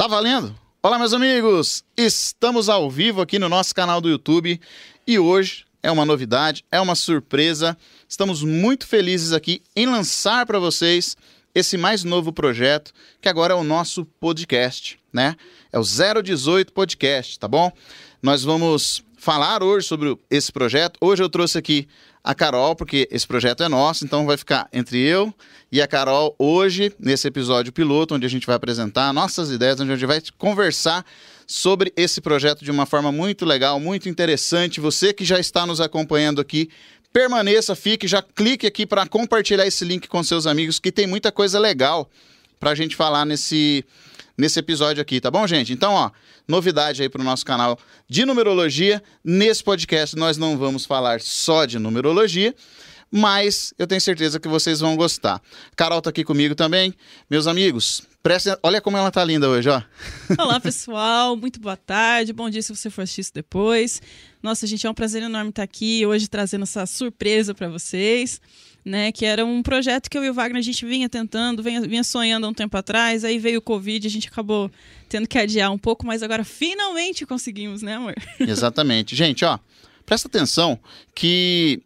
Tá valendo? Olá, meus amigos! Estamos ao vivo aqui no nosso canal do YouTube e hoje é uma novidade, é uma surpresa. Estamos muito felizes aqui em lançar para vocês esse mais novo projeto, que agora é o nosso podcast, né? É o 018 Podcast, tá bom? Nós vamos falar hoje sobre esse projeto. Hoje eu trouxe aqui a Carol, porque esse projeto é nosso, então vai ficar entre eu e a Carol hoje, nesse episódio piloto, onde a gente vai apresentar nossas ideias, onde a gente vai conversar sobre esse projeto de uma forma muito legal, muito interessante. Você que já está nos acompanhando aqui, permaneça, fique, já clique aqui para compartilhar esse link com seus amigos, que tem muita coisa legal para a gente falar nesse, nesse episódio aqui, tá bom, gente? Então, ó, novidade aí para o nosso canal de numerologia. Nesse podcast nós não vamos falar só de numerologia, mas eu tenho certeza que vocês vão gostar. Carol tá aqui comigo também. Meus amigos, prestem, olha como ela tá linda hoje, ó. Olá, pessoal. Muito boa tarde. Bom dia se você for assistir isso depois. Nossa, gente, é um prazer enorme estar aqui hoje trazendo essa surpresa para vocês. Né, que era um projeto que eu e o Wagner a gente vinha tentando, vinha, vinha sonhando há um tempo atrás, aí veio o Covid, a gente acabou tendo que adiar um pouco, mas agora finalmente conseguimos, né, amor? Exatamente. Gente, ó, presta atenção que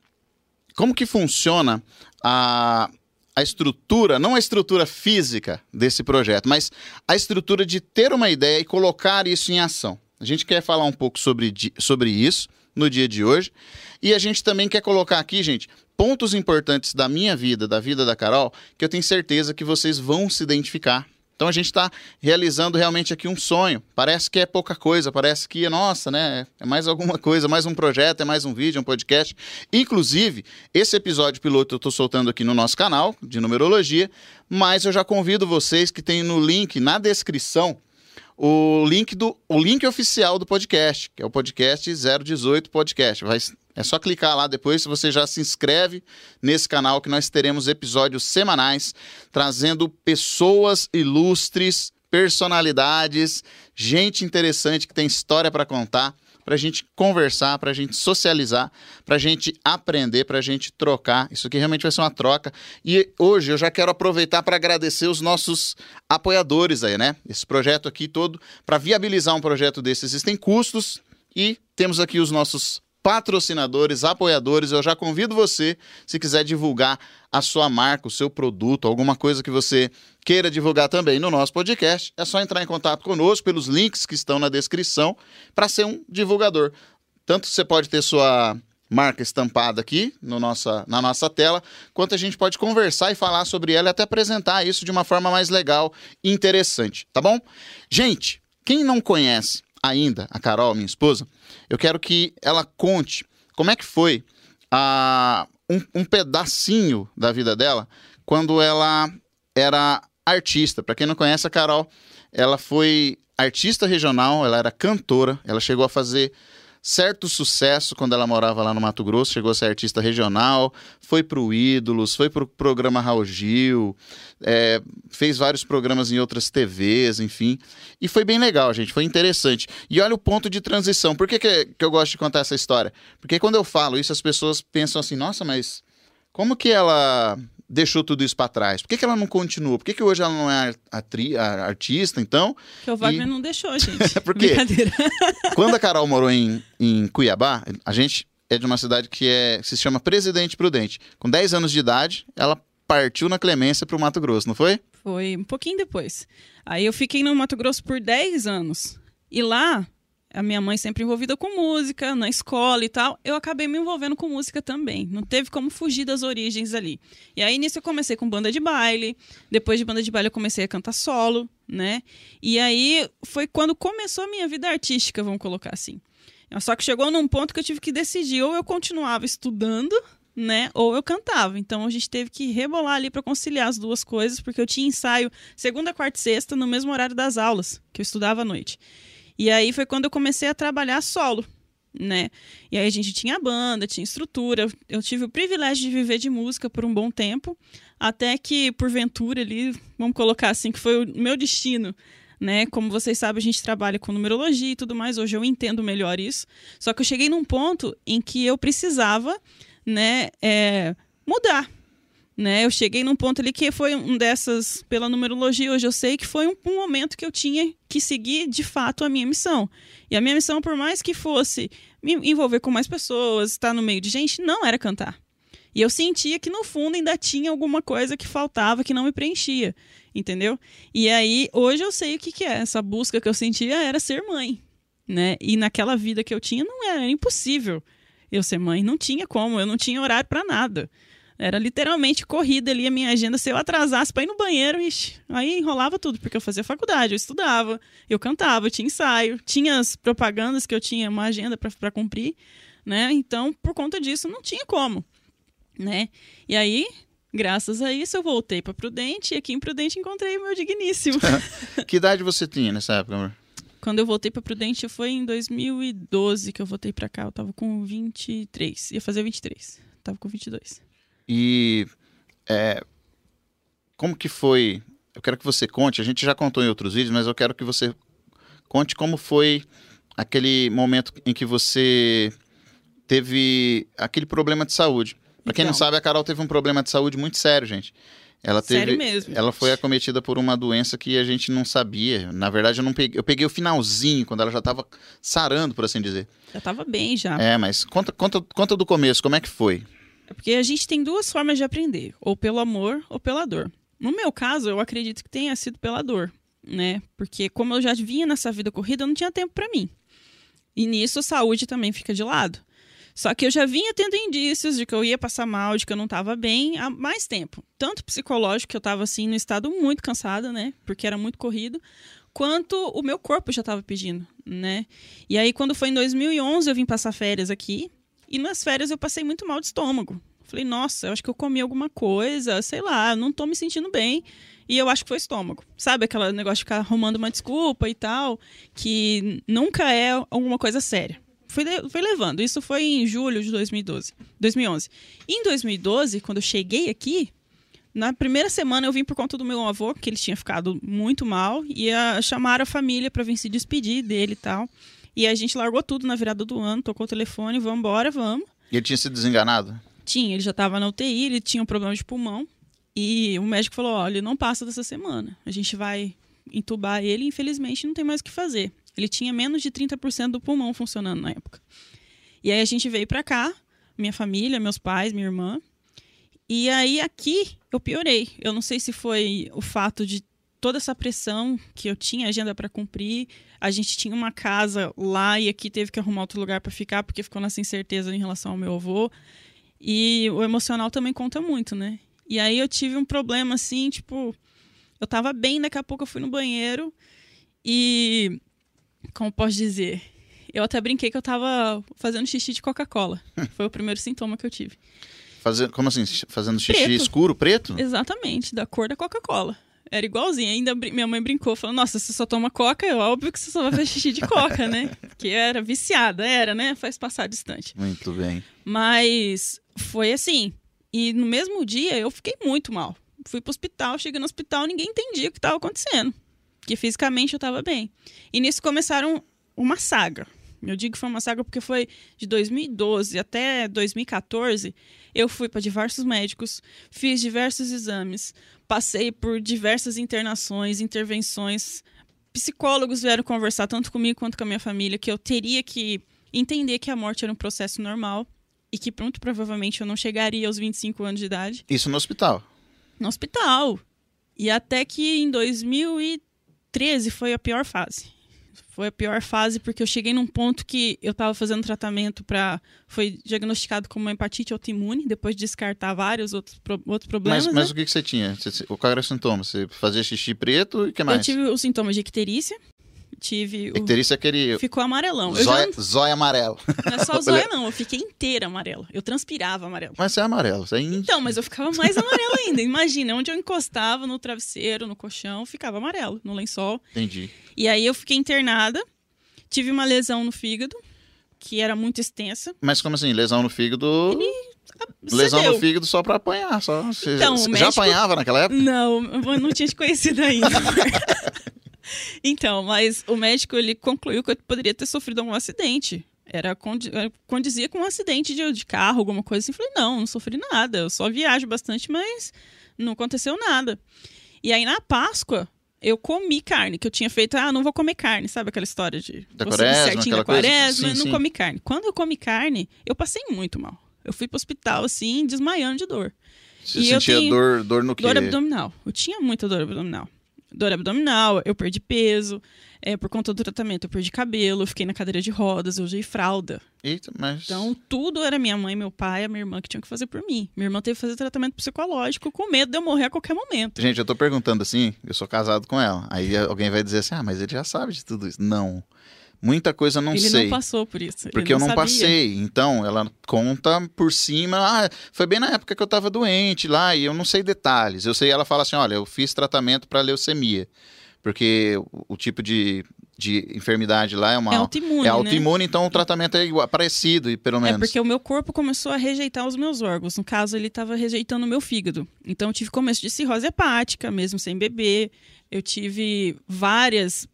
como que funciona a, a estrutura, não a estrutura física desse projeto, mas a estrutura de ter uma ideia e colocar isso em ação. A gente quer falar um pouco sobre, sobre isso no dia de hoje. E a gente também quer colocar aqui, gente, pontos importantes da minha vida, da vida da Carol, que eu tenho certeza que vocês vão se identificar então a gente está realizando realmente aqui um sonho. Parece que é pouca coisa, parece que, nossa, né? É mais alguma coisa, mais um projeto, é mais um vídeo, um podcast. Inclusive, esse episódio piloto eu estou soltando aqui no nosso canal de numerologia, mas eu já convido vocês que tem no link na descrição o link do o link oficial do podcast, que é o podcast 018 podcast. Vai é só clicar lá depois, você já se inscreve nesse canal que nós teremos episódios semanais trazendo pessoas ilustres, personalidades, gente interessante que tem história para contar, para a gente conversar, para a gente socializar, para a gente aprender, para a gente trocar. Isso aqui realmente vai ser uma troca. E hoje eu já quero aproveitar para agradecer os nossos apoiadores aí, né? Esse projeto aqui todo, para viabilizar um projeto desse, existem custos e temos aqui os nossos patrocinadores, apoiadores. Eu já convido você, se quiser divulgar a sua marca, o seu produto, alguma coisa que você queira divulgar também no nosso podcast, é só entrar em contato conosco pelos links que estão na descrição para ser um divulgador. Tanto você pode ter sua marca estampada aqui no nossa, na nossa tela, quanto a gente pode conversar e falar sobre ela e até apresentar isso de uma forma mais legal e interessante, tá bom? Gente, quem não conhece ainda a Carol, minha esposa, eu quero que ela conte como é que foi a, um, um pedacinho da vida dela quando ela era artista. Para quem não conhece a Carol, ela foi artista regional, ela era cantora, ela chegou a fazer certo sucesso quando ela morava lá no Mato Grosso, chegou a ser artista regional, foi para o Ídolos, foi para o programa Raul Gil, é, fez vários programas em outras TVs, enfim. E foi bem legal, gente, foi interessante. E olha o ponto de transição. Por que, que, que eu gosto de contar essa história? Porque quando eu falo isso, as pessoas pensam assim, nossa, mas como que ela deixou tudo isso para trás? Por que, que ela não continua? Por que, que hoje ela não é atri, artista, então? Que o Wagner e... não deixou, gente. Porque quando a Carol morou em, em Cuiabá, a gente é de uma cidade que é, se chama Presidente Prudente. Com 10 anos de idade, ela partiu na Clemência para o Mato Grosso, não foi? Foi um pouquinho depois. Aí eu fiquei no Mato Grosso por 10 anos. E lá a minha mãe sempre envolvida com música, na escola e tal, eu acabei me envolvendo com música também. Não teve como fugir das origens ali. E aí, nisso, eu comecei com banda de baile. Depois de banda de baile, eu comecei a cantar solo, né? E aí, foi quando começou a minha vida artística, vamos colocar assim. Só que chegou num ponto que eu tive que decidir, ou eu continuava estudando, né? Ou eu cantava. Então a gente teve que rebolar ali para conciliar as duas coisas, porque eu tinha ensaio segunda, quarta e sexta no mesmo horário das aulas, que eu estudava à noite. E aí foi quando eu comecei a trabalhar solo, né? E aí a gente tinha banda, tinha estrutura. Eu tive o privilégio de viver de música por um bom tempo, até que, porventura, ali, vamos colocar assim, que foi o meu destino. Né? Como vocês sabem, a gente trabalha com numerologia e tudo mais. Hoje eu entendo melhor isso. Só que eu cheguei num ponto em que eu precisava, né, é, mudar, Né? Eu cheguei num ponto ali que foi um dessas, pela numerologia, hoje eu sei que foi um, um, momento que eu tinha que seguir de fato a minha missão. E a minha missão, por mais que fosse me envolver com mais pessoas, estar no meio de gente, não era cantar. E eu sentia que no fundo ainda tinha alguma coisa que faltava, que não me preenchia, entendeu? E aí, hoje eu sei o que, que é. Essa busca que eu sentia era ser mãe, né? E naquela vida que eu tinha, não era, era impossível eu ser mãe. Não tinha como, eu não tinha horário para nada. Era literalmente corrida ali a minha agenda. Se eu atrasasse para ir no banheiro, ixi, aí enrolava tudo, porque eu fazia faculdade, eu estudava, eu cantava, eu tinha ensaio, tinha as propagandas que eu tinha uma agenda para cumprir, né? Então, por conta disso, não tinha como, né? E aí, graças a isso, eu voltei para Prudente e aqui em Prudente encontrei o meu digníssimo. que idade você tinha nessa época, amor? Quando eu voltei para Prudente foi em 2012 que eu voltei para cá. Eu tava com 23. Ia fazer 23. Tava com 22. E é, como que foi? Eu quero que você conte. A gente já contou em outros vídeos, mas eu quero que você conte como foi aquele momento em que você teve aquele problema de saúde. Para quem não então. sabe, a Carol teve um problema de saúde muito sério, gente. Ela teve, sério mesmo. Ela foi acometida por uma doença que a gente não sabia. Na verdade, eu não peguei, eu peguei o finalzinho, quando ela já estava sarando, por assim dizer. Já estava bem já. É, mas conta, conta, conta do começo, como é que foi? É porque a gente tem duas formas de aprender, ou pelo amor ou pela dor. No meu caso, eu acredito que tenha sido pela dor, né? Porque como eu já vinha nessa vida corrida, eu não tinha tempo para mim. E nisso a saúde também fica de lado. Só que eu já vinha tendo indícios de que eu ia passar mal, de que eu não estava bem há mais tempo. Tanto psicológico, que eu estava assim, no estado muito cansada, né? Porque era muito corrido, quanto o meu corpo já estava pedindo, né? E aí, quando foi em 2011, eu vim passar férias aqui. E nas férias eu passei muito mal de estômago. Falei, nossa, eu acho que eu comi alguma coisa, sei lá, não tô me sentindo bem. E eu acho que foi estômago. Sabe aquele negócio de ficar arrumando uma desculpa e tal, que nunca é alguma coisa séria. Fui, fui levando. Isso foi em julho de 2012, 2011. E em 2012, quando eu cheguei aqui, na primeira semana eu vim por conta do meu avô, que ele tinha ficado muito mal, e a, chamaram a família para vir se despedir dele e tal. E a gente largou tudo na virada do ano, tocou o telefone, vamos embora, vamos. E ele tinha sido desenganado? Tinha, ele já estava na UTI, ele tinha um problema de pulmão. E o médico falou: olha, ele não passa dessa semana. A gente vai entubar ele e infelizmente não tem mais o que fazer. Ele tinha menos de 30% do pulmão funcionando na época. E aí a gente veio para cá, minha família, meus pais, minha irmã. E aí aqui eu piorei. Eu não sei se foi o fato de toda essa pressão que eu tinha agenda para cumprir. A gente tinha uma casa lá e aqui teve que arrumar outro lugar para ficar porque ficou nessa incerteza em relação ao meu avô. E o emocional também conta muito, né? E aí eu tive um problema assim, tipo, eu tava bem, daqui a pouco eu fui no banheiro e como posso dizer, eu até brinquei que eu tava fazendo xixi de Coca-Cola. Foi o primeiro sintoma que eu tive. Fazendo, como assim? Fazendo xixi preto. escuro, preto? Exatamente, da cor da Coca-Cola. Era igualzinho. Ainda minha mãe brincou, falou: Nossa, você só toma coca? É óbvio que você só vai fazer xixi de coca, né? Porque era viciada, era, né? Faz passar distante. Muito bem. Mas foi assim. E no mesmo dia eu fiquei muito mal. Fui pro hospital, cheguei no hospital, ninguém entendia o que estava acontecendo. Porque fisicamente eu estava bem. E nisso começaram uma saga. Eu digo que foi uma saga porque foi de 2012 até 2014. Eu fui para diversos médicos, fiz diversos exames, passei por diversas internações, intervenções. Psicólogos vieram conversar tanto comigo quanto com a minha família que eu teria que entender que a morte era um processo normal e que pronto, provavelmente eu não chegaria aos 25 anos de idade. Isso no hospital? No hospital. E até que em 2013 foi a pior fase. Foi a pior fase porque eu cheguei num ponto que eu estava fazendo tratamento para. Foi diagnosticado como uma hepatite autoimune, depois de descartar vários outros, pro, outros problemas. Mas, mas né? o que, que você tinha? Qual era o sintoma? Você fazia xixi preto e o que mais? Eu tive os sintomas de icterícia, tive. O... Icterícia é aquele. Ficou amarelão. Zóia, já... zóia amarelo. Não é só zóia, não. Eu fiquei inteira amarela. Eu transpirava amarelo. Mas você é amarelo. Você é Então, mas eu ficava mais amarelo ainda. Imagina, onde eu encostava no travesseiro, no colchão, ficava amarelo, no lençol. Entendi. E aí eu fiquei internada. Tive uma lesão no fígado, que era muito extensa. Mas como assim? Lesão no fígado. Ele Lesão no fígado só pra apanhar. Só. Você, então, você médico... já apanhava naquela época? Não, eu não tinha te conhecido ainda. Então, mas o médico ele concluiu que eu poderia ter sofrido algum acidente. era, condi era condizia com um acidente de, de carro, alguma coisa assim. Falei, não, não sofri nada. Eu só viajo bastante, mas não aconteceu nada. E aí na Páscoa, eu comi carne, que eu tinha feito, ah, não vou comer carne, sabe aquela história de Da você quaresma, certinho da quaresma, Sim, não sim. comi carne. Quando eu comi carne, eu passei muito mal. Eu fui pro hospital, assim, desmaiando de dor. Você E eu sentia tenho dor, dor no quê? Dor abdominal. Eu tinha muita dor abdominal. Dor abdominal, eu perdi peso. É, por conta do tratamento, eu perdi cabelo, eu fiquei na cadeira de rodas, eu usei fralda. Eita, mas... Então, tudo era minha mãe, meu pai, a minha irmã que tinham que fazer por mim. Minha irmã teve que fazer tratamento psicológico com medo de eu morrer a qualquer momento. Gente, eu tô perguntando assim, eu sou casado com ela. Aí alguém vai dizer assim, ah, mas ele já sabe de tudo isso. Não. Muita coisa não Ele sei. não passou por isso. ele Porque eu não sabia. passei. Então, ela conta por cima. Ah, foi bem na época que eu tava doente lá e eu não sei detalhes. Eu sei, ela fala assim: olha, eu fiz tratamento para leucemia. Porque o, o tipo de, de enfermidade lá é uma. É autoimune, é né? autoimune, então o tratamento é igual, parecido, pelo É menos. porque o meu corpo começou a rejeitar os meus órgãos. No caso, ele estava rejeitando o meu fígado. Então, eu tive começo de cirrose hepática, mesmo sem beber. Eu tive várias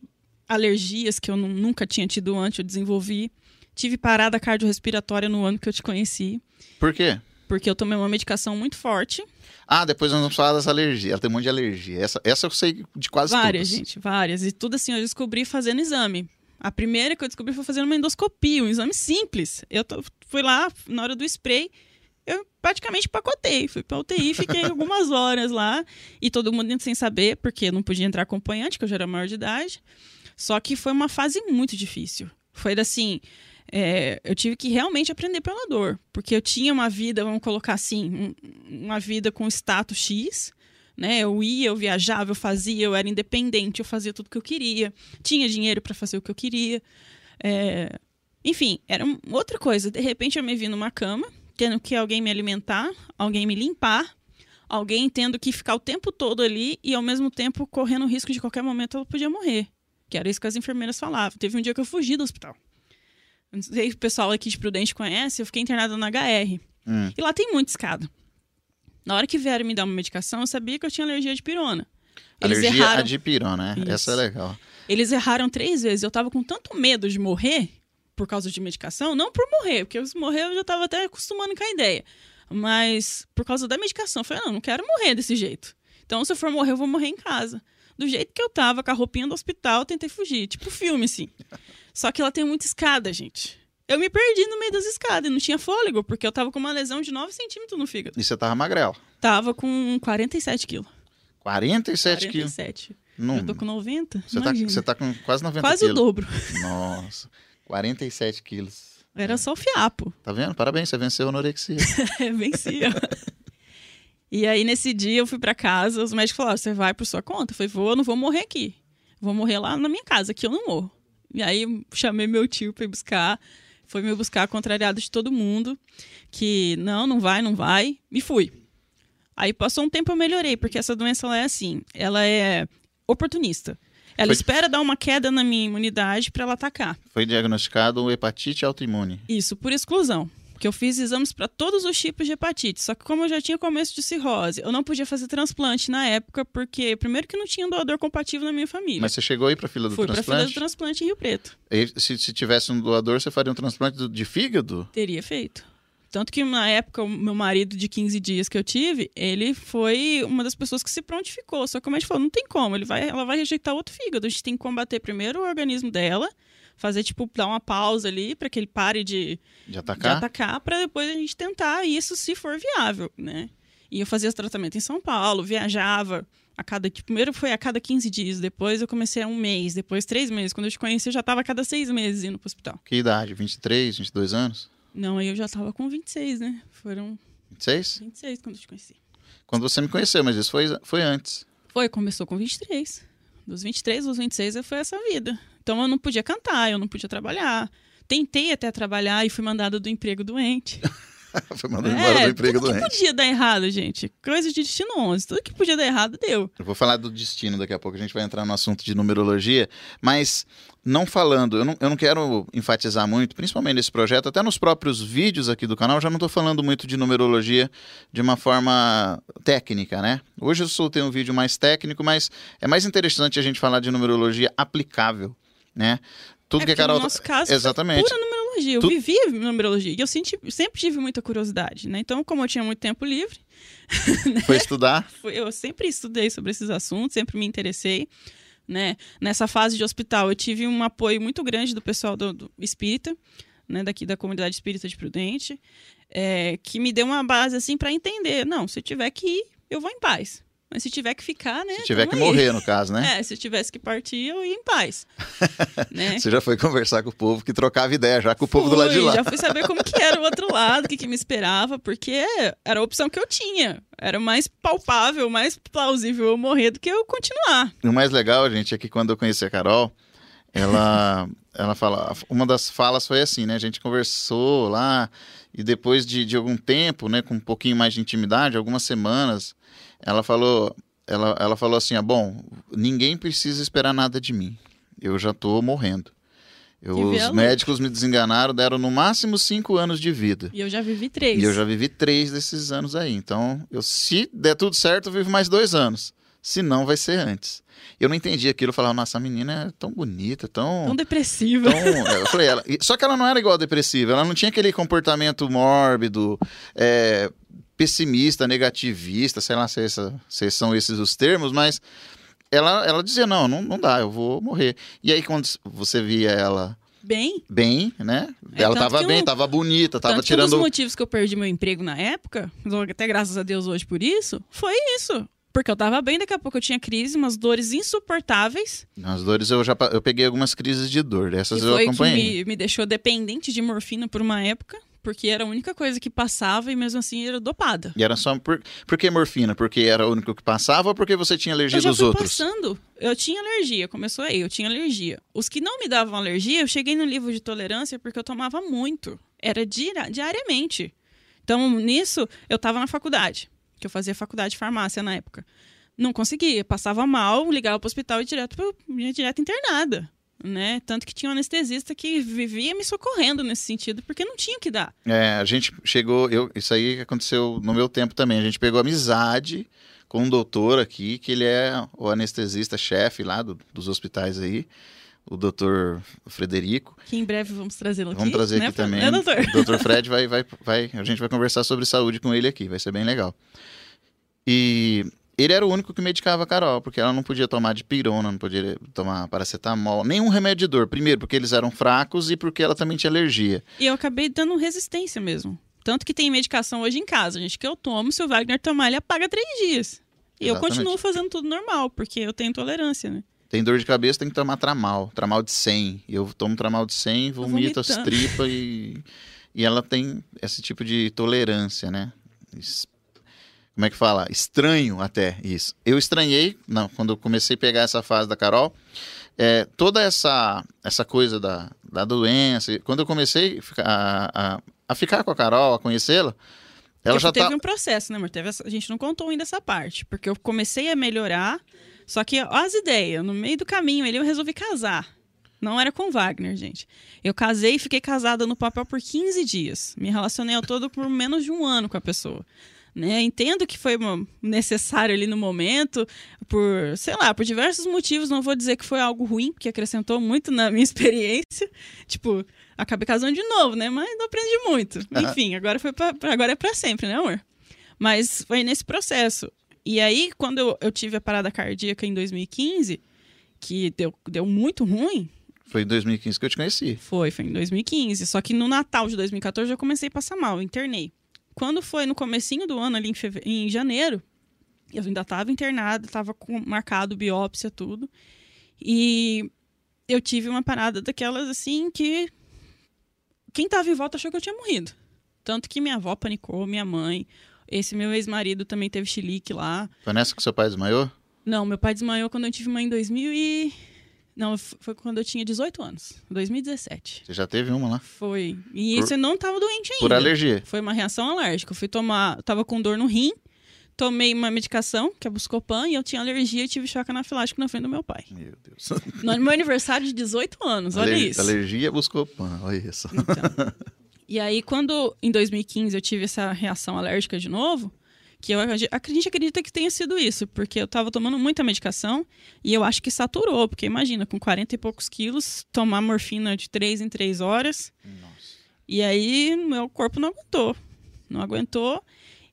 alergias que eu nu- nunca tinha tido antes, eu desenvolvi. Tive parada cardiorrespiratória no ano que eu te conheci, Por quê? porque eu tomei uma medicação muito forte. Ah, depois nós vamos falar das alergias. Ela tem um monte de alergia. Essa, essa eu sei de quase várias, todas. gente, várias. E tudo assim eu descobri fazendo exame. A primeira que eu descobri foi fazendo uma endoscopia, um exame simples. Eu fui lá, na hora do spray, eu praticamente pacotei. Fui pra UTI, fiquei algumas horas lá. E todo mundo sem saber, porque eu não podia entrar acompanhante, que eu já era maior de idade. Só que foi uma fase muito difícil. Foi assim. é, eu tive que realmente aprender pela dor. Porque eu tinha uma vida, vamos colocar assim, um- uma vida com status X. Né? Eu ia, eu viajava, eu fazia, eu era independente, eu fazia tudo que eu queria. Tinha dinheiro para fazer o que eu queria. É, Enfim, era outra coisa. De repente eu me vi numa cama, tendo que alguém me alimentar, alguém me limpar, alguém tendo que ficar o tempo todo ali e ao mesmo tempo correndo o risco de qualquer momento ela podia morrer. Que era isso que as enfermeiras falavam. Teve um dia que eu fugi do hospital. Não sei se o pessoal aqui de Prudente conhece, eu fiquei internada na HR. Hum. E lá tem muita escada. Na hora que vieram me dar uma medicação, eu sabia que eu tinha alergia de pirona. Eles Alergia erraram. a dipirona, né? Isso. Essa é legal. Eles erraram três vezes. Eu tava com tanto medo de morrer por causa de medicação, não por morrer, porque se morrer eu já tava até acostumando com a ideia. Mas por causa da medicação, eu falei, não, não quero morrer desse jeito. Então, se eu for morrer, eu vou morrer em casa. Do jeito que eu tava, com a roupinha do hospital, tentei fugir. Tipo filme, assim. Só que ela tem muita escada, gente. Eu me perdi no meio das escadas e não tinha fôlego, porque eu tava com uma lesão de 9 centímetros no fígado. E você tava magrela. Tava com 47 quilos. 47 quilos. 47. Não, Eu tô com 90. você, tá, você tá com quase 90 Quase o quilos. dobro. Nossa, 47 quilos. Era só o fiapo. Tá vendo? Parabéns, você venceu a anorexia. Vencia. e aí, nesse dia, eu fui pra casa, os médicos falaram: você vai por sua conta? Eu falei, vou, eu não vou morrer aqui. Vou morrer lá na minha casa, que eu não morro. E aí, chamei meu tio pra ir buscar. Foi me buscar, contrariado de todo mundo. Que não, não vai, não vai. E fui. Aí passou um tempo eu melhorei, porque essa doença ela é assim, ela é oportunista. Ela Foi- espera dar uma queda na minha imunidade pra ela atacar. Foi diagnosticado hepatite autoimune. Isso, por exclusão. Porque eu fiz exames para todos os tipos de hepatite. Só que como eu já tinha começo de cirrose, eu não podia fazer transplante na época, porque primeiro que não tinha um doador compatível na minha família. Mas você chegou aí pra fila do Fui para fila do transplante? transplante em Rio Preto. E se, se tivesse um doador, você faria um transplante de fígado? Teria feito. Tanto que na época, o meu marido de 15 dias que eu tive, ele foi uma das pessoas que se prontificou. Só que a gente falou, não tem como. Ele vai, ela vai rejeitar outro fígado. A gente tem que combater primeiro o organismo dela, fazer, tipo, dar uma pausa ali para que ele pare de, De de atacar? atacar para depois a gente tentar isso se for viável, né? E eu fazia tratamento em São Paulo, viajava a cada primeiro foi a cada 15 dias, depois eu comecei a um mês, depois três meses. Quando eu te conheci, eu já estava a cada seis meses indo pro hospital. Que idade? 23, 22 anos? Não, aí eu já estava com 26, né? Foram 26? 26 quando eu te conheci. Quando você me conheceu, mas isso foi, foi antes. Foi, começou com 23. Dos 23 aos 26 foi essa vida. Então eu não podia cantar, eu não podia trabalhar. Tentei até trabalhar e fui mandada do emprego doente. foi mandado embora do emprego tudo que doente. podia dar errado, gente. Coisa de destino 11. Tudo que podia dar errado, deu. Eu vou falar do destino daqui a pouco, a gente vai entrar no assunto de numerologia, mas não falando, eu não, eu não quero enfatizar muito, principalmente nesse projeto, até nos próprios vídeos aqui do canal, já não estou falando muito de numerologia de uma forma técnica, né? Hoje eu soltei um vídeo mais técnico, mas é mais interessante a gente falar de numerologia aplicável, né? Tudo que a Carol. no nosso caso, Exatamente. pura numerologia. eu Tu- vivia numerologia. E eu senti- sempre tive muita curiosidade, né? Então, como eu tinha muito tempo livre, Foi estudar? eu sempre estudei sobre esses assuntos, sempre me interessei. Né? Nessa fase de hospital, eu tive um apoio muito grande do pessoal do, do espírita, né? daqui da comunidade espírita de Prudente, é, que me deu uma base assim para entender. Não, se eu tiver que ir, eu vou em paz. Mas se tiver que ficar, né? Se tiver que aí. morrer, no caso, né? É, se tivesse que partir, eu ia em paz. né? Você já foi conversar com o povo que trocava ideia já com o povo do lado de lá. Já fui saber como que era o outro lado, o que, que me esperava, porque era a opção que eu tinha. Era mais palpável, mais plausível eu morrer do que eu continuar. E o mais legal, gente, é que quando eu conheci a Carol, ela, ela fala, uma das falas foi assim, né? A gente conversou lá e depois de, de algum tempo, né, com um pouquinho mais de intimidade, algumas semanas, ela falou, ela, ela falou assim, ah, bom, ninguém precisa esperar nada de mim. Eu já tô morrendo. Eu- os médicos me desenganaram, deram no máximo cinco anos de vida. E eu já vivi três. E eu já vivi três desses anos aí. Então, eu, se der tudo certo, eu vivo mais dois anos. Se não, vai ser antes. Eu não entendi aquilo. Eu falava, nossa, a menina é tão bonita, tão. Tão depressiva. tão... Eu falei, ela... Só que ela não era igual a depressiva. Ela não tinha aquele comportamento mórbido, é, pessimista, negativista, sei lá se, essa- se são esses os termos, mas ela, ela dizia: não, não, não dá, eu vou morrer. E aí, quando você via ela Bem, bem, né? É, ela tava que bem, um- tava bonita, tava tanto que um dos tirando. motivos que eu perdi meu emprego na época, até graças a Deus hoje por isso, foi isso. Porque eu tava bem, daqui a pouco eu tinha crise, umas dores insuportáveis. Nas dores eu já eu peguei algumas crises de dor, dessas que eu foi que acompanhei. me, me deixou dependente de morfina por uma época, porque era a única coisa que passava e mesmo assim era dopada. E era só por, por que morfina? Porque era o único que passava ou porque você tinha alergia dos fui outros? passando. Eu tinha alergia, começou aí, eu tinha alergia. Os que não me davam alergia, eu cheguei no livro de tolerância porque eu tomava muito. Era dia- diariamente. Então, nisso, eu tava na faculdade, que eu fazia faculdade de farmácia na época. Não conseguia, passava mal, ligava pro hospital e direto, ia direto internada. Né? Tanto que tinha um anestesista que vivia me socorrendo nesse sentido, porque não tinha o que dar. É, a gente chegou, eu, isso aí aconteceu no meu tempo também. A gente pegou amizade com um doutor aqui, que ele é o anestesista-chefe lá do- dos hospitais aí, o doutor Frederico. Que em breve vamos trazê-lo aqui. Vamos trazer né, aqui também. Né, doutor? O doutor Fred vai, vai, vai. A gente vai conversar sobre saúde com ele aqui, vai ser bem legal. E ele era o único que medicava a Carol, porque ela não podia tomar de pirona, não podia tomar paracetamol, nenhum remédio de dor. Primeiro, porque eles eram fracos e porque ela também tinha alergia. E eu acabei dando resistência mesmo. Tanto que tem medicação hoje em casa, gente, que eu tomo, se o Wagner tomar, ele apaga três dias. E eu Exatamente. continuo fazendo tudo normal, porque eu tenho intolerância, né? Tem dor de cabeça, tem que tomar tramal, tramal de 100. Eu tomo tramal de 100, vomito as tripas e, e ela tem esse tipo de tolerância, né? Como é que fala? Estranho até isso. Eu estranhei, não, quando eu comecei a pegar essa fase da Carol, é, toda essa, essa coisa da, da doença, quando eu comecei a ficar- a, a, ficar com a Carol, a conhecê-la, ela Porque já teve tá... um processo, né, amor? Teve essa- A gente não contou ainda essa parte, porque eu comecei a melhorar, só que ó, as ideias, no meio do caminho ali eu resolvi casar. Não era com Wagner, gente. Eu casei e fiquei casada no papel por 15 dias. Me relacionei ao todo por menos de um ano com a pessoa. Né? Entendo que foi necessário ali no momento, por, sei lá, por diversos motivos. Não vou dizer que foi algo ruim, porque acrescentou muito na minha experiência. Tipo, acabei casando de novo, né? Mas não aprendi muito. Enfim, agora, foi pra, agora é pra sempre, né, amor? Mas foi nesse processo. E aí, quando eu, eu tive a parada cardíaca em 2015, que deu, deu muito ruim, Foi em 2015 que eu te conheci. foi, foi em 2015. Só que no Natal de 2014 eu comecei a passar mal, internei. Quando foi no comecinho do ano, ali em, feve- em janeiro, eu ainda estava internada, estava marcado biópsia, tudo. E eu tive uma parada daquelas assim que quem tava em volta achou que eu tinha morrido. Tanto que minha avó panicou, minha mãe. Esse meu ex-marido também teve chilique lá. Foi nessa que seu pai desmaiou? Não, meu pai desmaiou quando eu tive mãe em 2000 e... Não, foi quando eu tinha 18 anos, 2017. Você já teve uma lá? Foi. E Por- isso eu não tava doente ainda. Por alergia. Foi uma reação alérgica. Eu fui tomar, tava com dor no rim, tomei uma medicação, que é Buscopan, e eu tinha alergia e tive choque anafilático na frente do meu pai. Meu Deus. No meu aniversário de 18 anos, olha Aler- isso. Alergia Buscopan, olha isso. Então. E aí, quando em 2015 eu tive essa reação alérgica de novo, Que eu, a gente acredita que tenha sido isso, porque eu tava tomando muita medicação e eu acho que saturou, porque imagina, com 40 e poucos quilos, tomar morfina de 3 em 3 horas. Nossa. E aí meu corpo não aguentou. Não aguentou.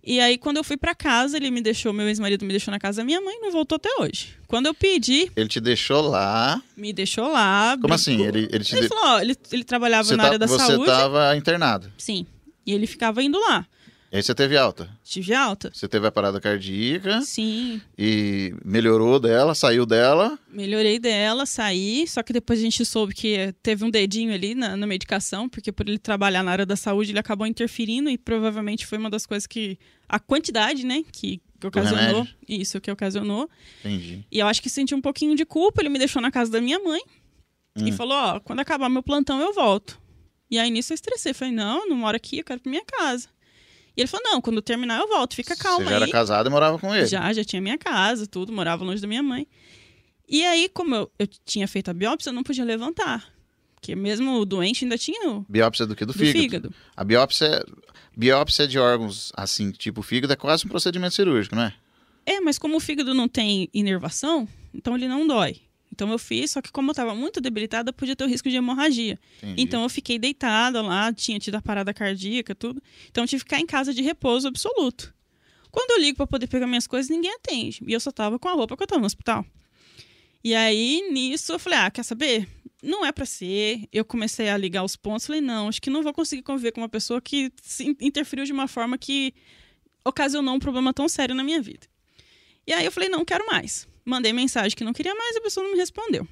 E aí, quando eu fui pra casa, ele me deixou, meu ex-marido me deixou na casa da minha mãe não voltou até hoje. Quando eu pedi, Ele te deixou lá. me deixou lá. Como assim? Ele, ele te Ele de- falou, ó, ele, ele trabalhava Você na tá- área da você saúde. tava internado. Sim. E ele ficava indo lá. E aí você teve alta. Tive alta? Você teve a parada cardíaca Sim. e melhorou dela, saiu dela. Melhorei dela, saí, só que depois a gente soube que teve um dedinho ali na, na medicação, porque por ele trabalhar na área da saúde, ele acabou interferindo e provavelmente foi uma das coisas que. A quantidade, né? Que, que ocasionou. Isso que ocasionou. Entendi. E eu acho que senti um pouquinho de culpa, ele me deixou na casa da minha mãe e Hum. falou: Ó, quando acabar meu plantão eu volto. E aí nisso eu estressei. Falei: Não, não moro aqui, eu quero ir pra minha casa. E ele falou: Não, quando terminar eu volto, fica calma Você já aí. era casado e morava com ele. Já, já tinha minha casa, tudo, morava longe da minha mãe. E aí, como eu, eu tinha feito a biópsia, eu não podia levantar. Porque mesmo o doente ainda tinha o Biópsia do que? Do, do fígado. fígado. A biópsia, biópsia de órgãos, assim, tipo fígado, é quase um procedimento cirúrgico, não é? É, mas como o fígado não tem inervação, então ele não dói. Então eu fiz, só que como eu estava muito debilitada, podia ter o risco de hemorragia. Entendi. Então eu fiquei deitada lá, tinha tido a parada cardíaca, tudo. Então eu tive que ficar em casa de repouso absoluto. Quando eu ligo para poder pegar minhas coisas, ninguém atende. E eu só tava com a roupa que eu tava no hospital. E aí, nisso, eu falei: ah, quer saber? Não é para ser. Eu comecei a ligar os pontos. Falei: não, acho que não vou conseguir conviver com uma pessoa que se in- interferiu de uma forma que ocasionou um problema tão sério na minha vida. E aí eu falei: não quero mais. Mandei mensagem que não queria mais a pessoa não me respondeu.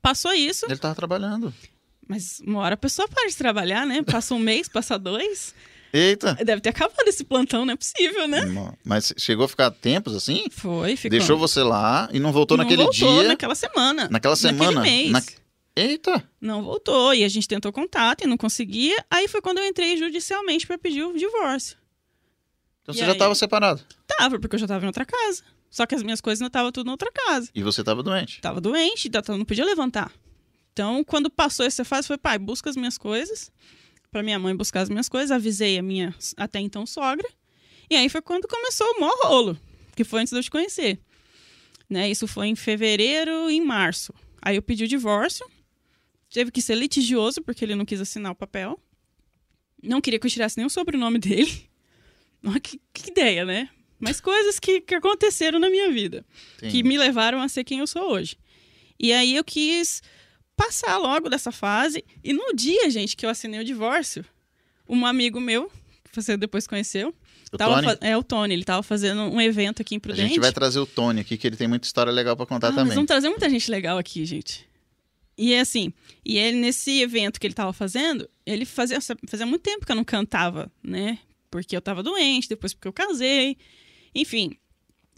Passou isso. Ele tava trabalhando. Mas uma hora a pessoa para de trabalhar, né? Passa um mês, passa dois. Eita! Deve ter acabado esse plantão, não é possível, né? Não, Mas chegou a ficar tempos assim? Foi, ficou. Deixou você lá e não voltou não naquele voltou dia. naquela semana. Naquela semana? Naquele mês. Na- Eita! Não voltou. E a gente tentou contato e não conseguia. Aí foi quando eu entrei judicialmente pra pedir o divórcio. Então E você já aí? tava separado. Tava, porque eu já tava em outra casa. Só que as minhas coisas não estavam tudo em outra casa. E você tava doente. Tava doente, então não podia levantar. Então, quando passou essa fase, foi, pai, busca as minhas coisas. Pra minha mãe buscar as minhas coisas. Avisei a minha, até então, sogra. E aí foi quando começou o maior rolo. Que foi antes de eu te conhecer. Né? Isso foi em fevereiro e em março. Aí eu pedi o divórcio. Teve que ser litigioso, porque ele não quis assinar o papel. Não queria que eu tirasse nem o sobrenome dele. Que, que ideia, né? Mas coisas que, que aconteceram na minha vida Sim. que me levaram a ser quem eu sou hoje. E aí eu quis passar logo dessa fase. E no dia, gente, que eu assinei o divórcio, um amigo meu, que você depois conheceu, O tava Tony? é o Tony, ele tava fazendo um evento aqui em A Prudente. gente vai trazer o Tony aqui, que ele tem muita história legal pra contar Ah, nós também. vamos trazer muita gente legal aqui, gente. E é assim, e ele nesse evento que ele tava fazendo, ele fazia, fazia muito tempo que eu não cantava, né? Porque eu tava doente, depois porque eu casei, enfim.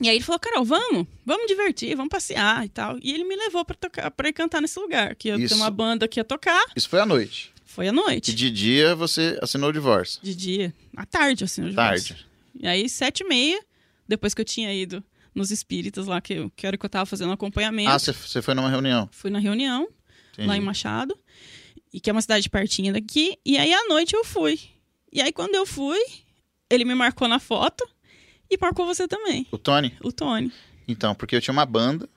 E aí ele falou, Carol, vamos, vamos divertir, vamos passear e tal. E ele me levou pra, tocar, pra ir cantar nesse lugar, que eu Isso. tenho uma banda que ia tocar. Isso foi à noite. Foi à noite, E de dia você assinou o divórcio. de dia, à tarde, assim, o divórcio. Tarde. E aí, sete e meia, depois que eu tinha ido nos espíritas lá, que, eu, que era que eu tava fazendo acompanhamento, Ah, você- você foi numa reunião. fui na reunião, Entendi. lá em Machado, e que é uma cidade pertinho daqui. E aí à noite eu fui. E aí quando eu fui, ele me marcou na foto e marcou você também, O Tony? o Tony. Então, porque eu tinha uma banda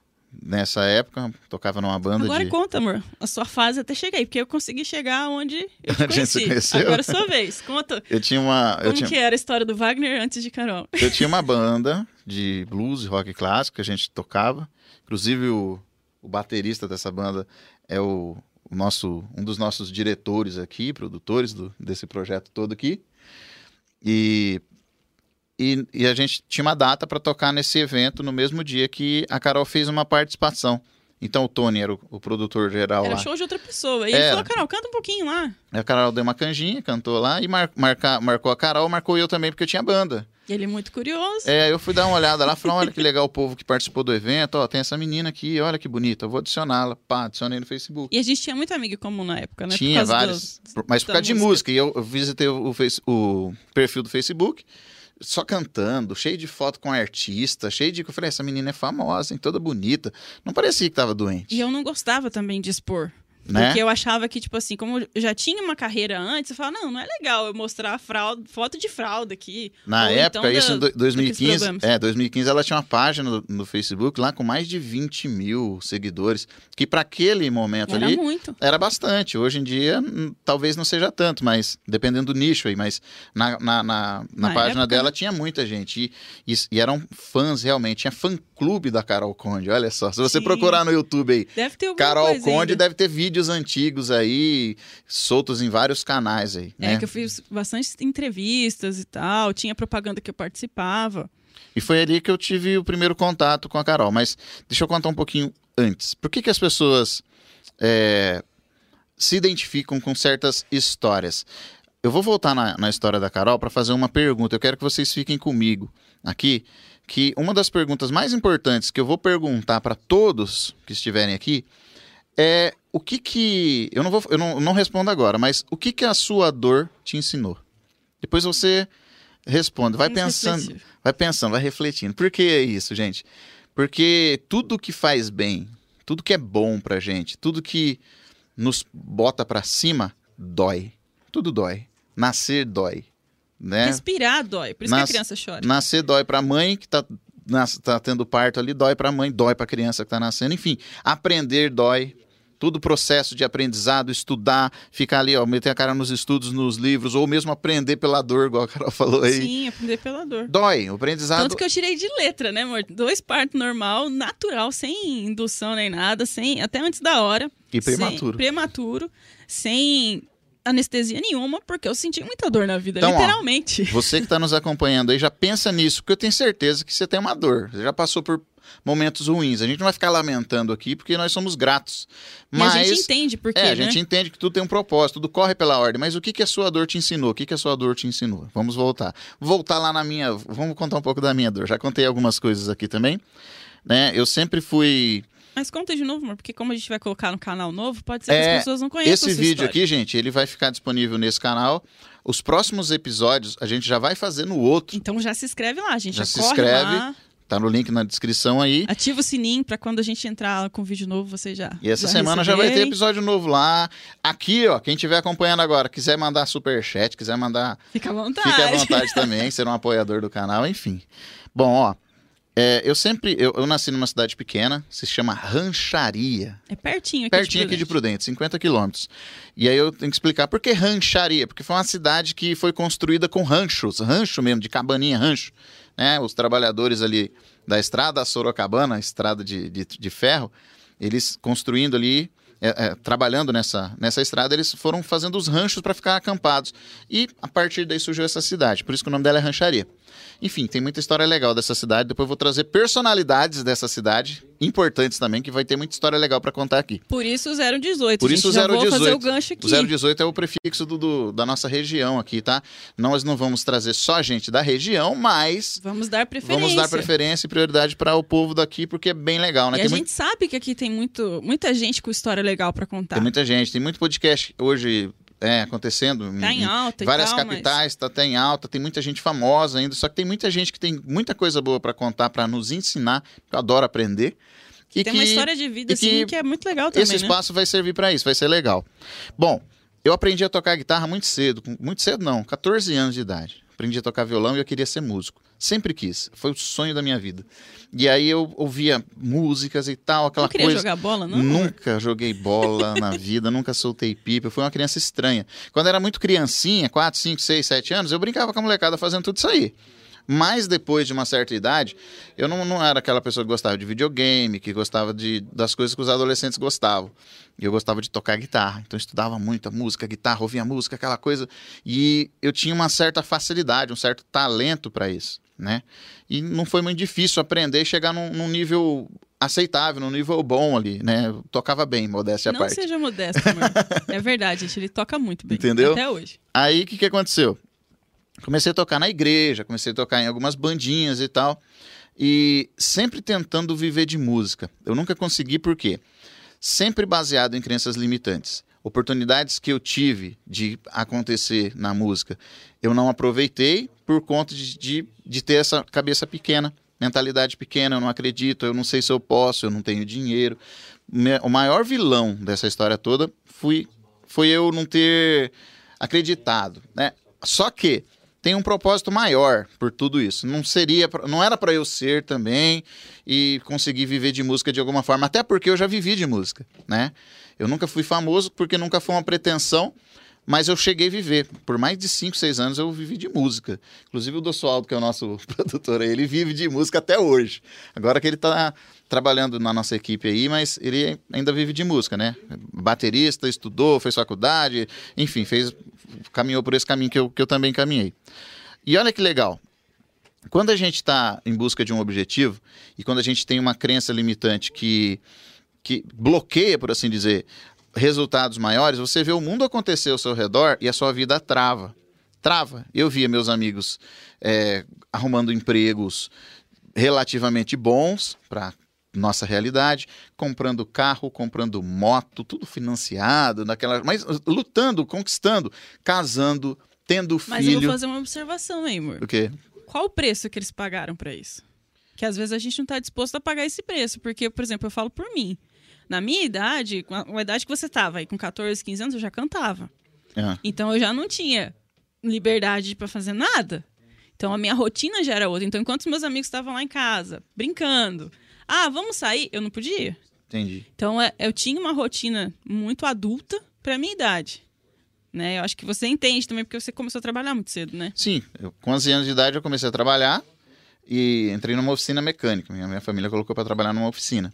nessa época, tocava numa banda Agora de. conta, amor, a sua fase até cheguei, porque eu consegui chegar onde eu te A gente se conheci. conheceu? Agora é sua vez. Conta Eu tinha uma. Eu como tinha, que era a história do Wagner antes de Carol. eu tinha uma banda de blues e rock clássico que a gente tocava. Inclusive, o, o baterista dessa banda é o, o nosso, um dos nossos diretores aqui, produtores do- desse projeto todo aqui. E, e, e a gente tinha uma data para tocar nesse evento no mesmo dia que a Carol fez uma participação. Então o Tony era o, o produtor geral Era lá. show de outra pessoa. E ele Era. falou, Carol, canta um pouquinho lá. Aí a Carol deu uma canjinha, cantou lá e mar, marca- marcou a Carol, marcou eu também, porque eu tinha banda. E ele muito curioso. É, eu fui dar uma olhada lá, falei, olha que legal o povo que participou do evento, ó, tem essa menina aqui, olha que bonita, eu vou adicioná-la. Pá, adicionei no Facebook. E a gente tinha muito amigo comum na época, né? Tinha vários, do- mas por causa de música. música. E eu, visitei o, o o perfil do Facebook, só cantando, cheio de foto com artista, cheio de... Eu falei, essa menina é famosa, hein, toda bonita. Não parecia que tava doente. E eu não gostava também de expor. Né? Porque eu achava que, tipo assim, como eu já tinha uma carreira antes, eu falava, não, não é legal eu mostrar foto de fralda aqui. Na época, então isso da- em do- 2015, daqueles programas. é, 2015 ela tinha uma página no, no Facebook lá com mais de 20 mil seguidores, que para aquele momento Era ali muito. era bastante. Hoje em dia, hum, talvez não seja tanto, mas dependendo do nicho aí. Mas na, na, na, na Na página época, dela né? tinha muita gente. E, e- e eram fãs realmente. Tinha fã-clube da Carol Conde, olha só. Se você Sim. procurar no YouTube aí, Deve ter Carol Conde ainda. deve ter vídeos antigos aí, soltos em vários canais aí, É, né? que eu fiz bastante entrevistas e tal, tinha propaganda que eu participava. E foi ali que eu tive o primeiro contato com a Carol. Mas deixa eu contar um pouquinho antes. Por que, que as pessoas é, se identificam com certas histórias? Eu vou voltar na, na história da Carol para fazer uma pergunta. Eu quero que vocês fiquem comigo aqui. Que uma das perguntas mais importantes que eu vou perguntar para todos que estiverem aqui é o que que. Eu não, vou, eu não, não respondo agora, mas o que que a sua dor te ensinou? Depois você responde. Vai Vamos pensando. refletir. Vai pensando, vai refletindo. Por que é isso, gente? Porque tudo que faz bem, tudo que é bom pra gente, tudo que nos bota pra cima, dói. Tudo dói. Nascer dói, né? Respirar dói, por isso Nas- que a criança chora. Nascer dói pra mãe que tá, nas- tá tendo parto ali, dói pra mãe, dói pra criança que tá nascendo. Enfim, aprender dói. Todo o processo de aprendizado, estudar, ficar ali, ó, meter a cara nos estudos, nos livros, ou mesmo aprender pela dor, igual a Carol falou aí. Sim, aprender pela dor. Dói. O aprendizado. Tanto que eu tirei de letra, né, amor? Dois partos normal, natural, sem indução nem nada, sem até antes da hora. E prematuro. Sem, prematuro, sem anestesia nenhuma, porque eu senti muita dor na vida, Então, ó, literalmente. Você que está nos acompanhando aí, já pensa nisso, porque eu tenho certeza que você tem uma dor. Você já passou por momentos ruins. A gente não vai ficar lamentando aqui, porque nós somos gratos. E Mas a gente entende por quê, é, a né? gente entende que tudo tem um propósito, tudo corre pela ordem. Mas o que, que a sua dor te ensinou? O que, que a sua dor te ensinou? Vamos voltar. Voltar lá na minha. Vamos contar um pouco da minha dor. Já contei algumas coisas aqui também. Né? Eu sempre fui. Mas conta de novo, amor, porque como a gente vai colocar no canal novo, pode ser que É, as pessoas não conheçam Esse vídeo história. aqui, gente, ele vai ficar disponível nesse canal. Os próximos episódios a gente já vai fazer no outro. Então já se inscreve lá, gente. Já Já, se inscreve. lá, Tá no link na descrição aí. ativa o sininho pra quando a gente entrar com vídeo novo, você já E essa já semana já vai ter episódio novo lá. Aqui, ó, quem estiver acompanhando agora, quiser mandar superchat, quiser mandar, Fica à vontade. fique à vontade também, ser um apoiador do canal, enfim. Bom, ó, é, eu sempre, eu, eu nasci numa cidade pequena, se chama Rancharia. É pertinho aqui Pertinho de aqui de. Prudente, 50 quilômetros. E aí eu tenho que explicar por que rancharia, porque foi uma cidade que foi construída com ranchos, rancho mesmo, de cabaninha, rancho. Né? Os trabalhadores ali da estrada Sorocabana, estrada de, de, de ferro, eles construindo ali, é, é, trabalhando nessa, nessa estrada, eles foram fazendo os ranchos para ficar acampados. E a partir daí surgiu essa cidade, por isso que o nome dela é Rancharia. Enfim, tem muita história legal dessa cidade. Depois eu vou trazer personalidades dessa cidade, importantes também, que vai ter muita história legal para contar aqui. Por isso o 018. Por gente. isso o Já vou 018. fazer o gancho aqui. O 018 é o prefixo do, do- da nossa região aqui, tá? Nós não vamos trazer só gente da região, mas Vamos dar preferência. vamos dar preferência e prioridade para o povo daqui, porque é bem legal, né? E Tem, a muito- gente sabe que aqui tem muito, muita gente com história legal pra contar. tem muita gente, tem muito podcast hoje é, acontecendo. Tá em alta e várias tal, mas- capitais, tá até em alta, tem muita gente famosa ainda, só que tem muita gente que tem muita coisa boa para contar, para nos ensinar, que eu adoro aprender. E Tem que uma história de vida, assim, que que é muito legal também, esse né? espaço vai servir para isso, vai ser legal. Bom, eu aprendi a tocar guitarra muito cedo, muito cedo não, 14 anos de idade. Aprendi a tocar violão e eu queria ser músico. Sempre quis, foi o sonho da minha vida. E aí eu ouvia músicas e tal, aquela Não queria coisa. jogar bola, não? Nunca joguei bola na vida, nunca soltei pipa. Eu fui uma criança estranha. Quando era muito criancinha, 4, 5, 6, 7 anos, eu brincava com a molecada fazendo tudo isso aí. Mas depois de uma certa idade, eu não, não era aquela pessoa que gostava de videogame, que gostava de, das coisas que os adolescentes gostavam. E eu gostava de tocar guitarra. Então eu estudava muita música, guitarra, ouvia música, aquela coisa. E eu tinha uma certa facilidade, um certo talento para isso, né? E não foi muito difícil aprender e chegar num, num nível aceitável, num nível bom ali, né? Eu tocava bem, modéstia à Não parte. seja modesto, amor. é verdade, gente. Ele toca muito bem. Entendeu? Até hoje. Aí o que, que aconteceu? Comecei a tocar na igreja, comecei a tocar em algumas bandinhas e tal. E sempre tentando viver de música. Eu nunca consegui, por quê? Sempre baseado em crenças limitantes. Oportunidades que eu tive de acontecer na música, eu não aproveitei por conta de, de, de ter essa cabeça pequena, mentalidade pequena. Eu não acredito, eu não sei se eu posso, eu não tenho dinheiro. o maior vilão dessa história toda fui, foi eu não ter acreditado, né? Só que tem um propósito maior por tudo isso. Não seria, não era para eu ser também e conseguir viver de música de alguma forma, até porque eu já vivi de música, né? Eu nunca fui famoso porque nunca foi uma pretensão, mas eu cheguei a viver. Por mais de 5, 6 anos eu vivi de música. Inclusive o Dossualdo, que é o nosso produtor ele vive de música até hoje. Agora que ele está trabalhando na nossa equipe aí, mas ele ainda vive de música, né? Baterista, estudou, fez faculdade, enfim, fez, caminhou por esse caminho que eu, que eu também caminhei. E olha que legal. Quando a gente está em busca de um objetivo e quando a gente tem uma crença limitante que, que bloqueia, por assim dizer, resultados maiores, você vê o mundo acontecer ao seu redor e a sua vida trava. Trava. Eu via meus amigos é, arrumando empregos relativamente bons para nossa realidade, comprando carro, comprando moto, tudo financiado, naquela, mas lutando, conquistando, casando, tendo filho. Mas eu vou fazer uma observação aí, amor. O quê? Qual o preço que eles pagaram para isso? Que às vezes a gente não está disposto a pagar esse preço, porque, por exemplo, eu falo por mim. Na minha idade, com a, idade que você estava aí, com 14, 15 anos, eu já cantava. Uhum. Então eu já não tinha liberdade para fazer nada. Então a minha rotina já era outra. Então, enquanto os meus amigos estavam lá em casa, brincando, ah, vamos sair, eu não podia. Entendi. Então é, eu tinha uma rotina muito adulta para minha idade. Né? Eu acho que você entende também, porque você começou a trabalhar muito cedo, né? Sim, eu, com 11 anos de idade eu comecei a trabalhar e entrei numa oficina mecânica. Minha, minha família colocou para trabalhar numa oficina.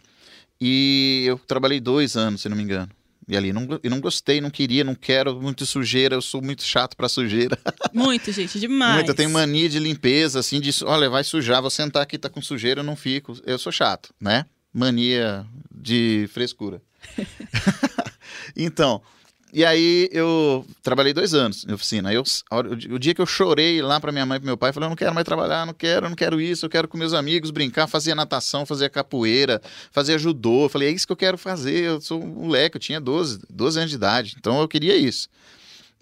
E eu trabalhei dois anos, se não me engano. E ali não, eu não gostei, não queria, não quero, muito sujeira, eu sou muito chato para sujeira. Muito, gente, demais. Muito, eu tenho mania de limpeza, assim, de, olha, vai sujar, vou sentar aqui, tá com sujeira, eu não fico. Eu sou chato, né? Mania de frescura. então, e aí eu trabalhei dois anos em oficina. Eu, o dia que eu chorei lá para minha mãe e pro meu pai, falei, eu não quero mais trabalhar, não quero, não quero isso, eu quero com meus amigos brincar, fazer natação, fazer capoeira, fazer judô. Eu falei, é isso que eu quero fazer, eu sou um moleque, eu tinha 12, 12 anos de idade, então eu queria isso.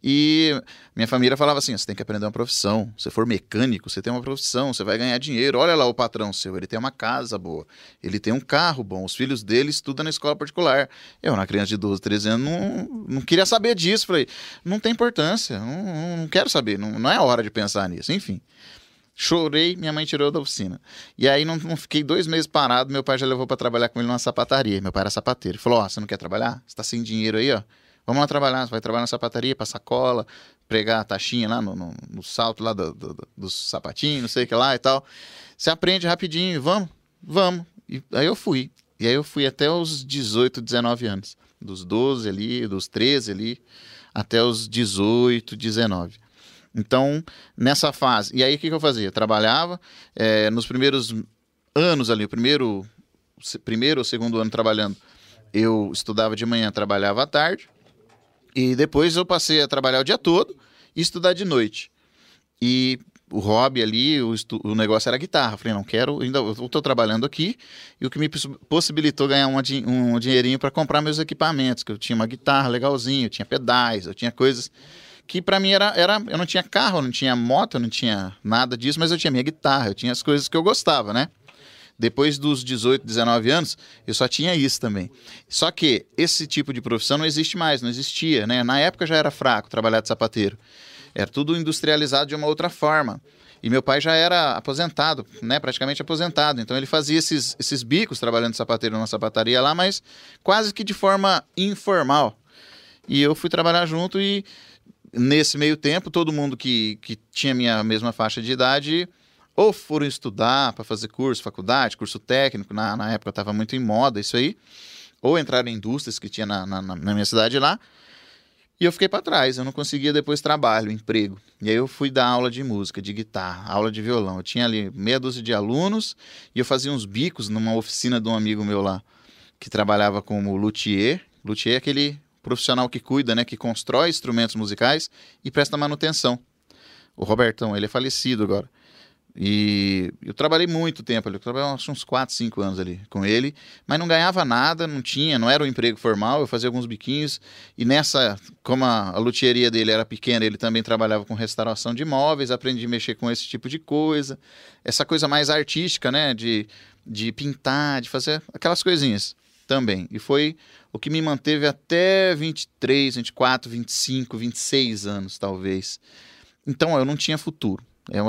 E minha família falava assim: você tem que aprender uma profissão. Se for mecânico, você tem uma profissão, você vai ganhar dinheiro. Olha lá o patrão seu, ele tem uma casa boa, ele tem um carro bom, os filhos dele estudam na escola particular. Eu, na criança de 12, 13 anos, não, não queria saber disso. Falei: não tem importância, não, não quero saber, não, não é hora de pensar nisso. Enfim. Chorei, minha mãe tirou da oficina. E aí não, não fiquei dois meses parado, meu pai já levou para trabalhar com ele numa sapataria. Meu pai era sapateiro. Ele falou: Ó, oh, você não quer trabalhar? Você tá sem dinheiro aí, ó. Vamos lá trabalhar, você vai trabalhar na sapataria, passar cola, pregar a taxinha lá no, no, no salto lá do, do, dos sapatinhos, não sei o que lá e tal. Você aprende rapidinho, vamos, vamos. E aí eu fui. E aí eu fui até os 18, 19 anos. Dos 12 ali, dos 13 ali, até os 18, 19. Então, nessa fase. E aí o que, que eu fazia? Trabalhava é, nos primeiros anos ali, o primeiro, primeiro ou segundo ano trabalhando, eu estudava de manhã, trabalhava à tarde. E depois eu passei a trabalhar o dia todo e estudar de noite. E o hobby ali, o, o negócio era guitarra. Falei, não quero, ainda estou trabalhando aqui. E o que me possibilitou ganhar um, um dinheirinho para comprar meus equipamentos, que eu tinha uma guitarra legalzinho, eu tinha pedais, eu tinha coisas que para mim era, era. Eu não tinha carro, eu não tinha moto, eu não tinha nada disso, mas eu tinha minha guitarra, eu tinha as coisas que eu gostava, né? Depois dos 18, 19 anos, eu só tinha isso também. Só que esse tipo de profissão não existe mais, não existia, né? Na época já era fraco trabalhar de sapateiro. Era tudo industrializado de uma outra forma. E meu pai já era aposentado, né? Praticamente aposentado. Então ele fazia esses, esses bicos trabalhando de sapateiro na sapataria lá, mas quase que de forma informal. E eu fui trabalhar junto e nesse meio tempo, todo mundo que, que tinha minha mesma faixa de idade ou foram estudar para fazer curso, faculdade, curso técnico, na, na época estava muito em moda isso aí, ou entraram em indústrias que tinha na, na, na minha cidade lá, e eu fiquei para trás, eu não conseguia depois trabalho, emprego. E aí eu fui dar aula de música, de guitarra, aula de violão. Eu tinha ali meia dúzia de alunos e eu fazia uns bicos numa oficina de um amigo meu lá, que trabalhava como luthier. Luthier é aquele profissional que cuida, né, que constrói instrumentos musicais e presta manutenção. O Robertão, ele é falecido agora. E eu trabalhei muito tempo ali, eu trabalhei uns 4, 5 anos ali com ele, mas não ganhava nada, não tinha, não era um emprego formal, eu fazia alguns biquinhos. E nessa, como a, a luthieria dele era pequena, ele também trabalhava com restauração de imóveis, aprendi a mexer com esse tipo de coisa. Essa coisa mais artística, né, de, de pintar, de fazer aquelas coisinhas. também. E foi o que me manteve até 23, 24, 25, 26 anos, talvez. Então eu não tinha futuro. Eu,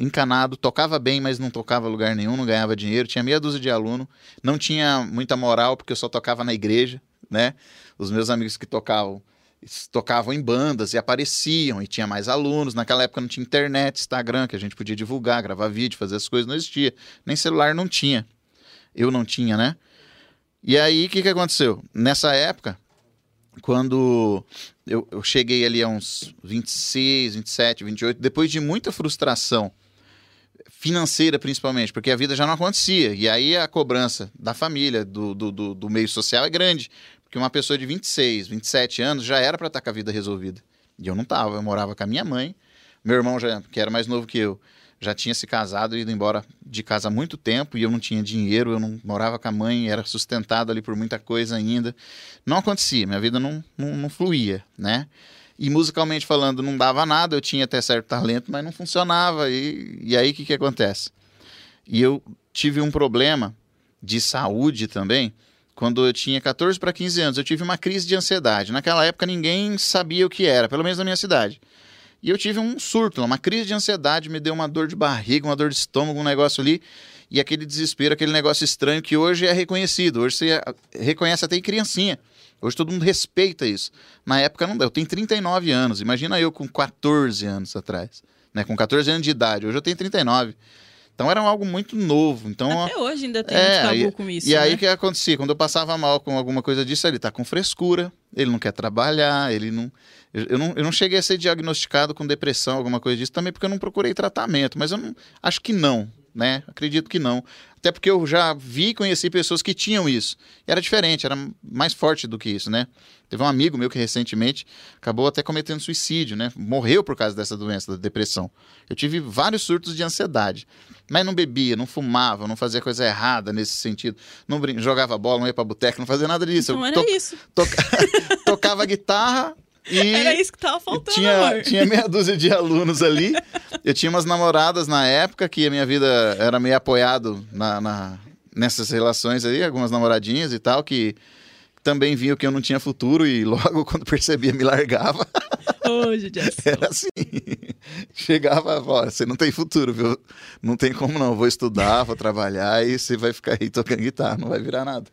encanado, tocava bem, mas não tocava lugar nenhum, não ganhava dinheiro, tinha meia dúzia de aluno, não tinha muita moral porque eu só tocava na igreja, né? Os meus amigos que tocavam tocavam em bandas e apareciam e tinha mais alunos. Naquela época não tinha internet, Instagram, que a gente podia divulgar, gravar vídeo, fazer as coisas, não existia. Nem celular não tinha. Eu não tinha, né? E aí, o que, que aconteceu? Nessa época, quando eu, eu, cheguei ali a uns 26, 27, 28, depois de muita frustração financeira principalmente, porque a vida já não acontecia. E aí a cobrança da família, do, do, do, meio social é grande. Porque uma pessoa de 26, 27 anos já era para estar tá com a vida resolvida. E eu não estava, eu morava com a minha mãe. Meu irmão, já, que era mais novo que eu, já tinha se casado e ido embora de casa há muito tempo e eu não tinha dinheiro, eu não morava com a mãe, era sustentado ali por muita coisa ainda. Não acontecia, minha vida não, não, não fluía, né? E musicalmente falando, não dava nada, eu tinha até certo talento, mas não funcionava. E, e aí o que, que acontece? E eu tive um problema de saúde também, quando eu tinha 14 para 15 anos, eu tive uma crise de ansiedade. Naquela época ninguém sabia o que era, pelo menos na minha cidade. E eu tive um surto, uma crise de ansiedade, me deu uma dor de barriga, uma dor de estômago, um negócio ali, e aquele desespero, aquele negócio estranho que hoje é reconhecido. Hoje você reconhece até em criancinha. Hoje todo mundo respeita isso. Na época não deu. Eu tenho 39 anos. Imagina eu com 14 anos atrás. Né? Com 14 anos de idade. Hoje eu tenho 39. Então era algo muito novo. Então, Até hoje ainda tem é, tabu e, com isso. E né? aí o que acontecia? Quando eu passava mal com alguma coisa disso, ele tá com frescura, ele não quer trabalhar, ele não. Eu, não, eu não cheguei a ser diagnosticado com depressão, alguma coisa disso, também porque eu não procurei tratamento, mas eu não, acho que não, né? Acredito que não. Até porque eu já vi e conheci pessoas que tinham isso. E era diferente, era mais forte do que isso, né? Teve um amigo meu que recentemente acabou até cometendo suicídio, né? Morreu por causa dessa doença, da depressão. Eu tive vários surtos de ansiedade. Mas não bebia, não fumava, não fazia coisa errada nesse sentido. Não brin... jogava bola, não ia pra boteca, não fazia nada disso. Não eu era to... isso. Tocava guitarra e Era isso que tava faltando, tinha, amor. tinha meia dúzia de alunos ali. Eu tinha umas namoradas na época que a minha vida era meio apoiado na, na nessas relações aí, algumas namoradinhas e tal, que também viam que eu não tinha futuro e logo quando percebia me largava. Hoje, Era assim. Chegava, ó, você não tem futuro, viu? Não tem como não. Vou estudar, vou trabalhar e você vai ficar aí tocando guitarra, não vai virar nada.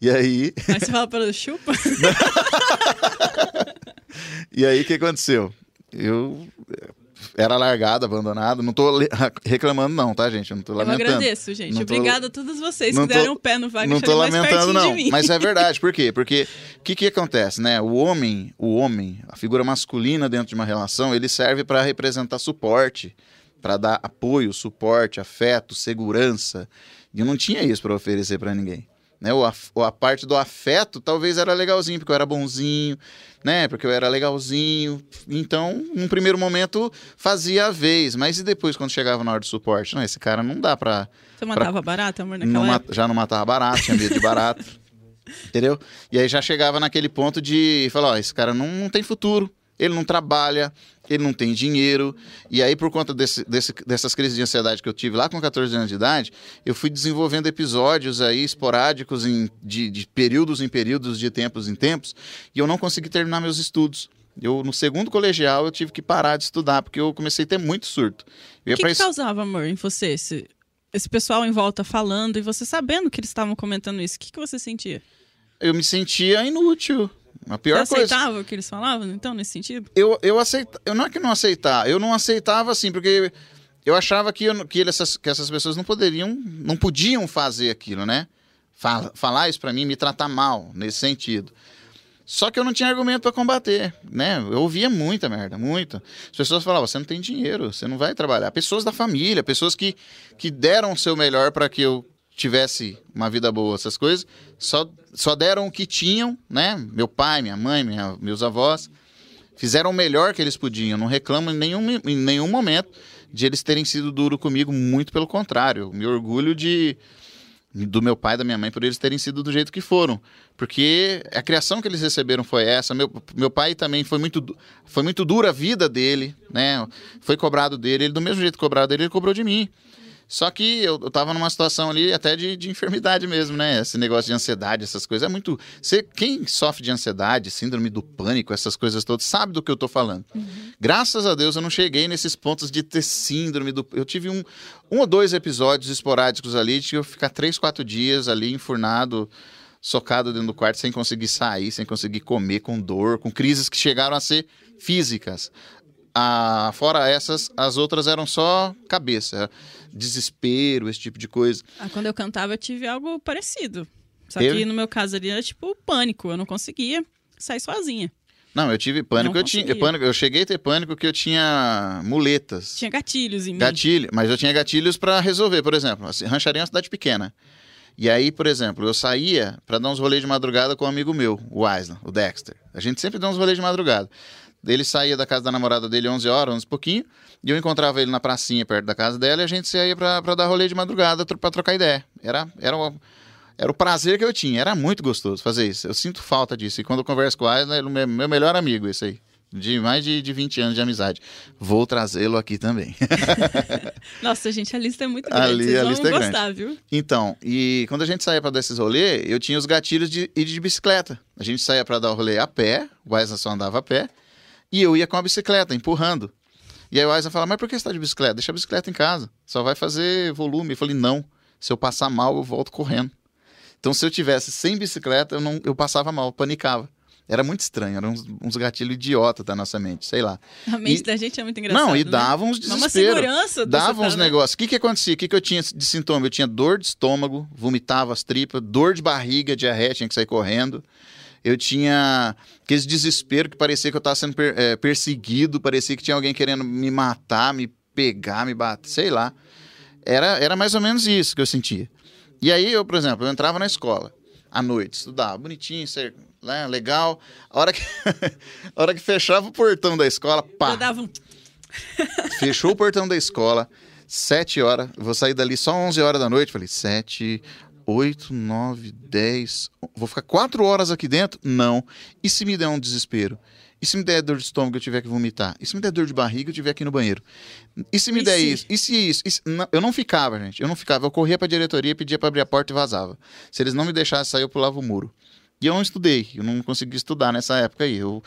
E aí. Mas você fala para o chupa? e aí o que aconteceu? Eu era largado, abandonado. Não tô reclamando, não, tá, gente? Eu não tô lamentando. Eu agradeço, gente. Não Obrigada tô... a todos vocês que deram o pé no Wagner. Não tô lamentando, não. Mas é verdade. Por quê? Porque o que, que acontece, né? O homem, o homem, a figura masculina dentro de uma relação, ele serve para representar suporte, para dar apoio, suporte, afeto, segurança. E eu não tinha isso para oferecer para ninguém. Né? O, a, a parte do afeto talvez era legalzinho, porque eu era bonzinho, né? Porque eu era legalzinho. Então, num primeiro momento, fazia a vez. Mas e depois, quando chegava na hora do suporte? Não, esse cara não dá pra. Você matava pra... barata, amor, naquela não, época? Já não matava barata, tinha medo de barata. entendeu? E aí já chegava naquele ponto de falar: ó, esse cara não, não tem futuro ele não trabalha, ele não tem dinheiro. E aí, por conta desse, desse, dessas crises de ansiedade que eu tive lá com 14 anos de idade, eu fui desenvolvendo episódios aí esporádicos em, de, de períodos em períodos, de tempos em tempos, e eu não consegui terminar meus estudos. Eu, no segundo colegial, eu tive que parar de estudar, porque eu comecei a ter muito surto. O que, que causava, amor, em você? Esse, esse pessoal em volta falando e você sabendo que eles estavam comentando isso, o que, que você sentia? Eu me sentia inútil. A pior Você coisa. aceitava o que eles falavam, então, nesse sentido? Eu, eu aceitava. Eu não é que não aceitar, eu não aceitava assim, porque eu achava que, eu, que, essas, que essas pessoas não poderiam, não podiam fazer aquilo, né? Fala, falar isso para mim, me tratar mal nesse sentido. Só que eu não tinha argumento para combater, né? Eu ouvia muita merda, muita. As pessoas falavam: você não tem dinheiro, você não vai trabalhar. Pessoas da família, pessoas que, que deram o seu melhor para que eu tivesse uma vida boa, essas coisas, só, só deram o que tinham, né? Meu pai, minha mãe, minha, meus avós, fizeram o melhor que eles podiam. Não reclamo em nenhum, em nenhum momento de eles terem sido duro comigo, muito pelo contrário. Me orgulho de do meu pai da minha mãe por eles terem sido do jeito que foram, porque a criação que eles receberam foi essa. Meu, meu pai também foi muito foi muito dura a vida dele, né? Foi cobrado dele, ele do mesmo jeito cobrado dele, ele cobrou de mim. Só que eu, eu tava numa situação ali até de, de enfermidade mesmo, né? Esse negócio de ansiedade, essas coisas. É muito. Você, quem sofre de ansiedade, síndrome do pânico, essas coisas todas, sabe do que eu tô falando. Uhum. Graças a Deus eu não cheguei nesses pontos de ter síndrome do. Eu tive um, um ou dois episódios esporádicos ali, de eu ficar três, quatro dias ali enfurnado socado dentro do quarto sem conseguir sair, sem conseguir comer, com dor, com crises que chegaram a ser físicas. Ah, fora essas, as outras eram só cabeça, desespero, esse tipo de coisa. Ah, quando eu cantava, eu tive algo parecido. Só Teve? que no meu caso ali era tipo pânico, eu não conseguia sair sozinha. Não, eu tive pânico, eu tinha pânico, eu cheguei a ter pânico que eu tinha muletas. Tinha gatilhos em mim. Gatilho, mas eu tinha gatilhos para resolver, por exemplo, assim, Rancharia é uma cidade pequena. E aí, por exemplo, eu saía para dar uns rolês de madrugada com um amigo meu, o Aislan, o Dexter. A gente sempre dá uns rolês de madrugada. Ele saía da casa da namorada dele 11 horas, 11 pouquinho, e eu encontrava ele na pracinha perto da casa dela e a gente saía pra, pra dar rolê de madrugada pra trocar ideia. Era, era, uma, era o prazer que eu tinha, era muito gostoso fazer isso. Eu sinto falta disso. E quando eu converso com o Aislan, ele é meu melhor amigo, esse aí de mais de, de 20 anos de amizade. Vou trazê-lo aqui também. Nossa, gente, a lista é muito grande. Ali, Vocês a lista é gostar, grande. viu? Então, e quando a gente saía para dar esses rolês, eu tinha os gatilhos de ir de bicicleta. A gente saía para dar o rolê a pé, o Wesley só andava a pé, e eu ia com a bicicleta, empurrando. E aí o Wesley falava, mas por que você está de bicicleta? Deixa a bicicleta em casa, só vai fazer volume. Eu falei, não, se eu passar mal, eu volto correndo. Então, se eu tivesse sem bicicleta, eu, não, eu passava mal, panicava. Era muito estranho, eram uns, uns gatilhos idiota da nossa mente, sei lá. A mente e, da gente é muito engraçada. Não, e né? dava uns desespero. Uma segurança. Dava uns negócios. O que que acontecia? O que que eu tinha de sintoma? Eu tinha dor de estômago, vomitava as tripas, dor de barriga, diarreia, tinha que sair correndo. Eu tinha aquele desespero que parecia que eu estava sendo per, é, perseguido, parecia que tinha alguém querendo me matar, me pegar, me bater, sei lá. Era, era mais ou menos isso que eu sentia. E aí eu, por exemplo, eu entrava na escola à noite, estudava bonitinho, né, legal. A hora que, a hora que fechava o portão da escola, pá. Um... Fechou o portão da escola, sete horas, vou sair dali só 11 horas da noite. Falei, sete, oito, nove, dez. Vou ficar quatro horas aqui dentro? Não. E se me der um desespero? E se me der dor de estômago eu tiver que vomitar? E se me der dor de barriga eu tiver aqui no banheiro? E se me e der se... isso? E se isso? E se... Não, eu não ficava, gente. Eu não ficava. Eu corria pra diretoria, pedia pra abrir a porta e vazava. Se eles não me deixassem sair, eu pulava o muro. E eu não estudei, eu não consegui estudar nessa época aí. Eu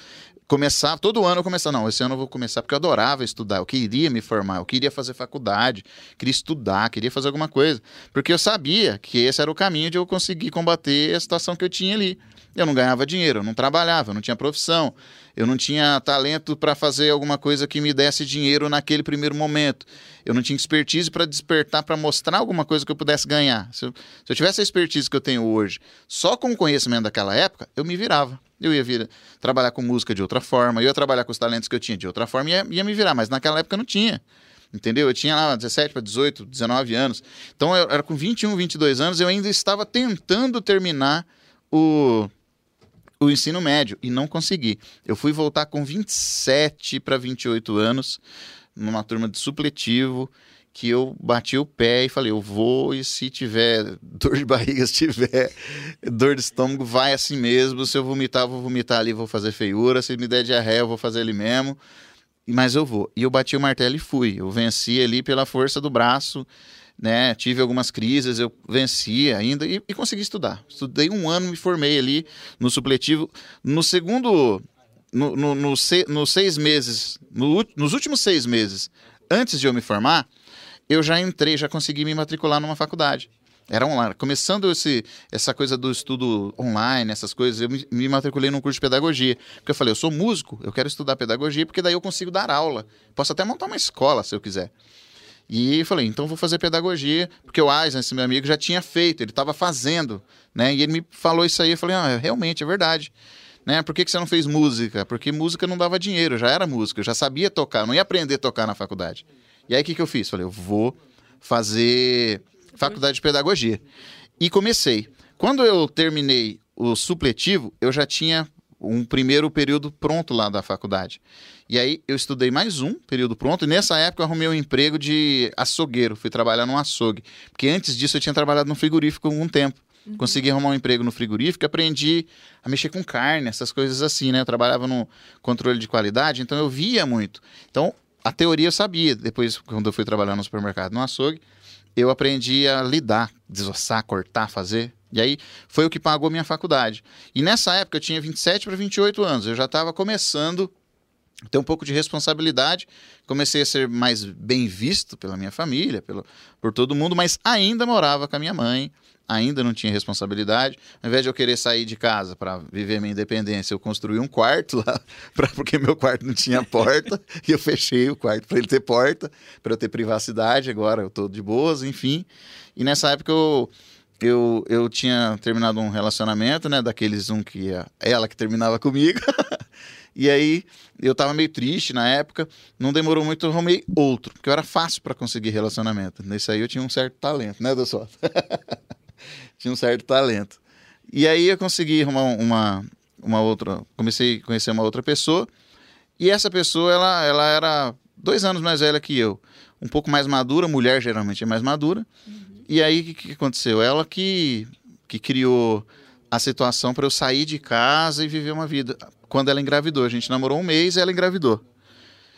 começava, todo ano eu começava, não, esse ano eu vou começar, porque eu adorava estudar, eu queria me formar, eu queria fazer faculdade, queria estudar, queria fazer alguma coisa. Porque eu sabia que esse era o caminho de eu conseguir combater a situação que eu tinha ali. Eu não ganhava dinheiro, eu não trabalhava, eu não tinha profissão, eu não tinha talento para fazer alguma coisa que me desse dinheiro naquele primeiro momento. Eu não tinha expertise para despertar, para mostrar alguma coisa que eu pudesse ganhar. Se eu, se eu, tivesse a expertise que eu tenho hoje, só com o conhecimento daquela época, eu me virava. Eu ia vir trabalhar com música de outra forma, eu ia trabalhar com os talentos que eu tinha de outra forma, ia, ia me virar, mas naquela época não tinha entendeu? Eu tinha lá 17 para 18, 19 anos. Então eu era com 21, 22 anos, eu ainda estava tentando terminar o o ensino médio e não consegui. Eu fui voltar com 27 para 28 anos, numa turma de supletivo, que eu bati o pé e falei, eu vou e se tiver dor de barriga, se tiver dor de estômago, vai assim mesmo. Se eu vomitar, eu vou vomitar ali, vou fazer feiura. Se me der diarreia, eu vou fazer ali mesmo. Mas eu vou. E eu bati o martelo e fui. Eu venci ali pela força do braço né? Tive algumas crises, eu venci ainda e, e consegui estudar. Estudei um ano, me formei ali no supletivo. No segundo, no, no, no, nos seis meses, no, nos últimos seis meses, antes de eu me formar, eu já entrei, já consegui me matricular numa faculdade. Era online. Começando esse, essa coisa do estudo online, essas coisas, eu me, me, matriculei num curso de pedagogia. Porque eu falei, eu sou músico, eu quero estudar pedagogia, porque daí eu consigo dar aula. Posso até montar uma escola, se eu quiser. E falei, então vou fazer pedagogia, porque o Eisen, esse meu amigo, já tinha feito, ele estava fazendo, né? E ele me falou isso aí, eu falei, ah, realmente, é verdade. Né? Por que, que você não fez música? Porque música não dava dinheiro, já era música, eu já sabia tocar, não ia aprender a tocar na faculdade. E aí o que, que eu fiz? Falei, eu vou fazer faculdade de pedagogia. E comecei. Quando eu terminei o supletivo, eu já tinha um primeiro período pronto lá da faculdade. E aí eu estudei mais um período pronto, e nessa época eu arrumei um emprego de açougueiro, fui trabalhar num açougue. Porque antes disso eu tinha trabalhado no frigorífico um tempo. Uhum. Consegui arrumar um emprego no frigorífico, aprendi a mexer com carne, essas coisas assim, né? Eu trabalhava no controle de qualidade, então eu via muito. Então, a teoria eu sabia. Depois, quando eu fui trabalhar no supermercado, no açougue, eu aprendi a lidar, desossar, cortar, fazer. E aí foi o que pagou minha faculdade. E nessa época eu tinha 27 para 28 anos, eu já estava começando a ter um pouco de responsabilidade, comecei a ser mais bem visto pela minha família, pelo, por todo mundo, mas ainda morava com a minha mãe, ainda não tinha responsabilidade. Ao invés de eu querer sair de casa para viver minha independência, eu construí um quarto lá, pra, porque meu quarto não tinha porta, e eu fechei o quarto para ele ter porta, para eu ter privacidade. Agora eu estou de boas, enfim. E nessa época eu, eu, eu tinha terminado um relacionamento, né, daqueles um que ia, ela que terminava comigo. E aí eu tava meio triste na época, não demorou muito, eu arrumei outro, porque eu era fácil para conseguir relacionamento. Nesse aí eu tinha um certo talento, né, Dossota? tinha um certo talento. E aí eu consegui arrumar uma, uma outra. Comecei a conhecer uma outra pessoa. E essa pessoa, ela, ela era dois anos mais velha que eu. Um pouco mais madura, mulher geralmente é mais madura. Uhum. E aí o que, que aconteceu? Ela que, que criou a situação para eu sair de casa e viver uma vida. Quando ela engravidou, a gente namorou um mês e ela engravidou.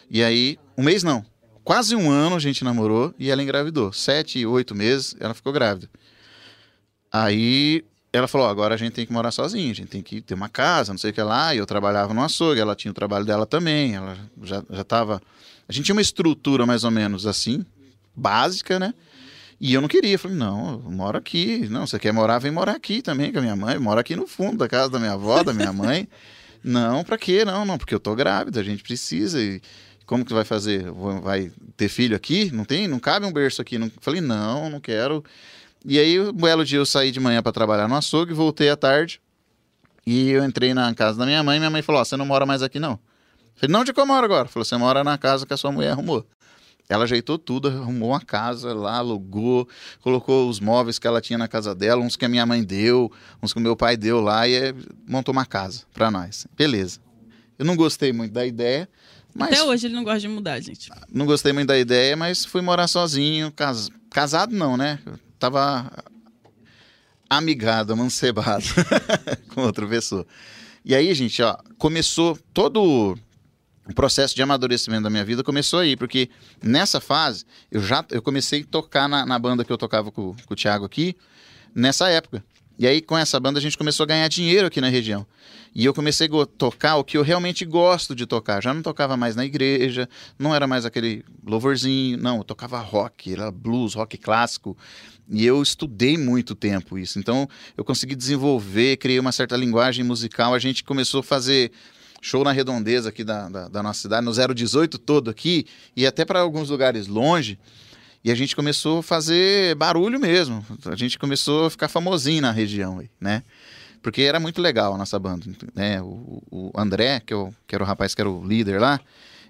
E aí, um mês não, quase um ano a gente namorou e ela engravidou. Sete, oito meses, ela ficou grávida. Aí ela falou: agora a gente tem que morar sozinha, a gente tem que ter uma casa, não sei o que lá. E eu trabalhava no açougue, ela tinha o trabalho dela também, ela já, já. A gente tinha uma estrutura mais ou menos assim, básica, né? E eu não queria, falei: não, eu moro aqui. Não, você quer morar, vem morar aqui também com a minha mãe. Eu moro aqui no fundo da casa da minha avó, da minha mãe. não, pra quê? Não, não, porque eu tô grávida, a gente precisa. E como que vai fazer? Vai ter filho aqui? Não tem? Não cabe um berço aqui. Não... Falei: não, não quero. E aí, um belo dia eu saí de manhã para trabalhar no açougue, voltei à tarde. E eu entrei na casa da minha mãe minha mãe falou: oh, você não mora mais aqui não. falei, não, de eu moro agora? Falou, você mora na casa que a sua mulher arrumou. Ela ajeitou tudo, arrumou uma casa lá, alugou, colocou os móveis que ela tinha na casa dela, uns que a minha mãe deu, uns que o meu pai deu lá e montou uma casa para nós. Beleza. Eu não gostei muito da ideia, mas... Até hoje ele não gosta de mudar, gente. Não gostei muito da ideia, mas fui morar sozinho, cas... casado não, né? tava amigado, amancebado com outra pessoa. E aí, gente, ó, começou todo o processo de amadurecimento da minha vida começou aí, porque nessa fase eu já eu comecei a tocar na, na banda que eu tocava com, com o Thiago aqui, nessa época. E aí, com essa banda, a gente começou a ganhar dinheiro aqui na região. E eu comecei a tocar o que eu realmente gosto de tocar. Já não tocava mais na igreja, não era mais aquele louvorzinho, não, eu tocava rock, era blues, rock clássico. E eu estudei muito tempo isso. Então, eu consegui desenvolver, criei uma certa linguagem musical. A gente começou a fazer show na redondeza aqui da, da, da nossa cidade, no 018 todo aqui, e até para alguns lugares longe. E a gente começou a fazer barulho mesmo. A gente começou a ficar famosinho na região, né? Porque era muito legal a nossa banda, né? O, o André, que, eu, que era o rapaz que era o líder lá,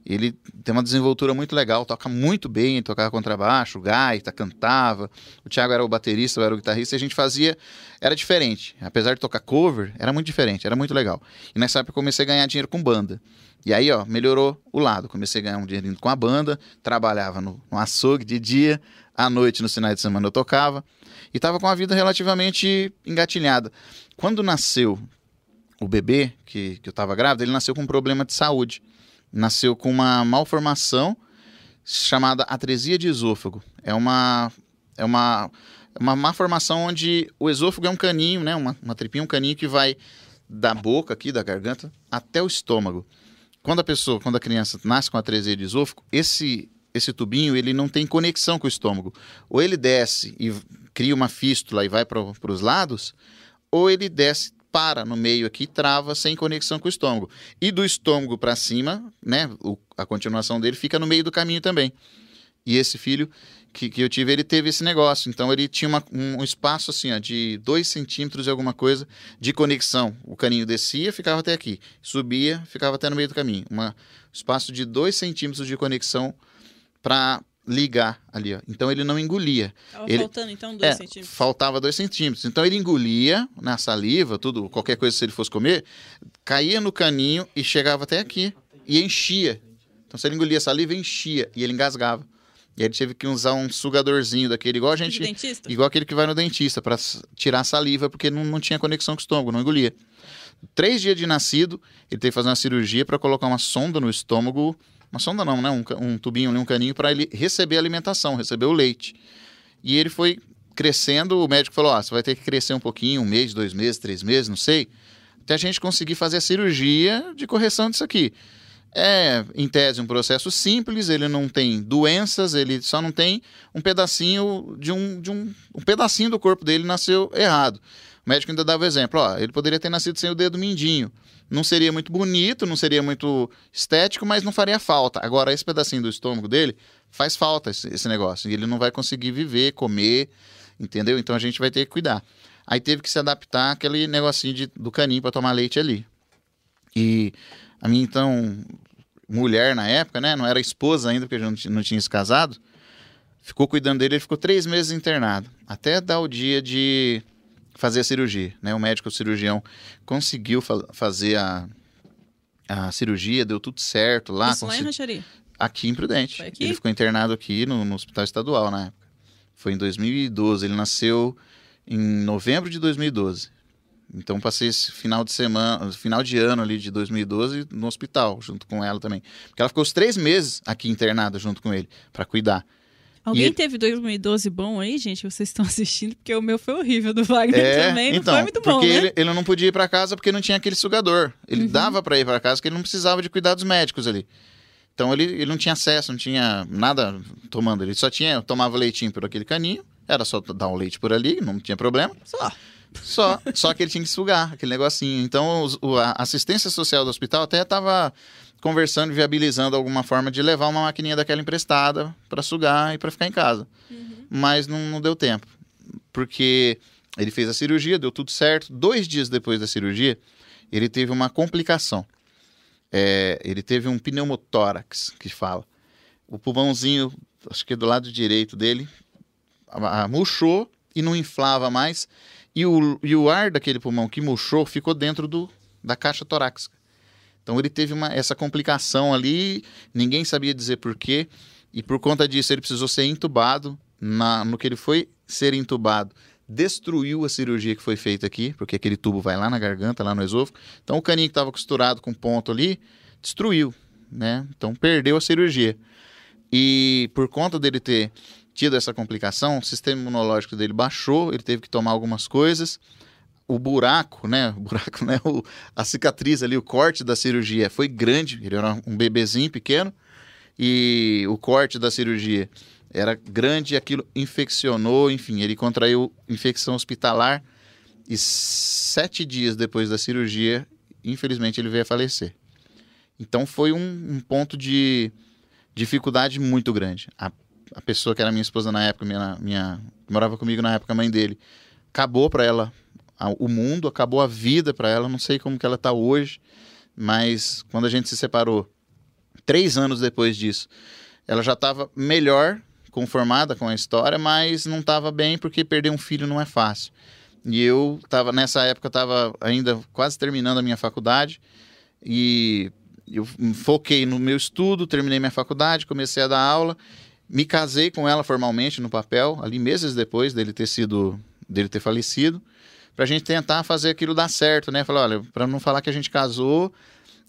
ele tem uma desenvoltura muito legal, toca muito bem, tocava contrabaixo, gaita, cantava. O Thiago era o baterista, eu era o guitarrista, e a gente fazia, era diferente. Apesar de tocar cover, era muito diferente, era muito legal. E nessa época eu comecei a ganhar dinheiro com banda. E aí, ó, melhorou o lado. Comecei a ganhar um dinheirinho com a banda, trabalhava no, no açougue de dia, à noite, nos finais de semana eu tocava. E estava com a vida relativamente engatilhada. Quando nasceu o bebê, que, que eu estava grávida, ele nasceu com um problema de saúde nasceu com uma malformação chamada atresia de esôfago. É uma é uma uma malformação onde o esôfago é um caninho, né, uma, uma tripinha, um caninho que vai da boca aqui, da garganta, até o estômago. Quando a pessoa, quando a criança nasce com atresia de esôfago, esse esse tubinho ele não tem conexão com o estômago. Ou ele desce e cria uma fístula e vai para os lados, ou ele desce para no meio aqui, trava sem conexão com o estômago. E do estômago para cima, né, o, a continuação dele fica no meio do caminho também. E esse filho que, que eu tive, ele teve esse negócio. Então ele tinha uma, um, espaço assim, ó, de dois centímetros e alguma coisa de conexão. O caninho descia, ficava até aqui. Subia, ficava até no meio do caminho. Um espaço de dois centímetros de conexão para ligar ali, ó. Então ele não engolia. Tava ele, faltando então dois é, centímetros. Faltava dois centímetros. Então ele engolia na saliva, tudo, qualquer coisa se ele fosse comer, caía no caninho e chegava até aqui e enchia. Então se ele engolia saliva, enchia e ele engasgava. E ele teve que usar um sugadorzinho daquele, igual a gente. Dentista? Igual aquele que vai no dentista, para tirar a saliva, porque não, não tinha conexão com o estômago, não engolia. Três dias de nascido, ele teve que fazer uma cirurgia para colocar uma sonda no estômago uma sonda não, né? Um, um tubinho, um caninho para ele receber alimentação, receber o leite. E ele foi crescendo, o médico falou: Ó, você vai ter que crescer um pouquinho, um mês, dois meses, três meses, não sei, até a gente conseguir fazer a cirurgia de correção disso aqui. É, em tese, um processo simples, ele não tem doenças, ele só não tem um pedacinho de um, de um, um pedacinho do corpo dele nasceu errado. O médico ainda dava o exemplo, ó, ele poderia ter nascido sem o dedo mindinho. Não seria muito bonito, não seria muito estético, mas não faria falta. Agora, esse pedacinho do estômago dele faz falta esse, esse negócio. E ele não vai conseguir viver, comer, entendeu? Então a gente vai ter que cuidar. Aí teve que se adaptar aquele negocinho de, do caninho para tomar leite ali. E a minha, então, mulher na época, né? Não era esposa ainda, porque a gente não tinha se casado. Ficou cuidando dele, ele ficou três meses internado. Até dar o dia de fazer a cirurgia, né? O médico o cirurgião conseguiu fa fazer a, a cirurgia, deu tudo certo lá. Isso lá em Rancharia? Aqui em Prudente. Aqui? Ele ficou internado aqui no, no hospital estadual na época. Foi em 2012. Ele nasceu em novembro de 2012. Então passei esse final de semana, final de ano ali de 2012 no hospital, junto com ela também. Porque ela ficou os três meses aqui internada junto com ele, para cuidar. Alguém ele- teve 2012 bom aí, gente? Vocês estão assistindo, porque o meu foi horrível do Wagner É, também. Não então, foi muito bom, porque né? ele, ele não podia ir para casa porque não tinha aquele sugador. Ele Uhum. dava para ir para casa porque ele não precisava de cuidados médicos ali. Então ele, ele não tinha acesso, não tinha nada tomando. Ele só tinha, tomava leitinho por aquele caninho, era só dar um leite por ali, não tinha problema. Só. Só, só que ele tinha que sugar aquele negocinho. Então os- o- a assistência social do hospital até estava conversando, viabilizando alguma forma de levar uma maquininha daquela emprestada para sugar e para ficar em casa. Mas não, não deu tempo, porque ele fez a cirurgia, deu tudo certo. Dois dias depois da cirurgia, ele teve uma complicação. É, ele teve um pneumotórax, que fala. O pulmãozinho, acho que do lado direito dele, a- a- murchou e não inflava mais. E o, e o ar daquele pulmão que murchou ficou dentro do, da caixa torácica. Então ele teve uma, essa complicação ali, ninguém sabia dizer por quê. E por conta disso ele precisou ser entubado. Na, no que ele foi ser entubado, destruiu a cirurgia que foi feita aqui, porque aquele tubo vai lá na garganta, lá no esôfago. Então o caninho que estava costurado com ponto ali, destruiu, né? Então perdeu a cirurgia. E por conta dele ter tido essa complicação, o sistema imunológico dele baixou, ele teve que tomar algumas coisas. O buraco, né? O buraco, né? O, a cicatriz ali, o corte da cirurgia foi grande, ele era um bebezinho pequeno, e o corte da cirurgia era grande aquilo infeccionou, enfim, ele contraiu infecção hospitalar e sete dias depois da cirurgia, infelizmente, ele veio a falecer. Então foi um, um ponto de dificuldade muito grande. A, a pessoa que era minha esposa na época, minha, minha morava comigo na época, a mãe dele, acabou para ela a- o mundo, acabou a vida para ela. Não sei como que ela está hoje, mas quando a gente se separou, três anos depois disso, ela já estava melhor, conformada com a história, mas não estava bem porque perder um filho não é fácil. E eu estava nessa época estava ainda quase terminando a minha faculdade e eu foquei no meu estudo, terminei minha faculdade, comecei a dar aula, me casei com ela formalmente no papel, ali meses depois dele ter sido, dele ter falecido, pra gente tentar fazer aquilo dar certo, né? Falar, olha, para não falar que a gente casou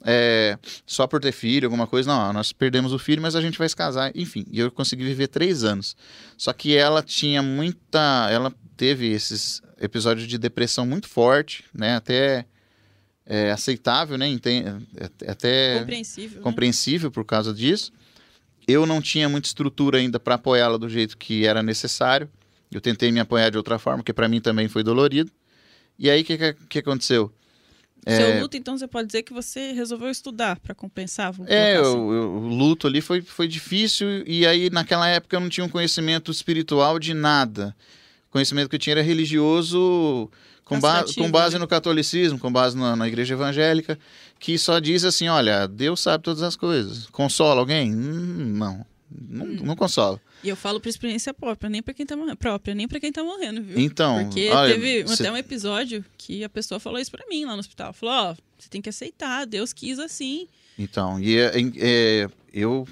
é, só por ter filho, alguma coisa, não, nós perdemos o filho, mas a gente vai se casar, enfim. E eu consegui viver três anos. Só que ela tinha muita, ela teve esses episódios de depressão muito forte, né? Até é, aceitável, né? Enten- é- até Compreensível. né? compreensível por causa disso. Eu não tinha muita estrutura ainda para apoiá-la do jeito que era necessário. Eu tentei me apoiar de outra forma, que para mim também foi dolorido. E aí, o que, que, que aconteceu? Seu luto, então, você pode dizer que você resolveu estudar para compensar? É, assim. o, luto ali foi, foi difícil. E aí, naquela época, eu não tinha um conhecimento espiritual de nada. O conhecimento que eu tinha era religioso, com, ba com base né? no catolicismo, com base na, na igreja evangélica, que só diz assim: olha, Deus sabe todas as coisas. Consola alguém? Hum, não. Não, Hum. não consola. E eu falo por experiência própria, nem para quem tá morrendo, própria, nem para quem tá morrendo, viu? Então, Porque olha, teve cê- até um episódio que a pessoa falou isso pra mim lá no hospital. Falou, ó, você tem que aceitar, Deus quis assim. Então, e é, é, eu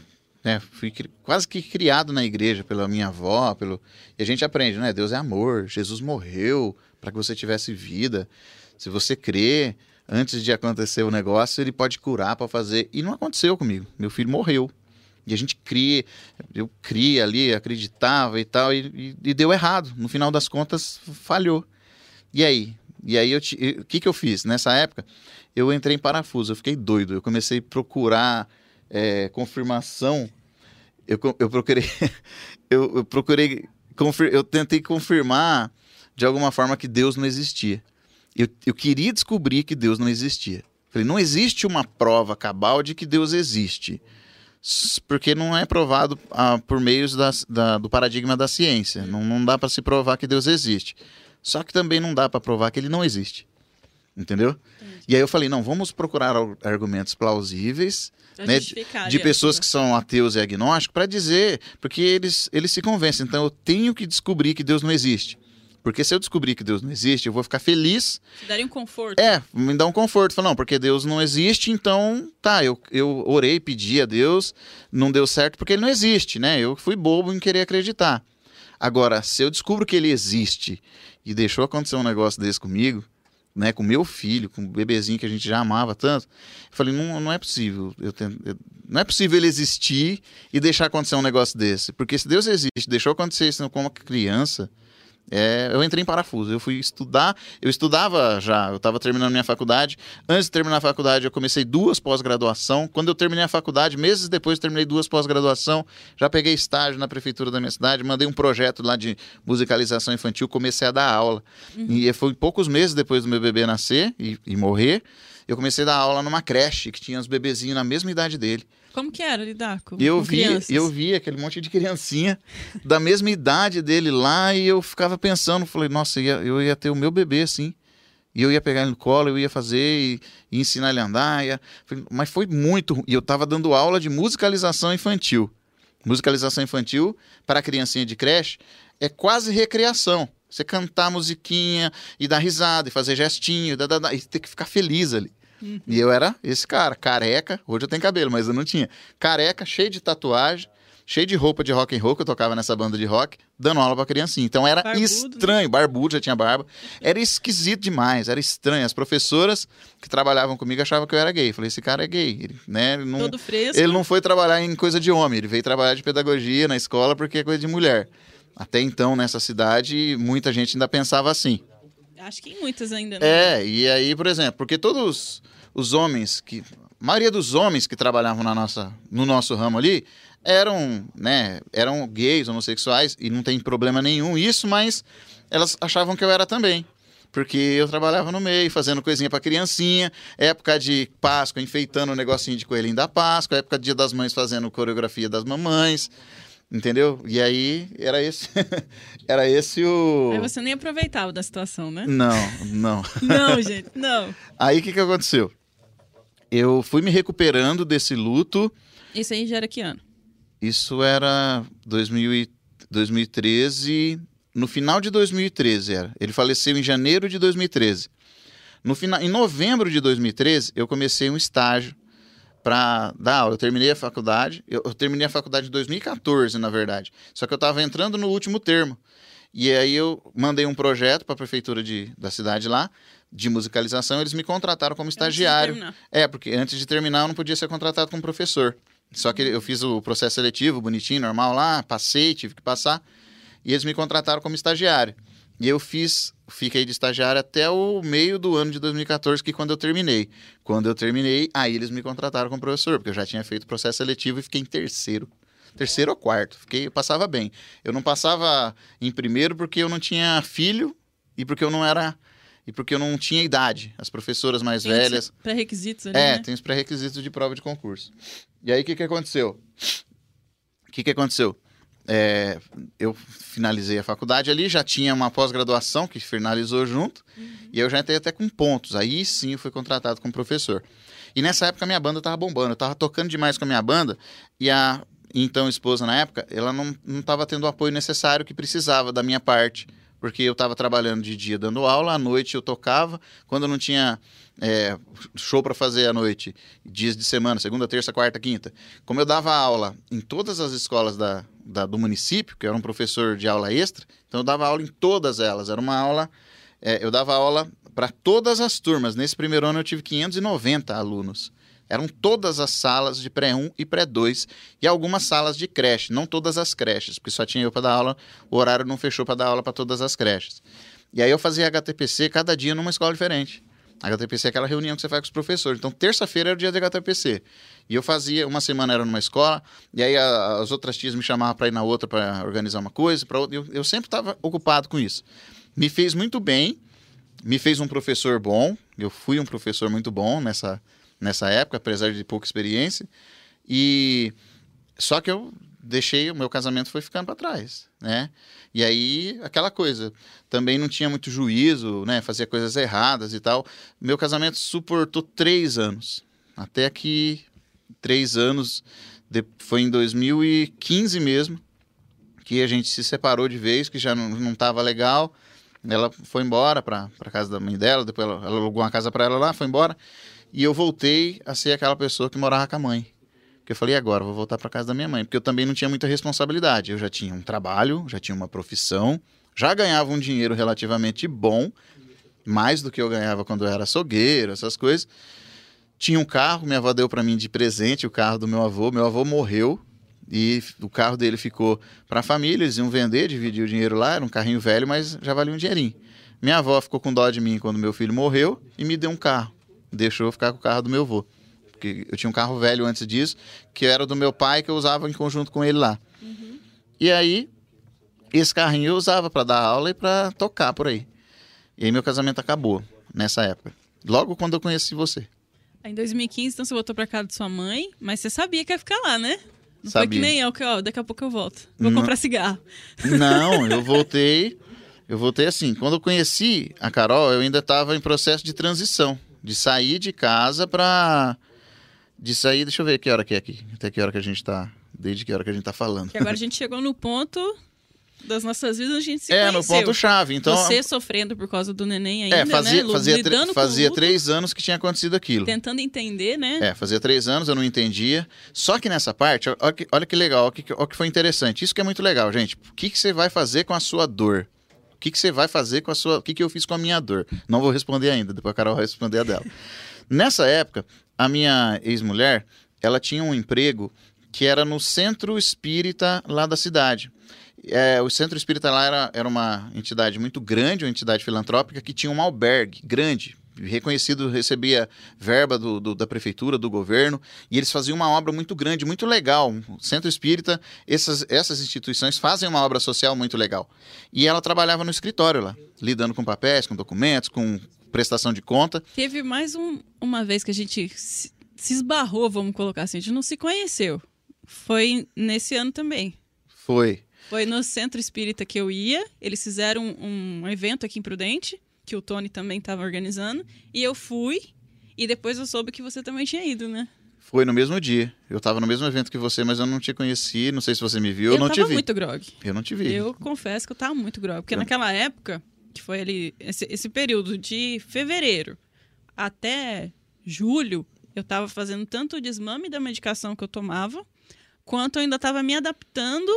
né, fui quase que criado na igreja pela minha avó, pelo e a gente aprende, né? Deus é amor, Jesus morreu para que você tivesse vida. Se você crê, antes de acontecer o negócio, ele pode curar para fazer. E não aconteceu comigo. Meu filho morreu. E a gente cria, eu cria ali, acreditava e tal, e, e, e deu errado. No final das contas, falhou. E aí? E aí, o que, que eu fiz? Nessa época, eu entrei em parafuso, eu fiquei doido. Eu comecei a procurar é, confirmação. Eu, eu procurei. eu, eu procurei. Confir, eu tentei confirmar de alguma forma que Deus não existia. Eu, eu queria descobrir que Deus não existia. Falei, não existe uma prova cabal de que Deus existe porque não é provado ah, por meios da, da, do paradigma da ciência. Não, não dá para se provar que Deus existe. Só que também não dá para provar que ele não existe. Entendeu? Entendi. E aí eu falei, não, vamos procurar argumentos plausíveis né, de, de pessoas que são ateus e agnósticos para dizer, porque eles, eles se convencem. Então eu tenho que descobrir que Deus não existe. Porque se eu descobrir que Deus não existe, eu vou ficar feliz. Te daria um conforto. É, me dá um conforto. Falar, não, porque Deus não existe, então tá, eu, eu orei, pedi a Deus, não deu certo porque ele não existe, né? Eu fui bobo em querer acreditar. Agora, se eu descubro que ele existe e deixou acontecer um negócio desse comigo, né, com meu filho, com o bebezinho que a gente já amava tanto, eu falei, não, não é possível, eu tento, eu, não é possível ele existir e deixar acontecer um negócio desse, porque se Deus existe, deixou acontecer isso como criança, é, eu entrei em parafuso. Eu fui estudar, eu estudava já, eu estava terminando minha faculdade. Antes de terminar a faculdade, eu comecei duas pós-graduação. Quando eu terminei a faculdade, meses depois, terminei duas pós-graduação. Já peguei estágio na prefeitura da minha cidade, mandei um projeto lá de musicalização infantil, comecei a dar aula. Uhum. E foi poucos meses depois do meu bebê nascer e, e morrer, eu comecei a dar aula numa creche que tinha os bebezinhos na mesma idade dele. Como que era lidar com, eu com vi, crianças? Eu vi aquele monte de criancinha da mesma idade dele lá e eu ficava pensando, falei, nossa, eu ia, eu ia ter o meu bebê assim. E eu ia pegar ele no colo, eu ia fazer e, e ensinar ele a andar. Ia... Mas foi muito. E eu estava dando aula de musicalização infantil. Musicalização infantil para criancinha de creche é quase recreação. Você cantar musiquinha e dar risada e fazer gestinho e ter que ficar feliz ali. Uhum. E eu era esse cara, careca. Hoje eu tenho cabelo, mas eu não tinha. Careca, cheio de tatuagem, cheio de roupa de rock and roll, que eu tocava nessa banda de rock, dando aula pra criancinha. Então era barbudo, estranho, barbudo, já tinha barba. Era esquisito demais, era estranho. As professoras que trabalhavam comigo achavam que eu era gay. Falei, esse cara é gay, ele, né? Ele não, Todo fresco. Ele não foi trabalhar em coisa de homem, ele veio trabalhar de pedagogia na escola porque é coisa de mulher. Até então, nessa cidade, muita gente ainda pensava assim. Acho que em muitas ainda, né? É, e aí, por exemplo, porque todos os homens que. A maioria dos homens que trabalhavam na nossa, no nosso ramo ali eram, né, eram gays, homossexuais, e não tem problema nenhum isso, mas elas achavam que eu era também. Porque eu trabalhava no meio, fazendo coisinha para criancinha, época de Páscoa, enfeitando o um negocinho de coelhinho da Páscoa, época de Dia das Mães fazendo coreografia das mamães. Entendeu? E aí era esse era esse o Aí você nem aproveitava da situação, né? Não, não. não, gente, não. Aí o que que aconteceu? Eu fui me recuperando desse luto. Isso aí já era que ano? Isso era 2000 e 2013, no final de 2013 era. Ele faleceu em janeiro de 2013. No final, em novembro de 2013, eu comecei um estágio para dar aula. Eu terminei a faculdade, eu, eu, terminei a faculdade em 2014, na verdade. Só que eu estava entrando no último termo. E aí eu mandei um projeto para a prefeitura de, da cidade lá, de musicalização, eles me contrataram como estagiário. É, porque antes de terminar eu não podia ser contratado como professor. Só que eu fiz o processo seletivo, bonitinho, normal lá, passei, tive que passar. E eles me contrataram como estagiário. E eu fiz, fiquei de estagiário até o meio do ano de 2014, que quando eu terminei. Quando eu terminei, aí eles me contrataram como professor, porque eu já tinha feito o processo seletivo e fiquei em terceiro. Terceiro ou quarto. Fiquei, eu passava bem. Eu não passava em primeiro porque eu não tinha filho e porque eu não era e porque eu não tinha idade. As professoras mais tem velhas. Pré-requisitos ali. É, né? tem os pré-requisitos de prova de concurso. E aí o que, que aconteceu? O que, que aconteceu? É, eu finalizei a faculdade ali, já tinha uma pós-graduação que finalizou junto, uhum. e eu já entrei até com pontos. Aí sim eu fui contratado como professor. E nessa época a minha banda estava bombando, eu estava tocando demais com a minha banda, e a então esposa na época, ela não estava tendo o apoio necessário que precisava da minha parte porque eu estava trabalhando de dia dando aula, à noite eu tocava, quando eu não tinha é, show para fazer à noite, dias de semana, segunda, terça, quarta, quinta. Como eu dava aula em todas as escolas da, da, do município, que eu era um professor de aula extra, então eu dava aula em todas elas. Era uma aula, é, eu dava aula para todas as turmas. Nesse primeiro ano eu tive 590 alunos. Eram todas as salas de pré-1 e pré-2 e algumas salas de creche, não todas as creches, porque só tinha eu para dar aula, o horário não fechou para dar aula para todas as creches. E aí eu fazia HTPC cada dia numa escola diferente. HTPC é aquela reunião que você faz com os professores. Então, terça-feira era o dia de HTPC. E eu fazia, uma semana era numa escola, e aí a, as outras tias me chamavam para ir na outra para organizar uma coisa, para. Eu, eu sempre estava ocupado com isso. Me fez muito bem, me fez um professor bom. Eu fui um professor muito bom nessa, nessa época, apesar de pouca experiência. E só que eu deixei, o meu casamento foi ficando para trás, né? E aí, aquela coisa, também não tinha muito juízo, né? Fazia coisas erradas e tal. Meu casamento suportou três anos. Até que, três anos, de, foi em 2015 mesmo, que a gente se separou de vez, que já não estava legal. Ela foi embora para casa da mãe dela, depois ela, ela alugou uma casa para ela lá, foi embora. E eu voltei a ser aquela pessoa que morava com a mãe. Porque eu falei, agora vou voltar para casa da minha mãe, porque eu também não tinha muita responsabilidade. Eu já tinha um trabalho, já tinha uma profissão, já ganhava um dinheiro relativamente bom, mais do que eu ganhava quando eu era açougueiro, essas coisas. Tinha um carro, minha avó deu para mim de presente o carro do meu avô. Meu avô morreu e o carro dele ficou para a família, eles iam vender, dividir o dinheiro lá, era um carrinho velho, mas já valia um dinheirinho. Minha avó ficou com dó de mim quando meu filho morreu e me deu um carro. Deixou eu ficar com o carro do meu avô porque eu tinha um carro velho antes disso, que era do meu pai, que eu usava em conjunto com ele lá. Uhum. E aí, esse carrinho eu usava para dar aula e para tocar por aí. E aí meu casamento acabou nessa época. Logo quando eu conheci você. Em 2015, então você voltou para casa de sua mãe, mas você sabia que ia ficar lá, né? Não sabia. foi que nem eu, que ó, daqui a pouco eu volto. Vou não, comprar cigarro. Não, eu voltei. Eu voltei assim. Quando eu conheci a Carol, eu ainda estava em processo de transição. De sair de casa para Disso aí, deixa eu ver que hora que é aqui. Até que hora que a gente tá. Desde que hora que a gente tá falando. Que agora a gente chegou no ponto das nossas vidas, a gente se É, conheceu. no ponto chave. Então, Você sofrendo por causa do neném ainda, é, fazia, né? Fazia, fazia três anos que tinha acontecido aquilo. Tentando entender, né? É, fazia três anos, eu não entendia. Só que nessa parte, olha que, olha que legal, olha que, olha que foi interessante. Isso que é muito legal, gente. O que, que você vai fazer com a sua dor? O que, que você vai fazer com a sua. O que, que eu fiz com a minha dor? Não vou responder ainda, depois a Carol vai responder a dela. Nessa época, a minha ex-mulher, ela tinha um emprego que era no centro espírita lá da cidade. É, o centro espírita lá era, era uma entidade muito grande, uma entidade filantrópica que tinha um albergue grande, reconhecido, recebia verba do, do, da prefeitura, do governo, e eles faziam uma obra muito grande, muito legal. O Centro Espírita, essas, essas instituições fazem uma obra social muito legal. E ela trabalhava no escritório lá, lidando com papéis, com documentos, com prestação de conta. Teve mais um, uma vez que a gente se esbarrou, vamos colocar assim, a gente não se conheceu. Foi nesse ano também. Foi. Foi no centro espírita que eu ia. Eles fizeram um, um evento aqui em Prudente, que o Tony também estava organizando. E eu fui. E depois eu soube que você também tinha ido, né? Foi no mesmo dia. Eu estava no mesmo evento que você, mas eu não te conheci. Não sei se você me viu. Eu, eu não te vi. muito grog. Eu não te vi. Eu confesso que eu estava muito grog. Porque eu... naquela época, que foi ali, esse, esse período de fevereiro até julho, eu estava fazendo tanto o desmame da medicação que eu tomava, quanto eu ainda estava me adaptando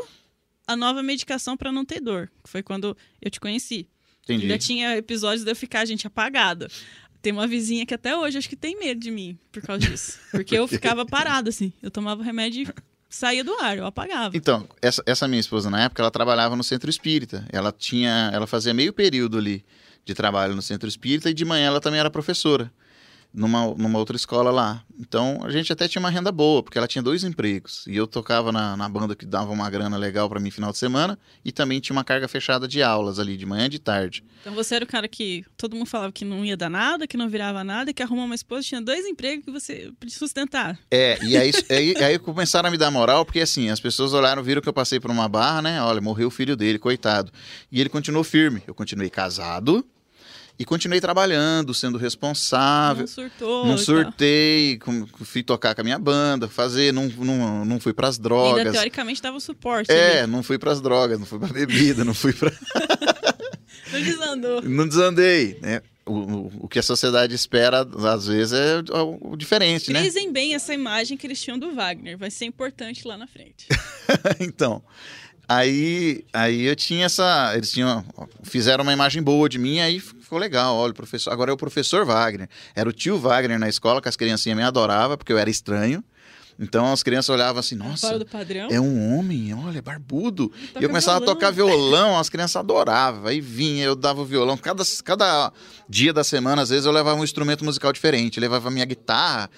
à nova medicação para não ter dor. Que foi quando eu te conheci. Entendi. Ainda tinha episódios de eu ficar, gente, apagada. Tem uma vizinha que até hoje acho que tem medo de mim por causa disso. Porque eu ficava parada, assim. Eu tomava remédio e saía do ar, eu apagava. Então, essa, essa minha esposa, na época, ela trabalhava no centro espírita. Ela tinha. Ela fazia meio período ali de trabalho no centro espírita e de manhã ela também era professora numa, numa outra escola lá. Então a gente até tinha uma renda boa, porque ela tinha dois empregos. E eu tocava na, na banda que dava uma grana legal para mim final de semana, e também tinha uma carga fechada de aulas ali, de manhã e de tarde. Então você era o cara que todo mundo falava que não ia dar nada, que não virava nada, que arrumou uma esposa, tinha dois empregos que você podia sustentar. É, e aí, aí, aí começaram a me dar moral, porque assim, as pessoas olharam, viram que eu passei por uma barra, né? Olha, morreu o filho dele, coitado. E ele continuou firme. Eu continuei casado, e continuei trabalhando, sendo responsável. Não surtou. Não surtei, fui tocar com a minha banda, fazer, não, não, não fui pras drogas. Ainda teoricamente dava suporte. É, ali. não fui pras drogas, não fui pra bebida, não fui pra. não desandou. Não desandei, né? O, o, que a sociedade espera, às vezes, é o, o diferente, né? Frisem bem essa imagem que eles tinham do Wagner, vai ser importante lá na frente. então, Aí, aí eu tinha essa. Eles tinham. Fizeram uma imagem boa de mim, aí ficou legal. Olha, o professor. Agora é o professor Wagner. Era o tio Wagner na escola, que as criancinhas me adoravam, porque eu era estranho. Então as crianças olhavam assim, nossa, é um homem, olha, é barbudo. E eu começava violão. a tocar violão, as crianças adoravam. Aí vinha, eu dava o violão. Cada, cada dia da semana, às vezes, eu levava um instrumento musical diferente. Eu levava a minha guitarra.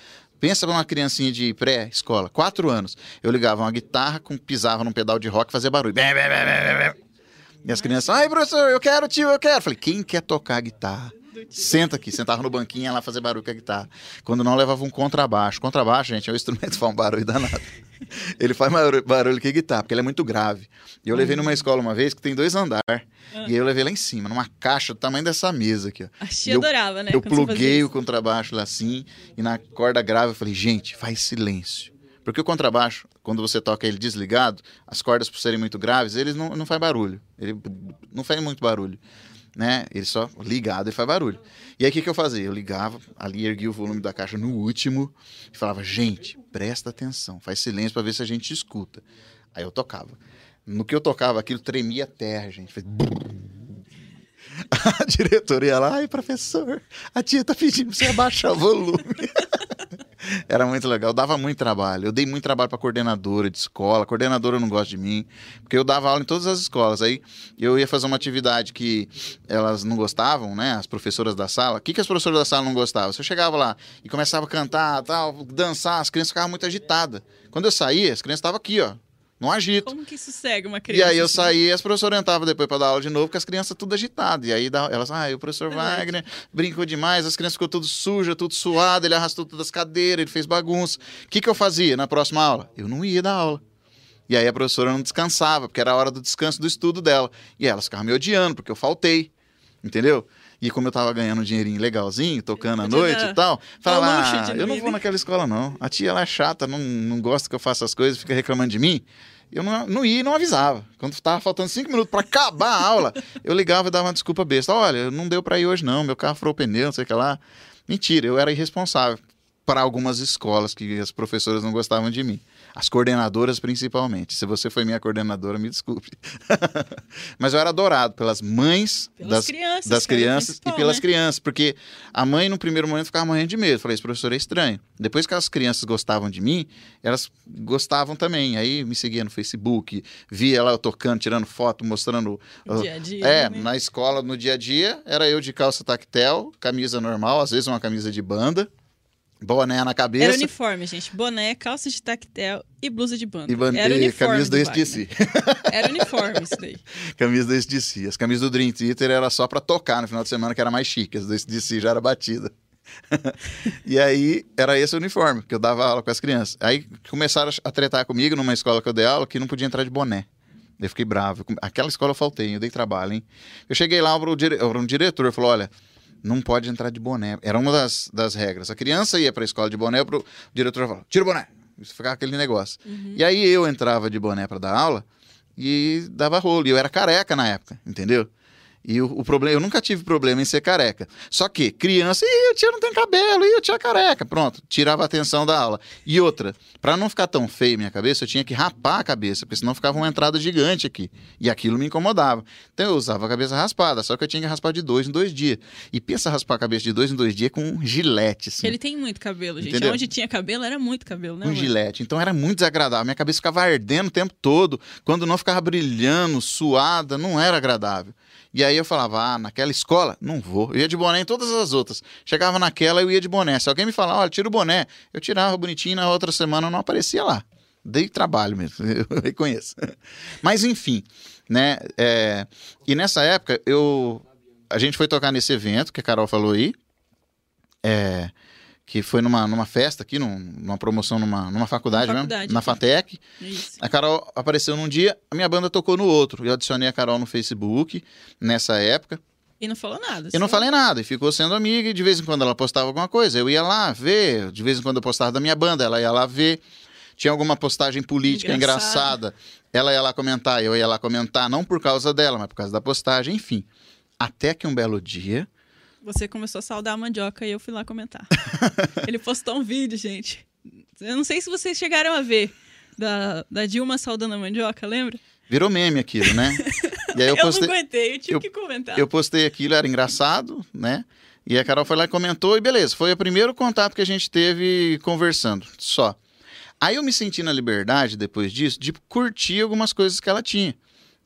Pensa pra uma criancinha de pré-escola, quatro anos. Eu ligava uma guitarra, com, pisava num pedal de rock e fazia barulho. E as crianças, ai, professor, eu quero, tio, eu quero. Falei, quem quer tocar guitarra? Senta aqui, sentava no banquinho ia lá fazer barulho com a guitarra. Quando não, levava um contrabaixo. Contrabaixo, gente, é um instrumento que faz um barulho danado. Ele faz maior barulho que guitarra, porque ele é muito grave. E eu levei numa escola uma vez que tem dois andares. E aí eu levei lá em cima, numa caixa do tamanho dessa mesa aqui, ó. A tia eu- adorava, né? Eu pluguei o contrabaixo lá assim, e na corda grave eu falei, gente, faz silêncio. Porque o contrabaixo, quando você toca ele desligado, as cordas, por serem muito graves, eles não, não faz barulho. Ele não faz muito barulho. Né? Ele só ligado e faz barulho. E aí o que, que eu fazia? Eu ligava, ali erguia o volume da caixa no último e falava, gente, presta atenção, faz silêncio para ver se a gente escuta. Aí eu tocava. No que eu tocava, aquilo tremia a terra, gente. Fez a diretora ia lá, ai, professor, a tia tá pedindo pra você abaixar o volume. Era muito legal, eu dava muito trabalho. Eu dei muito trabalho pra coordenadora de escola. A coordenadora não gosta de mim, porque eu dava aula em todas as escolas. Aí eu ia fazer uma atividade que elas não gostavam, né? As professoras da sala. O que, que as professoras da sala não gostavam? Se eu chegava lá e começava a cantar, tal, dançar, as crianças ficavam muito agitadas. Quando eu saía, as crianças estavam aqui, ó, no agito. Como que sossega uma criança? E aí eu saí e as professoras entravam depois para dar aula de novo, com as crianças tudo agitadas. E aí elas, ah, o professor Verdade. Wagner brincou demais, as crianças ficou tudo suja, tudo suado, ele arrastou todas as cadeiras, ele fez bagunça. O que, que eu fazia na próxima aula? Eu não ia dar aula. E aí a professora não descansava, porque era a hora do descanso do estudo dela. E elas ficavam me odiando, porque eu faltei. Entendeu? E como eu tava ganhando um dinheirinho legalzinho, tocando à noite e tal, falava, ah, eu não vou né?" naquela escola não. A tia, ela é chata, não, não gosta que eu faça as coisas, fica reclamando de mim. Eu não, não ia e não avisava. Quando tava faltando cinco minutos para acabar a aula, eu ligava e dava uma desculpa besta. Olha, não deu para ir hoje não, meu carro furou o pneu, não sei o que lá. Mentira, eu era irresponsável para algumas escolas que as professoras não gostavam de mim. As coordenadoras, principalmente. Se você foi minha coordenadora, me desculpe. Mas eu era adorado pelas mães Pelas das crianças, das crianças e pelas né? crianças, porque a mãe no primeiro momento ficava morrendo de medo. Falei, esse professor é estranho. Depois que as crianças gostavam de mim, elas gostavam também. Aí me seguia no Facebook, via ela eu tocando, tirando foto, mostrando. No dia a dia, É, né? na escola, no dia a dia, era eu de calça tactel, camisa normal, às vezes uma camisa de banda, boné na cabeça. Era uniforme, gente. Boné, calça de tactel e blusa de banda. E, ban- Era e uniforme camisa do Wagner. SDC. Era uniforme isso daí. camisa do SDC. As camisas do Dream Theater era só pra tocar no final de semana, que era mais chique. As do SDC já era batida. e aí, era esse o uniforme, que eu dava aula com as crianças. Aí começaram a tretar comigo numa escola que eu dei aula, que não podia entrar de boné. Eu fiquei bravo. Aquela escola eu faltei, eu dei trabalho, hein? Eu cheguei lá para dire... um diretor, falou, olha, não pode entrar de boné. Era uma das, das regras. A criança ia para a escola de boné, pro... o diretor falou, tira o boné. Isso ficava aquele negócio. E aí eu entrava de boné para dar aula e dava rolo. E eu era careca na época, entendeu? E o, o problema, eu nunca tive problema em ser careca. Só que criança, ih, o tio não tem cabelo, ih, o tio é careca. Pronto, tirava a atenção da aula. E outra, para não ficar tão feio minha cabeça, eu tinha que rapar a cabeça, porque senão ficava uma entrada gigante aqui. E aquilo me incomodava. Então eu usava a cabeça raspada, só que eu tinha que raspar de dois em dois dias. E pensa raspar a cabeça de dois em dois dias com um gilete, assim. Ele tem muito cabelo, gente. Entendeu? Onde tinha cabelo, era muito cabelo, né? com mano? gilete. Então era muito desagradável. Minha cabeça ficava ardendo o tempo todo. Quando não ficava brilhando, suada, não era agradável. E aí eu falava, ah, naquela escola, não vou. Eu ia de boné em todas as outras. Chegava naquela, eu ia de boné. Se alguém me falava, olha, tira o boné, eu tirava bonitinho, na outra semana eu não aparecia lá. Dei trabalho mesmo, eu reconheço. Mas enfim, né? é, E nessa época, eu... a gente foi tocar nesse evento que a Carol falou aí. É, que foi numa, numa festa aqui, num- numa promoção numa, numa faculdade, mesmo, faculdade na aqui. FATEC. Isso. A Carol apareceu num dia, a minha banda tocou no outro. Eu adicionei a Carol no Facebook nessa época. E não falou nada. E não só- falei nada, e ficou sendo amiga, e de vez em quando ela postava alguma coisa, eu ia lá ver, de vez em quando eu postava da minha banda, ela ia lá ver. Tinha alguma postagem política Engraçado. engraçada, ela ia lá comentar, eu ia lá comentar, não por causa dela, mas por causa da postagem, enfim. Até que um belo dia, Você começou a saudar a mandioca e eu fui lá comentar. Ele postou um vídeo, gente. Eu não sei se vocês chegaram a ver. Da, da Dilma saudando a mandioca, lembra? Virou meme aquilo, né? E aí eu, postei. Eu não aguentei, eu tive eu, que comentar. Eu postei aquilo, era engraçado, né? E a Carol foi lá e comentou, e beleza, foi o primeiro contato que a gente teve conversando, só. Aí eu me senti na liberdade, depois disso, de curtir algumas coisas que ela tinha.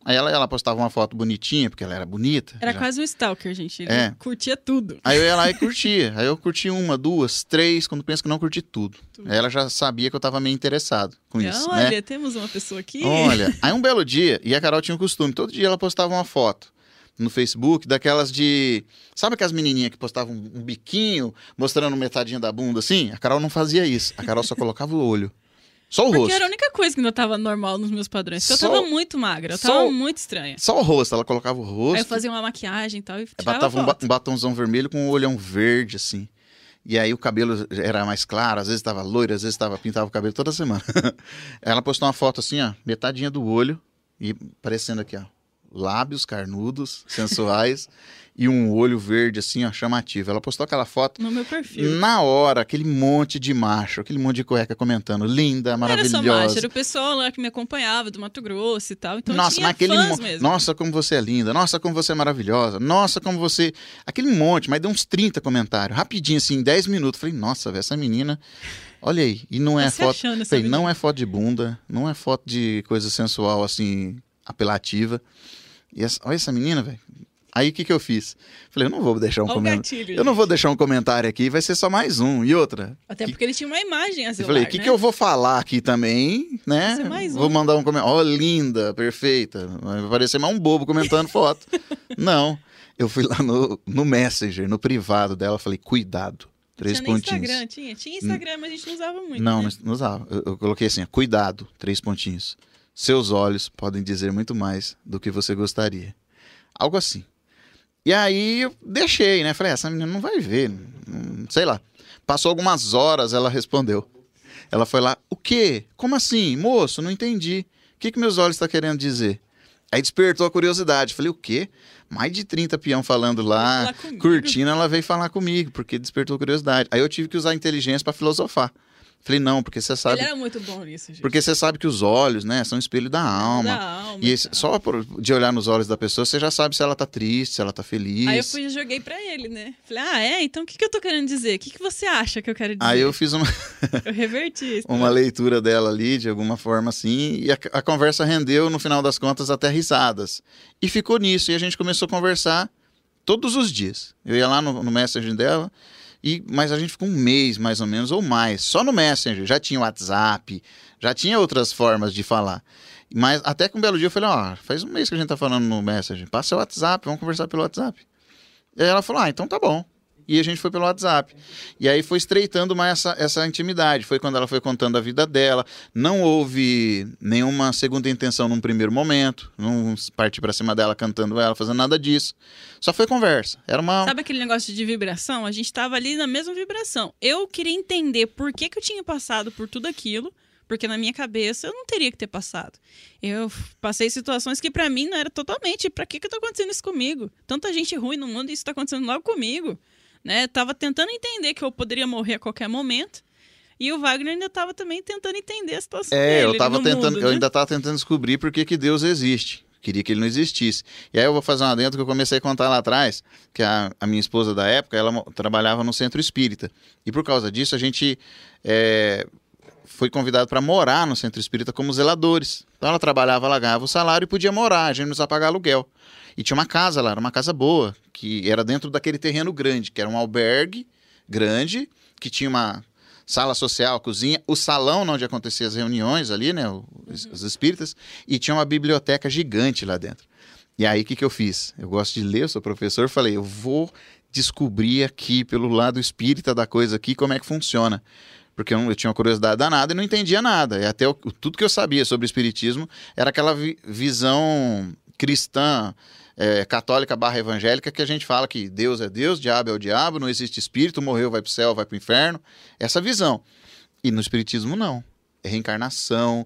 Aí ela, ela postava uma foto bonitinha, porque ela era bonita. Era já. quase um stalker, gente. Ele é. curtia tudo. Aí eu ia lá e curtia. Aí eu curti uma, duas, três, quando penso que não curti tudo. tudo. Aí ela já sabia que eu tava meio interessado com e, isso. Olha, né? temos uma pessoa aqui. Olha, aí um belo dia, e a Carol tinha o costume, todo dia ela postava uma foto no Facebook, daquelas de. Sabe aquelas menininhas que postavam um biquinho, mostrando metadinha da bunda assim? A Carol não fazia isso. A Carol só colocava o olho. Só o Porque rosto. era a única coisa que não tava normal nos meus padrões. Porque só, eu tava muito magra, eu tava muito estranha. Só o rosto, ela colocava o rosto. Aí eu fazia uma maquiagem e tal. E botava um, um batomzão vermelho com um olhão verde, assim. E aí o cabelo era mais claro, às vezes tava loiro, às vezes tava, pintava o cabelo toda semana. ela postou uma foto assim, ó, metadinha do olho, e parecendo aqui, ó, lábios carnudos, sensuais e um olho verde, assim, ó, chamativo. Ela postou aquela foto. No meu perfil. Na hora, aquele monte de macho, aquele monte de cueca comentando. Linda, maravilhosa. Não era só macho, era o pessoal lá que me acompanhava, do Mato Grosso e tal. Então Nossa, tinha mas aquele fãs mesmo. Nossa, como você é linda. Nossa, como você é maravilhosa. Nossa, como você. Aquele monte, mas deu uns 30 comentários. Rapidinho, assim, em 10 minutos. Falei, nossa, velho, essa menina. Olha aí. E não é tá foto. Falei, não é foto de bunda, não é foto de coisa sensual, assim, apelativa. E essa, olha essa menina, velho. Aí o que, que eu fiz? Falei, eu não vou deixar um comentário. Eu não vou deixar um comentário aqui, vai ser só mais um. E outra. Até porque ele tinha uma imagem a Eu falei, o que, né? que eu vou falar aqui também, né? Mais um. Vou mandar um comentário. Ó, oh, linda, perfeita. Vai parecer mais um bobo comentando foto. não. Eu fui lá no, no Messenger, no privado dela, falei, cuidado. Três tinha pontinhos. Instagram, tinha. Tinha Instagram, mas a gente não usava muito. Não, né? não usava. Eu, eu coloquei assim, cuidado, três pontinhos. Seus olhos podem dizer muito mais do que você gostaria. Algo assim. E aí eu deixei, né? Falei, essa menina não vai ver, sei lá. Passou algumas horas, ela respondeu. Ela foi lá, o quê? Como assim? Moço, não entendi. O que, que meus olhos estão tá querendo dizer? Aí despertou a curiosidade. Falei, o quê? Mais de 30 peão falando lá, curtindo, ela veio falar comigo, porque despertou a curiosidade. Aí eu tive que usar a inteligência para filosofar. Falei, não, porque você sabe. Ele era muito bom nisso, gente. Porque você sabe que os olhos, né, são espelho da alma. Da alma e esse, só por, de olhar nos olhos da pessoa, você já sabe se ela tá triste, se ela tá feliz. Aí eu fui e joguei pra ele, né? Falei, ah, é? Então o que, que eu tô querendo dizer? O que, que você acha que eu quero dizer? Aí eu fiz uma. eu reverti isso. uma leitura dela ali, de alguma forma assim, e a, a conversa rendeu, no final das contas, até risadas. E ficou nisso, e a gente começou a conversar todos os dias. Eu ia lá no, no messaging dela. E, mas a gente ficou um mês, mais ou menos, ou mais, só no Messenger. Já tinha WhatsApp, já tinha outras formas de falar. Mas até que um belo dia eu falei, ó, oh, faz um mês que a gente tá falando no Messenger. Passa o WhatsApp, vamos conversar pelo WhatsApp. E ela falou, ah, então tá bom e a gente foi pelo WhatsApp. E aí foi estreitando mais essa, essa intimidade. Foi quando ela foi contando a vida dela. Não houve nenhuma segunda intenção num primeiro momento. Não parti para cima dela cantando ela, fazendo nada disso. Só foi conversa. Era uma. Sabe aquele negócio de vibração? A gente estava ali na mesma vibração. Eu queria entender por que, que eu tinha passado por tudo aquilo. Porque na minha cabeça eu não teria que ter passado. Eu passei situações que para mim não era totalmente. Para que que tá acontecendo isso comigo? Tanta gente ruim no mundo e isso tá acontecendo logo comigo né? Tava tentando entender que eu poderia morrer a qualquer momento. E o Wagner ainda estava também tentando entender a situação é, dele. eu tava tentando, mundo, eu né? ainda estava tentando descobrir por que, que Deus existe. Queria que ele não existisse. E aí eu vou fazer uma dentro que eu comecei a contar lá atrás, que a, a minha esposa da época, ela trabalhava no centro espírita. E por causa disso, a gente é, foi convidado para morar no centro espírita como zeladores. Então ela trabalhava, ela ganhava o salário e podia morar, a gente não precisava pagar aluguel. E tinha uma casa lá, era uma casa boa, que era dentro daquele terreno grande, que era um albergue grande, que tinha uma sala social, cozinha, o salão onde aconteciam as reuniões ali, né, os, os espíritas, e tinha uma biblioteca gigante lá dentro. E aí o que, que eu fiz? Eu gosto de ler, eu sou professor, falei, eu vou descobrir aqui pelo lado espírita da coisa aqui como é que funciona porque eu, eu, tinha uma curiosidade danada e não entendia nada. E até o, tudo que eu sabia sobre o espiritismo era aquela vi, visão cristã é, católica barra evangélica que a gente fala que Deus é Deus, diabo é o diabo, não existe espírito, morreu, vai para o céu, vai para o inferno. Essa visão. E no espiritismo não. É reencarnação,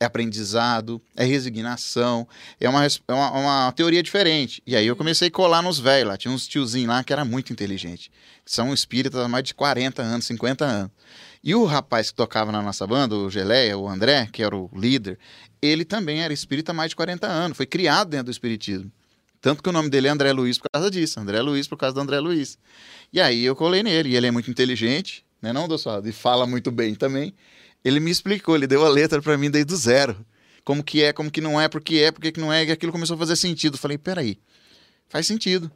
é aprendizado, é resignação, é uma, é uma, uma teoria diferente. E aí eu comecei a colar nos velhos lá. Tinha uns tiozinhos lá que era muito inteligente. São espíritas há mais de 40 anos, 50 anos. E o rapaz que tocava na nossa banda, o Geleia, o André, que era o líder, ele também era espírita há mais de 40 anos, foi criado dentro do espiritismo. Tanto que o nome dele é André Luiz por causa disso, André Luiz por causa do André Luiz. E aí eu colei nele, e ele é muito inteligente, né não, Dossado? E fala muito bem também. Ele me explicou, ele deu a letra para mim desde o zero. Como que é, como que não é, por que é, por que não é, e aquilo começou a fazer sentido. Falei, peraí, faz sentido.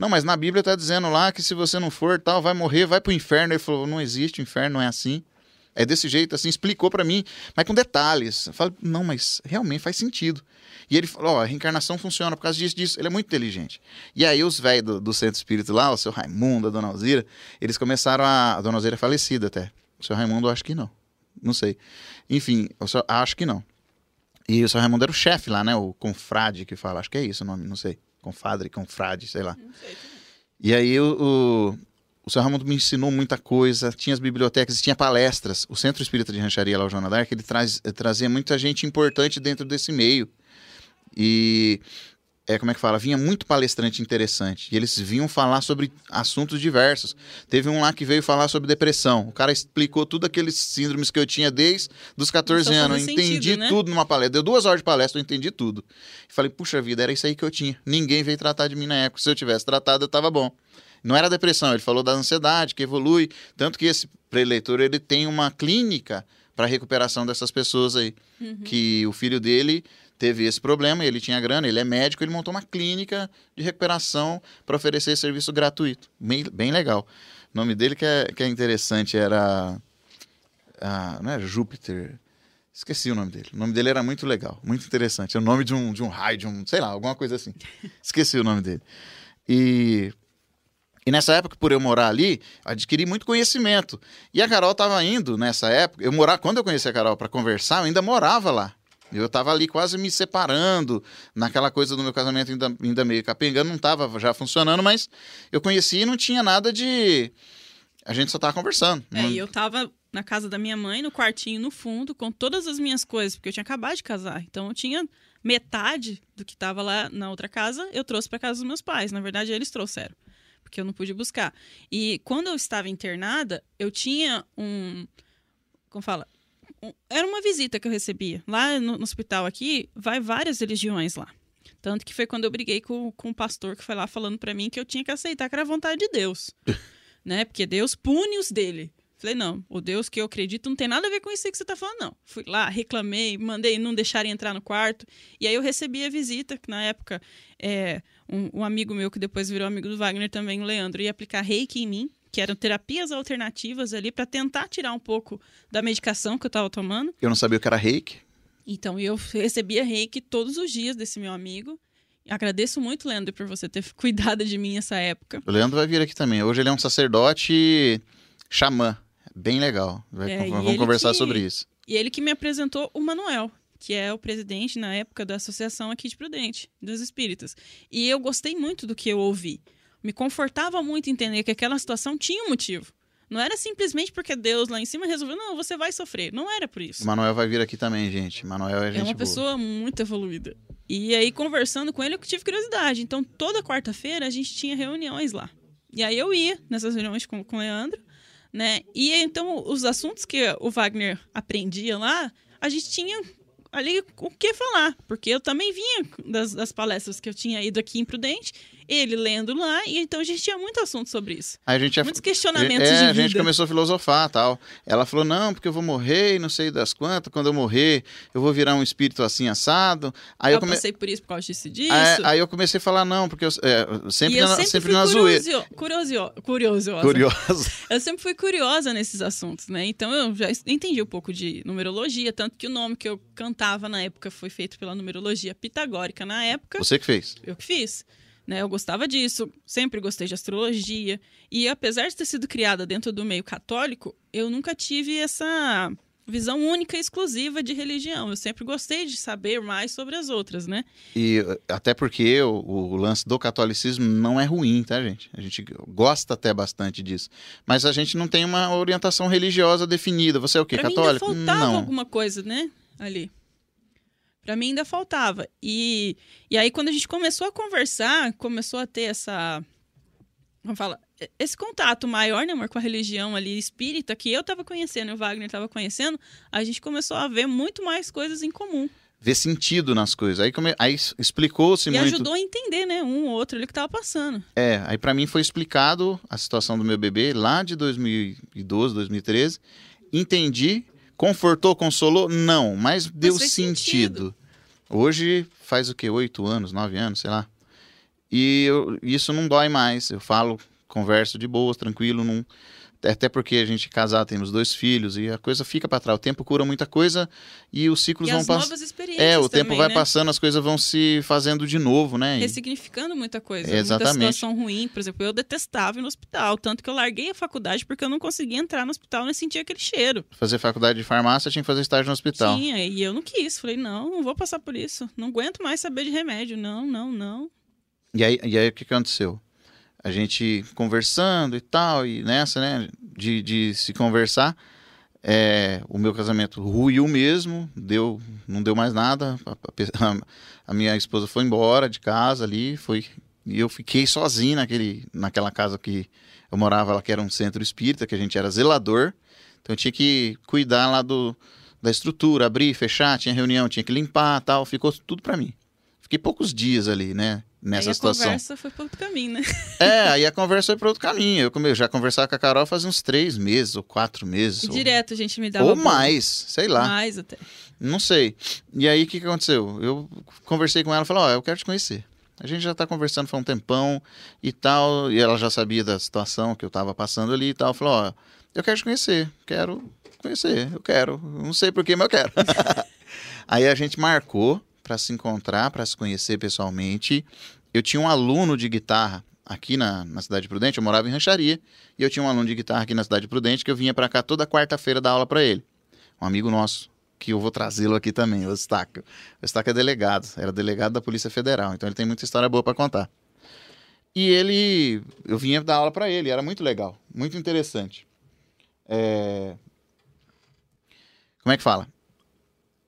Não, mas na Bíblia tá dizendo lá que se você não for tal, vai morrer, vai pro inferno. Ele falou, não existe, o inferno não é assim. É desse jeito, assim, explicou para mim, mas com detalhes. Eu falei, não, mas realmente faz sentido. E ele falou, ó, a reencarnação funciona por causa disso, disso. Ele é muito inteligente. E aí os velhos do, do, Centro Espírito lá, o seu Raimundo, a Dona Alzira, eles começaram a... A Dona Alzira é falecida até. O seu Raimundo, eu acho que não. Não sei. Enfim, eu só, acho que não. E o seu Raimundo era o chefe lá, né? O confrade que fala. Acho que é isso o nome, não sei. Confadre, confrade, sei lá. Sei. E aí o, o, o seu Raimundo me ensinou muita coisa. Tinha as bibliotecas, tinha palestras. O Centro Espírita de Rancharia lá, o Joana Dark, ele traz, trazia muita gente importante dentro desse meio. E é, como é que fala? Vinha muito palestrante interessante. E eles vinham falar sobre assuntos diversos. Teve um lá que veio falar sobre depressão. O cara explicou tudo aqueles síndromes que eu tinha desde os 14 anos. Eu entendi sentido, né? tudo numa palestra. Deu duas horas de palestra, eu entendi tudo. E falei, puxa vida, era isso aí que eu tinha. Ninguém veio tratar de mim na época. Se eu tivesse tratado, eu tava bom. Não era depressão, ele falou da ansiedade, que evolui. Tanto que esse preleitor, ele tem uma clínica para recuperação dessas pessoas aí. Uhum. Que o filho dele teve esse problema, ele tinha grana, ele é médico, ele montou uma clínica de recuperação para oferecer serviço gratuito. Bem, bem legal. O nome dele que é, que é interessante era. Ah, não era Júpiter. Esqueci o nome dele. O nome dele era muito legal, muito interessante. É o nome de um, de um raio, de um, sei lá, alguma coisa assim. Esqueci o nome dele. E, e nessa época, por eu morar ali, adquiri muito conhecimento. E a Carol estava indo nessa época. Eu morar, quando eu conheci a Carol para conversar, eu ainda morava lá. Eu estava ali quase me separando, naquela coisa do meu casamento ainda, ainda meio capengando, não estava já funcionando, mas eu conheci e não tinha nada de. A gente só estava conversando. É, não... e eu estava na casa da minha mãe, no quartinho no fundo, com todas as minhas coisas, porque eu tinha acabado de casar. Então eu tinha metade do que estava lá na outra casa, eu trouxe para casa dos meus pais. Na verdade, eles trouxeram, porque eu não pude buscar. E quando eu estava internada, eu tinha um. Como fala? Era uma visita que eu recebia. Lá no, no, hospital aqui, vai várias religiões lá. Tanto que foi quando eu briguei com, com o pastor que foi lá falando para mim que eu tinha que aceitar que era a vontade de Deus. né? Porque Deus pune os dele. Falei, não, o Deus que eu acredito não tem nada a ver com isso que você tá falando, não. Fui lá, reclamei, mandei não deixarem entrar no quarto. E aí eu recebi a visita, que na época é, um, um amigo meu, que depois virou amigo do Wagner também, o Leandro, ia aplicar reiki em mim que eram terapias alternativas ali para tentar tirar um pouco da medicação que eu estava tomando. Eu não sabia o que era reiki. Então, eu recebia reiki todos os dias desse meu amigo. Agradeço muito, Leandro, por você ter cuidado de mim nessa época. O Leandro vai vir aqui também. Hoje ele é um sacerdote xamã. Bem legal. Vai, é, vamos conversar que, sobre isso. E ele que me apresentou o Manuel, que é o presidente na época da Associação aqui de Prudente, dos Espíritas. E eu gostei muito do que eu ouvi me confortava muito entender que aquela situação tinha um motivo. Não era simplesmente porque Deus lá em cima resolveu, não, você vai sofrer. Não era por isso. O Manuel vai vir aqui também, gente. Manuel é gente É uma boa. pessoa muito evoluída. E aí, conversando com ele, eu tive curiosidade. Então, toda quarta-feira a gente tinha reuniões lá. E aí eu ia nessas reuniões com, com o Leandro, né? E então, os assuntos que o Wagner aprendia lá, a gente tinha ali o que falar. Porque eu também vinha das, das palestras que eu tinha ido aqui em Prudente ele lendo lá, e então a gente tinha muito assunto sobre isso. A gente Muitos questionamentos é, de vida. A gente começou a filosofar tal. Ela falou, não, porque eu vou morrer e não sei das quantas, quando eu morrer eu vou virar um espírito assim assado. Aí eu, eu come... passei por isso por causa disso disso. É, aí eu comecei a falar, não, porque eu, é, sempre, eu na, sempre, sempre na zoeira. Curioso, curioso, curiosa. Eu sempre fui curiosa nesses assuntos, né? Então eu já entendi um pouco de numerologia, tanto que o nome que eu cantava na época foi feito pela numerologia pitagórica na época. Você que fez? Eu que fiz. Né? Eu gostava disso, sempre gostei de astrologia. E apesar de ter sido criada dentro do meio católico, eu nunca tive essa visão única e exclusiva de religião. Eu sempre gostei de saber mais sobre as outras, né? E até porque o, o, lance do catolicismo não é ruim, tá, gente? A gente gosta até bastante disso. Mas a gente não tem uma orientação religiosa definida. Você é o quê? Pra Católico? Mim ainda faltava não. alguma coisa, né? Ali. Para mim ainda faltava. E, e aí, quando a gente começou a conversar, começou a ter essa. Como fala? esse contato maior, né, amor, com a religião ali espírita que eu tava conhecendo e o Wagner tava conhecendo, a gente começou a ver muito mais coisas em comum. Ver sentido nas coisas. Aí, come... aí explicou-se E muito. ajudou a entender, né, um ou outro ali que tava passando. É, aí pra mim foi explicado a situação do meu bebê lá de 2012, 2013. Entendi. Confortou, consolou? Não, mas deu fez sentido. sentido. Hoje faz o quê? Oito anos, nove anos, sei lá. E eu- isso não dói mais. Eu falo, converso de boas, tranquilo, não. Até porque a gente é casado, temos dois filhos e a coisa fica pra trás. O tempo cura muita coisa e os ciclos E vão as passando. novas experiências É, o tempo também, vai né? passando, as coisas vão se fazendo de novo, né? Ressignificando muita coisa. Exatamente. Muita situação ruim. Por exemplo, eu detestava ir no hospital. Tanto que eu larguei a faculdade porque eu não conseguia entrar no hospital e sentir aquele cheiro. fazer faculdade de farmácia, tinha que fazer estágio no hospital. Tinha, e eu não quis. Falei, não, não vou passar por isso. Não aguento mais saber de remédio. Não, não, não. E aí, e aí o que aconteceu? A gente conversando e tal, e nessa, né, de, de se conversar, é, o meu casamento ruiu mesmo, deu, não deu mais nada. A, a a- minha esposa foi embora de casa ali, foi, e eu fiquei sozinho naquele, naquela casa que eu morava lá, que era um centro espírita, que a gente era zelador. Então eu tinha que cuidar lá do, da estrutura, abrir, fechar, tinha reunião, tinha que limpar tal, ficou tudo pra mim. Fiquei poucos dias ali, né, nessa Aí a situação. conversa foi para outro caminho, né? É, aí a conversa foi para outro caminho. Eu, já conversava com a Carol faz uns três meses ou quatro meses. Ou- direto a gente me dava. ou mais, sei lá. Mais até. Não sei. E aí, o que, que aconteceu? Eu conversei com ela e falei, ó, eu quero te conhecer. A gente já tá conversando faz um tempão e tal, e ela já sabia da situação que eu tava passando ali e tal. Falou, ó, eu quero te conhecer, quero conhecer, eu quero. Não sei porquê, mas eu quero. aí a gente marcou para se encontrar, para se conhecer pessoalmente. Eu tinha um aluno de guitarra aqui na, na Cidade Prudente, eu morava em Rancharia, e eu tinha um aluno de guitarra aqui na Cidade Prudente que eu vinha para cá toda quarta-feira dar aula para ele. Um amigo nosso, que eu vou trazê-lo aqui também, o Estaca. O Estaca é delegado, era delegado da Polícia Federal, então ele tem muita história boa para contar. E ele, eu vinha dar aula para ele, era muito legal, muito interessante. É, Como é que fala?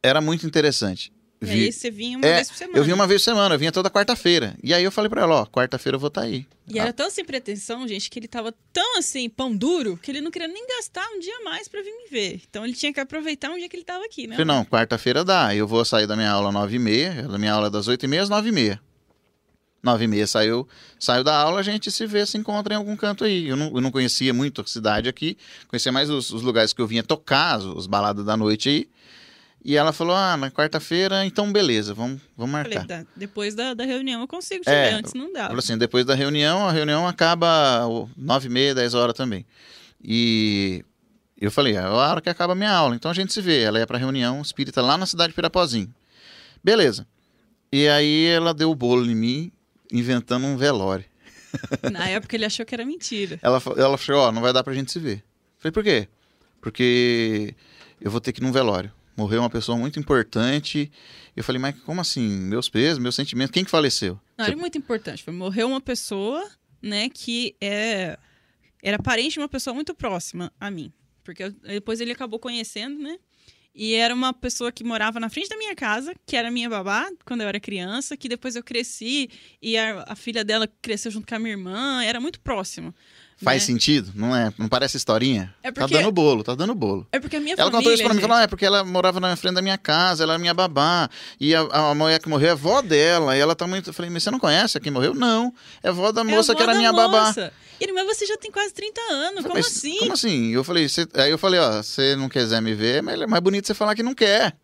Era muito interessante. Vi- aí você vinha uma É, vez por semana. Eu vinha uma vez por semana, eu vinha toda quarta-feira. E aí eu falei pra ela, ó, quarta-feira eu vou estar aí. E era tão sem pretensão, gente, que ele tava tão assim, pão duro, que ele não queria nem gastar um dia mais pra vir me ver. Então ele tinha que aproveitar um dia que ele tava aqui, né? Falei, não, quarta-feira dá. Eu vou sair da minha aula às nove e meia. Da minha aula é das oito e meia às nove e meia. Nove e meia saiu, saiu da aula, a gente se vê, se encontra em algum canto aí. Eu não, eu não conhecia muito a cidade aqui, conhecia mais os, os lugares que eu vinha tocar, os, os baladas da noite aí. E ela falou, ah, na quarta-feira, então beleza, vamos, vamos Falei, marcar. "Tá, depois da, da reunião eu consigo te É, ver, antes não dava. Falou assim, depois da reunião, a reunião acaba nove e meia, dez horas também. E eu falei, é a hora que acaba a minha aula, então a gente se vê. Ela ia pra reunião espírita lá na cidade de Pirapozinho. Beleza. E aí ela deu o bolo em mim, inventando um velório. Na época ele achou que era mentira. Ela, ela falou, ó, não vai dar pra gente se ver. Falei, por quê? Porque eu vou ter que ir num velório. Morreu uma pessoa muito importante. Eu falei, mas como assim? Meus pesos, meus sentimentos, quem que faleceu? Não, era muito importante. Foi, morreu uma pessoa, né, que é, era parente de uma pessoa muito próxima a mim. Porque eu- depois ele acabou conhecendo, né? E era uma pessoa que morava na frente da minha casa, que era minha babá quando eu era criança, que depois eu cresci e a, a filha dela cresceu junto com a minha irmã, era muito próximo. Faz né? sentido? Não é? Não parece historinha? É Tá porque- dando bolo, tá dando bolo. É porque a minha Ela família. contou isso pra mim, gente, falou, ah, é porque ela morava na frente da minha casa, ela era minha babá, e a, a mulher que morreu é avó dela, e ela tá muito... Eu falei, mas você não conhece a quem morreu? Não, é avó da é moça avó que era minha babá. moça. E ele, mas você já tem quase 30 anos, como Mas assim? Como assim? Eu falei, "Cê-" aí eu falei, ó, você não quiser me ver, mas é mais bonito você falar que não quer.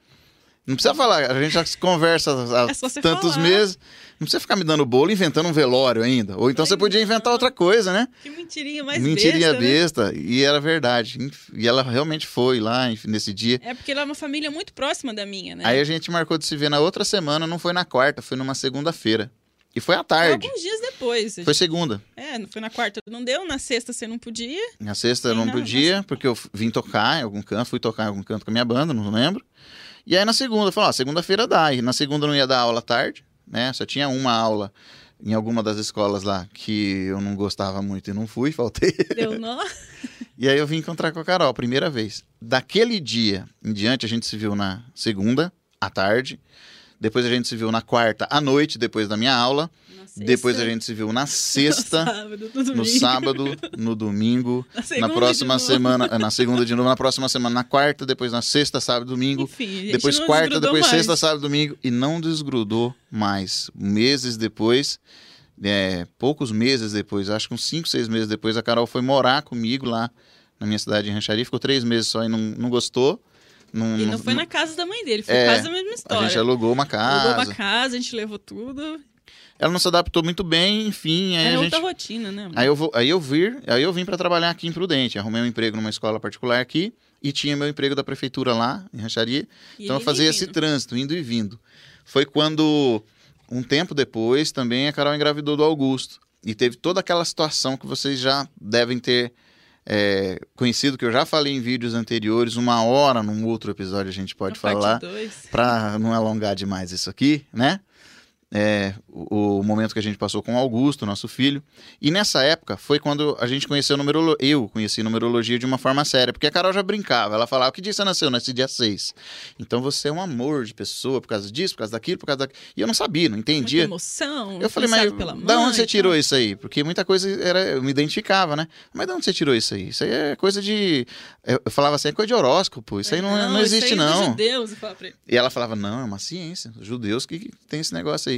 Não precisa falar, a gente já se conversa há É tantos falar. meses. Não precisa ficar me dando bolo inventando um velório ainda. Ou então você podia inventar outra coisa, né? Que mentirinha mais Mentirinha besta, né? besta. E era verdade. E ela realmente foi lá nesse dia. É porque ela é uma família muito próxima da minha, né? Aí a gente marcou de se ver na outra semana, não foi na quarta, foi numa segunda-feira. E foi à Foi tarde. alguns dias depois. Foi segunda. É, não foi na quarta, não deu. Na sexta você não podia. Na sexta eu não, podia, porque eu vim tocar em algum canto, fui tocar em algum canto com a minha banda, não lembro. E aí na segunda, falei, ó, segunda-feira dá. E na segunda não ia dar aula à tarde, né? Só tinha uma aula em alguma das escolas lá que eu não gostava muito e não fui, faltei. Deu nó. E aí eu vim encontrar com a Carol, primeira vez. Daquele dia em diante, a gente se viu na segunda, à tarde. Depois a gente se viu na quarta à noite, depois da minha aula. Depois a gente se viu na sexta, sábado, no, no sábado, no domingo, Na na próxima semana, eh, na segunda de novo, na próxima semana na quarta, depois na sexta, sábado, domingo, Enfim, depois quarta, depois mais. sexta, sábado, domingo e não desgrudou mais. Meses depois, é, poucos meses depois, acho que uns 5, 6 meses depois, a Carol foi morar comigo lá na minha cidade em Rancharia, ficou três meses só e não, não gostou. Não, E não foi não- na casa da mãe dele, foi É, quase a mesma a história. gente alugou uma Alugou casa. uma casa, a gente levou tudo. Ela não se adaptou muito bem, enfim, aí Era a outra gente rotina, né? Aí eu, vou, aí eu vir, aí eu vim para trabalhar aqui em Prudente. Arrumei um emprego numa escola particular aqui e tinha meu emprego da prefeitura lá, em Rancharia. E Então eu fazia esse trânsito, indo e vindo. Foi quando, um tempo depois, também a Carol engravidou do Augusto. E teve toda aquela situação que vocês já devem ter é, conhecido, que eu já falei em vídeos anteriores. Uma hora, num outro episódio, a gente pode falar para não alongar demais isso aqui, né? É, o, o momento que a gente passou com o Augusto, nosso filho. E nessa época foi quando a gente conheceu numerologia. Eu conheci numerologia de uma forma séria, porque a Carol já brincava. Ela falava: Que dia você nasceu? Nesse dia 6. Então você é um amor de pessoa por causa disso, por causa daquilo, por causa daquilo. E eu não sabia, não Muita entendia. emoção. Eu falei, mas pela da mãe onde você tirou isso aí? Porque muita coisa era, eu me identificava, né? Mas de onde você tirou isso aí? Isso aí é coisa de. Eu falava assim, é coisa de horóscopo. Isso aí não, não isso existe, é não. judeus. E ela falava, não, é uma ciência. Os judeus que tem esse negócio aí.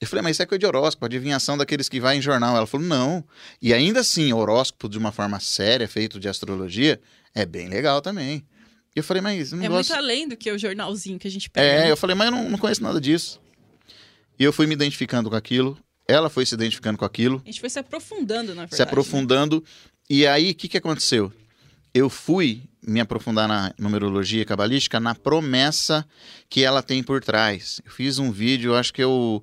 Eu falei, mas isso é coisa de horóscopo, adivinhação daqueles que vai em jornal. Ela falou, não. E ainda assim, horóscopo de uma forma séria, feito de astrologia, é bem legal também. E eu falei, mas eu não É gosto. muito além do que o jornalzinho que a gente pega. É, né? eu falei, mas eu não, não conheço nada disso. E eu fui me identificando com aquilo, ela foi se identificando com aquilo, A gente foi se aprofundando, na verdade. se aprofundando. E aí, o que, que aconteceu? Eu fui me aprofundar na numerologia cabalística na promessa que ela tem por trás. Eu fiz um vídeo, acho que é o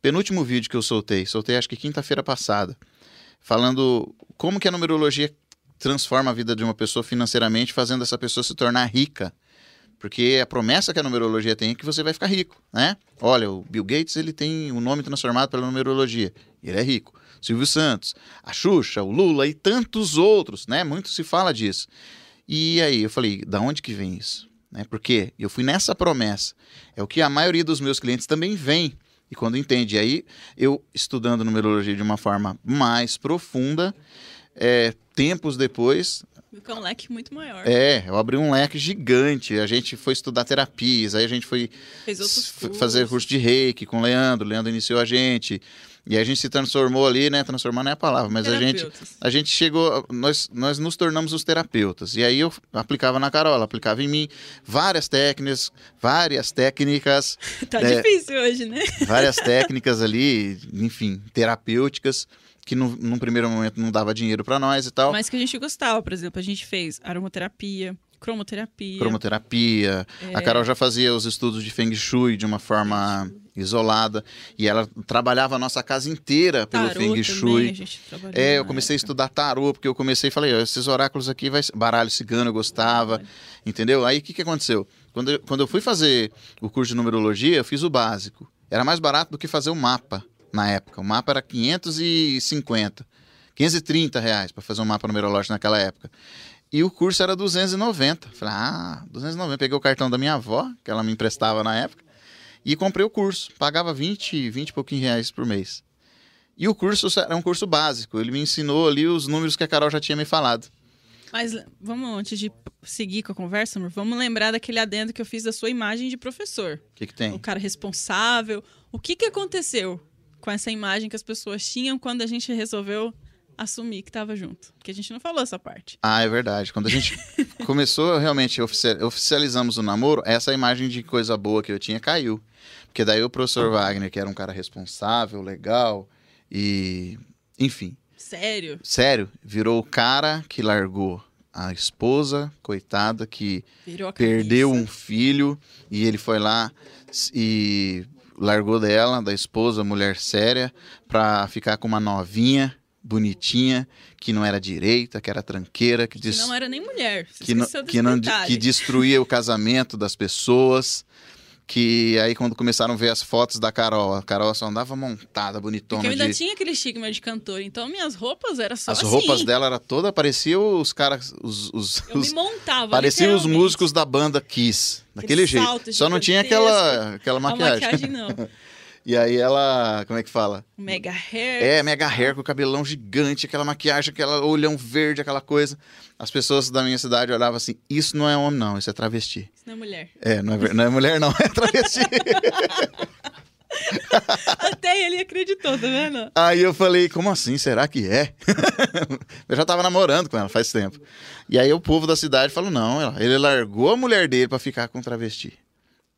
penúltimo vídeo que eu soltei. Soltei acho que quinta-feira passada. Falando como que a numerologia transforma a vida de uma pessoa financeiramente, fazendo essa pessoa se tornar rica. Porque a promessa que a numerologia tem é que você vai ficar rico, né? Olha, o Bill Gates, ele tem o nome transformado pela numerologia. Ele é rico. Silvio Santos, a Xuxa, o Lula e tantos outros, né? Muito se fala disso. E aí eu falei, da onde que vem isso? Né? Porque eu fui nessa promessa. É o que a maioria dos meus clientes também vem. E quando entende, E aí eu estudando numerologia de uma forma mais profunda, é, tempos depois, Fica um leque muito maior. é, eu abri um leque gigante. A gente foi estudar terapias, aí a gente foi fazer curso de reiki com o Leandro. O Leandro iniciou a gente. E a gente se transformou ali, né? Transformar não é a palavra, mas a gente, a gente chegou, nós, nós nos tornamos os terapeutas. E aí eu aplicava na Carola, aplicava em mim várias técnicas, várias técnicas, Tá É. difícil hoje, né? várias técnicas ali, enfim, terapêuticas, que no, num primeiro momento não dava dinheiro para nós e tal. Mas que a gente gostava, por exemplo, a gente fez aromaterapia, cromoterapia. cromoterapia. É. A Carol já fazia os estudos de Feng Shui de uma forma isolada. E ela trabalhava a nossa casa inteira pelo tarô Feng também, Shui. trabalhou É, eu comecei a estudar tarô, porque eu comecei e falei, esses oráculos aqui, vai ser- baralho cigano, eu gostava, entendeu? Aí o que, que aconteceu? Quando eu, quando eu fui fazer o curso de numerologia, eu fiz o básico. Era mais barato do que fazer o mapa na época. O mapa era 550, 530 reais para fazer um mapa numerológico naquela época. E o curso era 290. Falei, ah, 290. Peguei o cartão da minha avó, que ela me emprestava na época, e comprei o curso. Pagava 20, 20 e pouquinho reais por mês. E o curso era um curso básico. Ele me ensinou ali os números que a Carol já tinha me falado. Mas vamos, antes de seguir com a conversa, amor, vamos lembrar daquele adendo que eu fiz da sua imagem de professor. O que, que O tem? cara responsável. O que, que aconteceu com essa imagem que as pessoas tinham quando a gente resolveu assumir que estava junto? Porque a gente não falou essa parte. Ah, é verdade. Quando a gente começou realmente, oficia- oficializamos o namoro, essa imagem de coisa boa que eu tinha caiu. Porque daí o professor Wagner, que era um cara responsável, legal e. Enfim. Sério. Sério, virou o cara que largou a esposa, coitada, que Virou a perdeu um filho e ele foi lá e largou dela, da esposa, mulher séria, pra ficar com uma novinha, bonitinha, que não era direita, que era tranqueira, que, Que não era nem mulher. Que, não, que, não, que destruía o casamento das pessoas. Que aí quando começaram a ver as fotos da Carol, a Carol só andava montada, bonitona. Porque eu ainda de- tinha aquele estigma de cantor, então minhas roupas eram só As assim. roupas dela era toda, parecia os caras, os, os, Eu os- me montava. parecia os músicos da banda Kiss, daquele jeito. Só não tinha aquela, aquela A maquiagem. maquiagem não. E aí ela, como é que fala? Mega hair. É, mega hair com o cabelão gigante, aquela maquiagem, aquela olhão verde, aquela coisa. As pessoas da minha cidade olhavam assim: isso não é homem, não, isso é travesti. Isso não é mulher. É, não é, não é mulher, não, é travesti. Até ele acreditou, tá vendo? Aí eu falei, como assim? Será que é? eu já tava namorando com ela faz tempo. E aí o povo da cidade falou: não, ele largou a mulher dele pra ficar com travesti.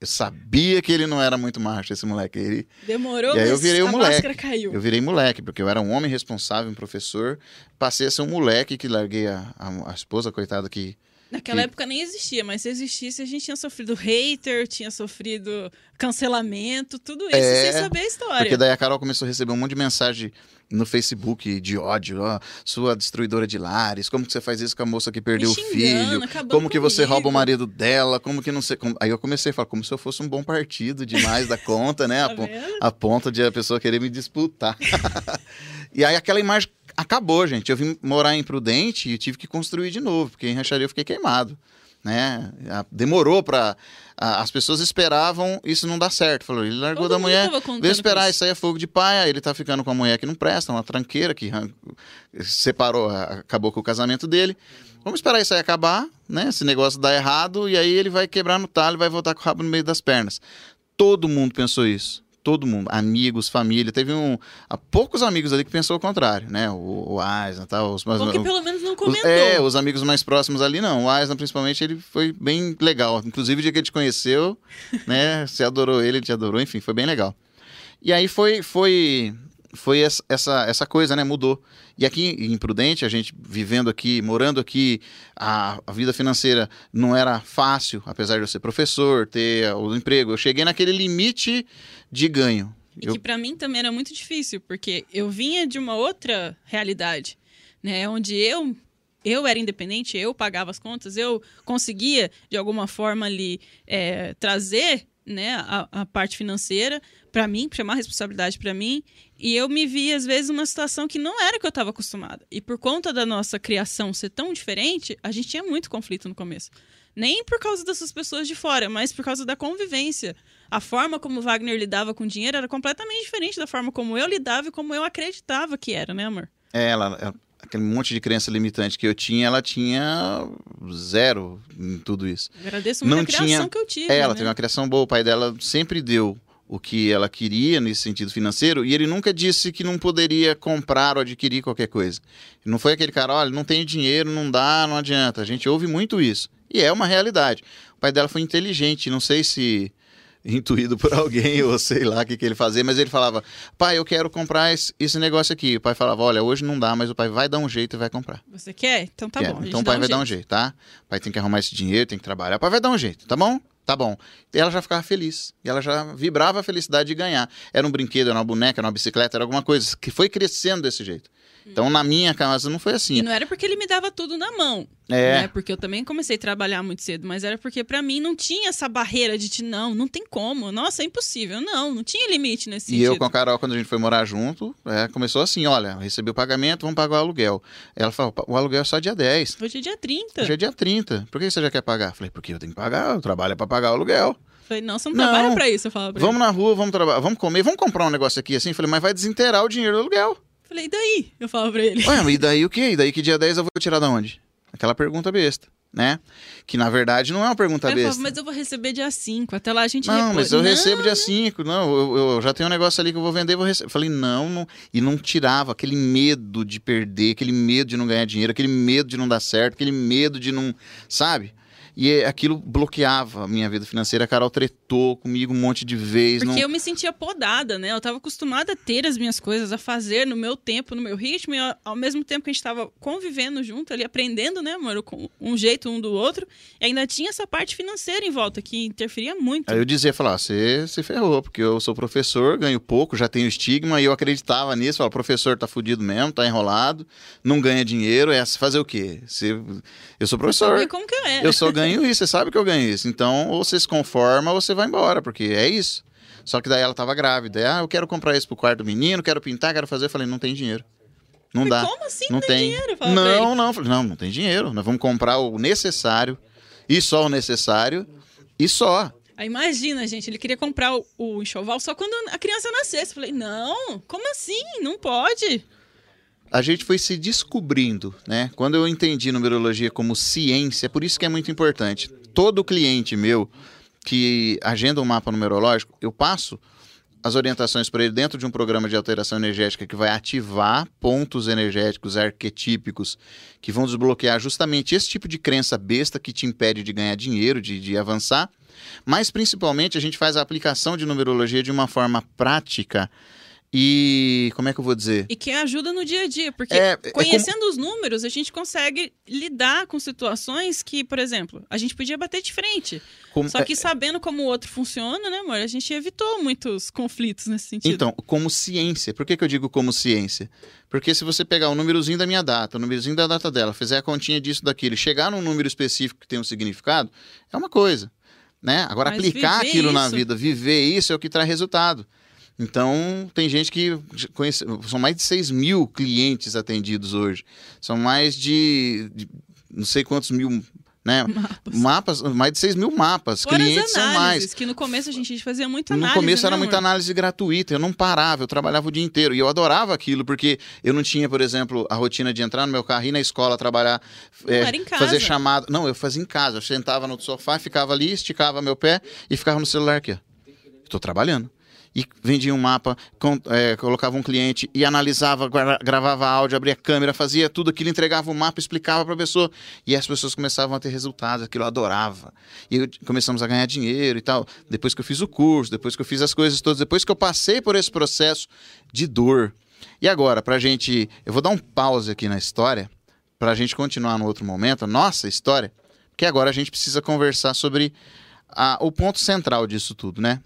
Eu sabia que ele não era muito macho, esse moleque. Ele, Demorou, E aí eu mas virei o a moleque. máscara caiu. eu virei moleque, porque eu era um homem responsável, um professor. Passei a ser um moleque que larguei a, a, a esposa, coitada, que. Naquela que- época nem existia, mas se existisse, a gente tinha sofrido hater, tinha sofrido cancelamento, tudo isso É, sem saber a história. Porque daí a Carol começou a receber um monte de mensagem no Facebook de ódio, ó, sua destruidora de lares, como que você faz isso com a moça que perdeu o xingando, filho, acabando como que você rouba o marido dela, como que não sei, como- aí eu comecei a falar como se eu fosse um bom partido demais da conta, né, a, Tá pon- vendo? a ponto de a pessoa querer me disputar. e aí aquela imagem acabou, gente, eu vim morar em Prudente e tive que construir de novo, porque em Rancharia eu fiquei queimado. Né? Demorou pra. a- As pessoas esperavam isso não dar certo. Falou, ele largou Todo da mulher. Veio esperar, com isso aí é fogo de pai, aí ele tá ficando com a mulher que não presta, uma tranqueira que separou, acabou com o casamento dele. Vamos esperar isso aí acabar, né? Esse negócio dar errado, e aí ele vai quebrar no talho e vai voltar com o rabo no meio das pernas. Todo mundo pensou isso. Todo mundo, amigos, família. Teve um, há poucos amigos ali que pensou o contrário, né? O, o Eisner, tal, os, Bom que pelo menos não os- comentou. é, os amigos mais próximos ali não. O Eisner, principalmente, ele foi bem legal. Inclusive, o dia que ele te conheceu, né? Você adorou ele, ele te adorou, enfim, foi bem legal. E aí foi, foi, foi essa, essa, essa coisa, né? Mudou. E aqui em Prudente, a gente vivendo aqui, morando aqui, a, a vida financeira não era fácil, apesar de eu ser professor, ter o emprego. Eu cheguei naquele limite de ganho. E Eu- que pra mim também era muito difícil, porque eu vinha de uma outra realidade, né? Onde eu eu era independente, eu pagava as contas, eu conseguia de alguma forma ali é, trazer né, a, a parte financeira para mim, chamar a responsabilidade para mim, e eu me vi às vezes numa situação que não era que eu estava acostumada. E por conta da nossa criação ser tão diferente, a gente tinha muito conflito no começo. Nem por causa dessas pessoas de fora, mas por causa da convivência. A forma como Wagner lidava com dinheiro era completamente diferente da forma como eu lidava e como eu acreditava que era, né, amor? É, ela, ela- aquele monte de crença limitante que eu tinha, ela tinha zero em tudo isso. Agradeço muito Não a criação tinha- que eu tive. É, ela né? teve uma criação boa, o pai dela sempre deu o que ela queria nesse sentido financeiro e ele nunca disse que não poderia comprar ou adquirir qualquer coisa. Não foi aquele cara, olha, não tem dinheiro, não dá, não adianta. A gente ouve muito isso. E é uma realidade. O pai dela foi inteligente, não sei se intuído por alguém ou sei lá o que, que ele fazia, mas ele falava, pai, eu quero comprar esse, esse negócio aqui. O pai falava, olha, hoje não dá, mas o pai vai dar um jeito e vai comprar. Você quer? Então tá Quero. bom. Então o pai vai dar um jeito. jeito, tá? O pai tem que arrumar esse dinheiro, tem que trabalhar. O pai vai dar um jeito, tá bom? Tá bom. Ela já ficava feliz. E ela já vibrava a felicidade de ganhar. Era um brinquedo, era uma boneca, era uma bicicleta, era alguma coisa que foi crescendo desse jeito. Então na minha casa não foi E assim. não era porque ele me dava tudo na mão. É. Né? Porque eu também comecei a trabalhar muito cedo, mas era porque pra mim não tinha essa barreira de te, não, não tem como. Nossa, é impossível. Não, não tinha limite nesse E sentido. eu com a Carol, quando a gente foi morar junto, é, começou assim: olha, recebi o pagamento, vamos pagar o aluguel. Ela falou: o aluguel é só dia 10. Hoje é dia 30. Hoje é dia 30. Por que você já quer pagar? Falei, porque eu tenho que pagar, eu trabalho é pra pagar o aluguel. Falei, não, você não, Não. trabalha pra isso, eu pra Vamos na rua, vamos trabalhar, vamos comer, vamos comprar um negócio aqui assim. Falei, mas vai desinteirar o dinheiro do aluguel. Falei, e daí? Eu falava pra ele. Ué, e daí o quê? E daí que dia 10 eu vou tirar da onde? Aquela pergunta besta, né? Que na verdade não é uma pergunta eu besta. mas eu vou receber dia 5, até lá a gente Não, mas eu Não, recebo dia 5. Não, eu, eu já tenho um negócio ali que eu vou vender, vou receber. Falei, não, não. E não tirava aquele medo de perder, aquele medo de não ganhar dinheiro, aquele medo de não dar certo, aquele medo de não. Sabe? E é- aquilo bloqueava a minha vida financeira. A Carol tretou comigo um monte de vezes. Porque não... eu me sentia podada, né? Eu tava acostumada a ter as minhas coisas, a fazer no meu tempo, no meu ritmo, e ao- mesmo tempo que a gente tava convivendo junto ali, aprendendo, né, amor? Com um jeito um do outro, e ainda tinha essa parte financeira em volta, que interferia muito. Aí eu dizia, falar, você se ferrou, porque eu sou professor, ganho pouco, já tenho estigma, e eu acreditava nisso, falava, professor tá fudido mesmo, tá enrolado, não ganha dinheiro, é fazer o quê? Se... Eu sou professor, Sabia como que eu era. eu só ganho isso, você sabe que eu ganho isso. Então, ou você se conforma ou você vai embora, porque é isso. Só que daí ela tava grávida. Ah, eu quero comprar isso pro quarto do menino, quero pintar, quero fazer. Eu falei, não tem dinheiro. Não Mas dá. Como assim não tem, dinheiro? Fala Não, não. Falei, não, não tem dinheiro. Nós vamos comprar o necessário e só o necessário e só. Aí imagina, gente, ele queria comprar o, o enxoval só quando a criança nascesse. Eu falei, não, como assim? Não pode. A gente foi se descobrindo, né? Quando eu entendi numerologia como ciência, por isso que é muito importante. Todo cliente meu que agenda um mapa numerológico, eu passo as orientações para ele dentro de um programa de alteração energética que vai ativar pontos energéticos arquetípicos que vão desbloquear justamente esse tipo de crença besta que te impede de ganhar dinheiro, de, de avançar. Mas principalmente a gente faz a aplicação de numerologia de uma forma prática e como é que eu vou dizer? E que ajuda no dia a dia, porque É, é conhecendo os números, a gente consegue lidar com situações que, por exemplo, a gente podia bater de frente. Como- Só que sabendo como o outro funciona, né, amor? A gente evitou muitos conflitos nesse sentido. Então, como ciência. Por que, que eu digo como ciência? Porque se você pegar o númerozinho da minha data, o númerozinho da data dela, fizer a continha disso, daquilo, chegar num número específico que tem um significado, é uma coisa. Né? Agora, Mas aplicar aquilo na isso- vida, viver isso é o que traz resultado. Então, tem gente que conhece, são mais de 6 mil clientes atendidos hoje. São mais de, de não sei quantos mil, né? Mapas. Mapas, mais de 6 mil mapas. Fora clientes são mais. que no começo a gente fazia muita No análise. começo né, era amor? muita análise gratuita, eu não parava, eu trabalhava o dia inteiro. E eu adorava aquilo, porque eu não tinha, por exemplo, a rotina de entrar no meu carro, ir na escola, trabalhar, é, fazer chamada. Não, eu fazia em casa. Eu sentava no sofá, ficava ali, esticava meu pé e ficava no celular aqui. Estou trabalhando. E vendia um mapa, com- é, colocava um cliente e analisava, gra- gravava áudio, abria câmera, fazia tudo aquilo, entregava o mapa, explicava para a pessoa. E as pessoas começavam a ter resultados, aquilo eu adorava. E eu- começamos a ganhar dinheiro e tal. Depois que eu fiz o curso, depois que eu fiz as coisas todas, depois que eu passei por esse processo de dor. E agora, pra gente. Eu vou dar um pause aqui na história, pra gente continuar no outro momento, a nossa história, porque agora a gente precisa conversar sobre a- o ponto central disso tudo, né?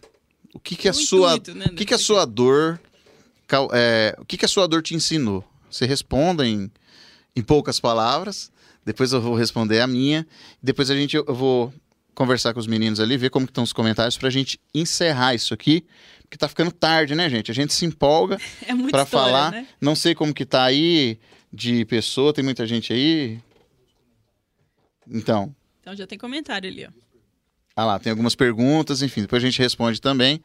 O que, que a sua, intuito, né, o que, que a sua dor, é, o que, que a sua dor te ensinou? Você responda em, em poucas palavras. Depois eu vou responder a minha. Depois a gente eu vou conversar com os meninos ali, ver como estão os comentários pra gente encerrar isso aqui, porque tá ficando tarde, né, gente? A gente se empolga É história, falar. né? Não sei como que tá aí de pessoa, tem muita gente aí. Então, Então já tem comentário ali, ó. Ah lá, tem algumas perguntas, enfim, depois a gente responde também.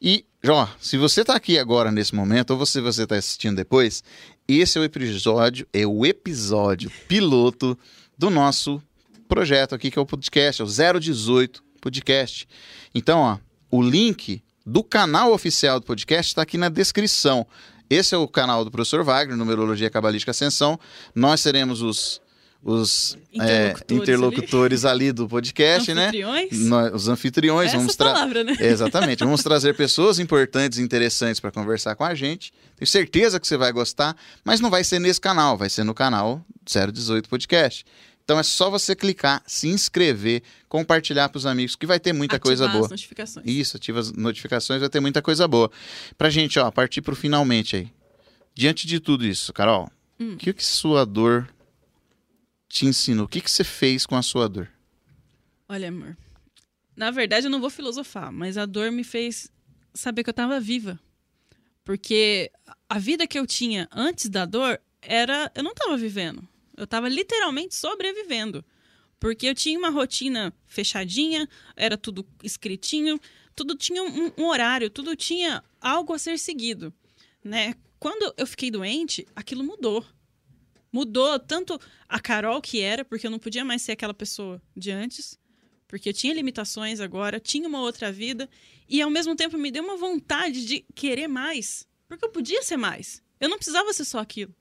E, ó, se você tá aqui agora nesse momento, ou se você tá assistindo depois, esse é o episódio, é o episódio piloto do nosso projeto aqui, que é o podcast, é o 018 Podcast. Então, ó, o link do canal oficial do podcast está aqui na descrição. Esse é o canal do professor Wagner, Numerologia Cabalística Ascensão. Nós seremos os, os é, Interlocutores interlocutores ali do podcast, né? Anfitriões? Nós, os anfitriões, Essa vamos palavra, né? Exatamente, vamos trazer pessoas importantes e interessantes para conversar com a gente. Tenho certeza que você vai gostar, mas não vai ser nesse canal, vai ser no canal 018 Podcast. Então é só você clicar, se inscrever, compartilhar para os amigos, que vai ter muita coisa Ativar boa. as notificações. Isso, ativa as notificações, vai ter muita coisa boa. Pra gente, ó, partir pro finalmente aí. Diante de tudo isso, Carol, Hum. o que que sua dor te ensinou? O que que você fez com a sua dor? Olha, amor. Na verdade, eu não vou filosofar, mas a dor me fez saber que eu tava viva. Porque a vida que eu tinha antes da dor era. Eu não tava vivendo. Eu tava literalmente sobrevivendo. Porque eu tinha uma rotina fechadinha, era tudo escritinho, tudo tinha um, um horário, tudo tinha algo a ser seguido. Né? Quando eu fiquei doente, aquilo mudou. Mudou tanto a Carol que era, porque eu não podia mais ser aquela pessoa de antes, porque eu tinha limitações agora, tinha uma outra vida, e ao mesmo tempo me deu uma vontade de querer mais, porque eu podia ser mais. Eu não precisava ser só aquilo.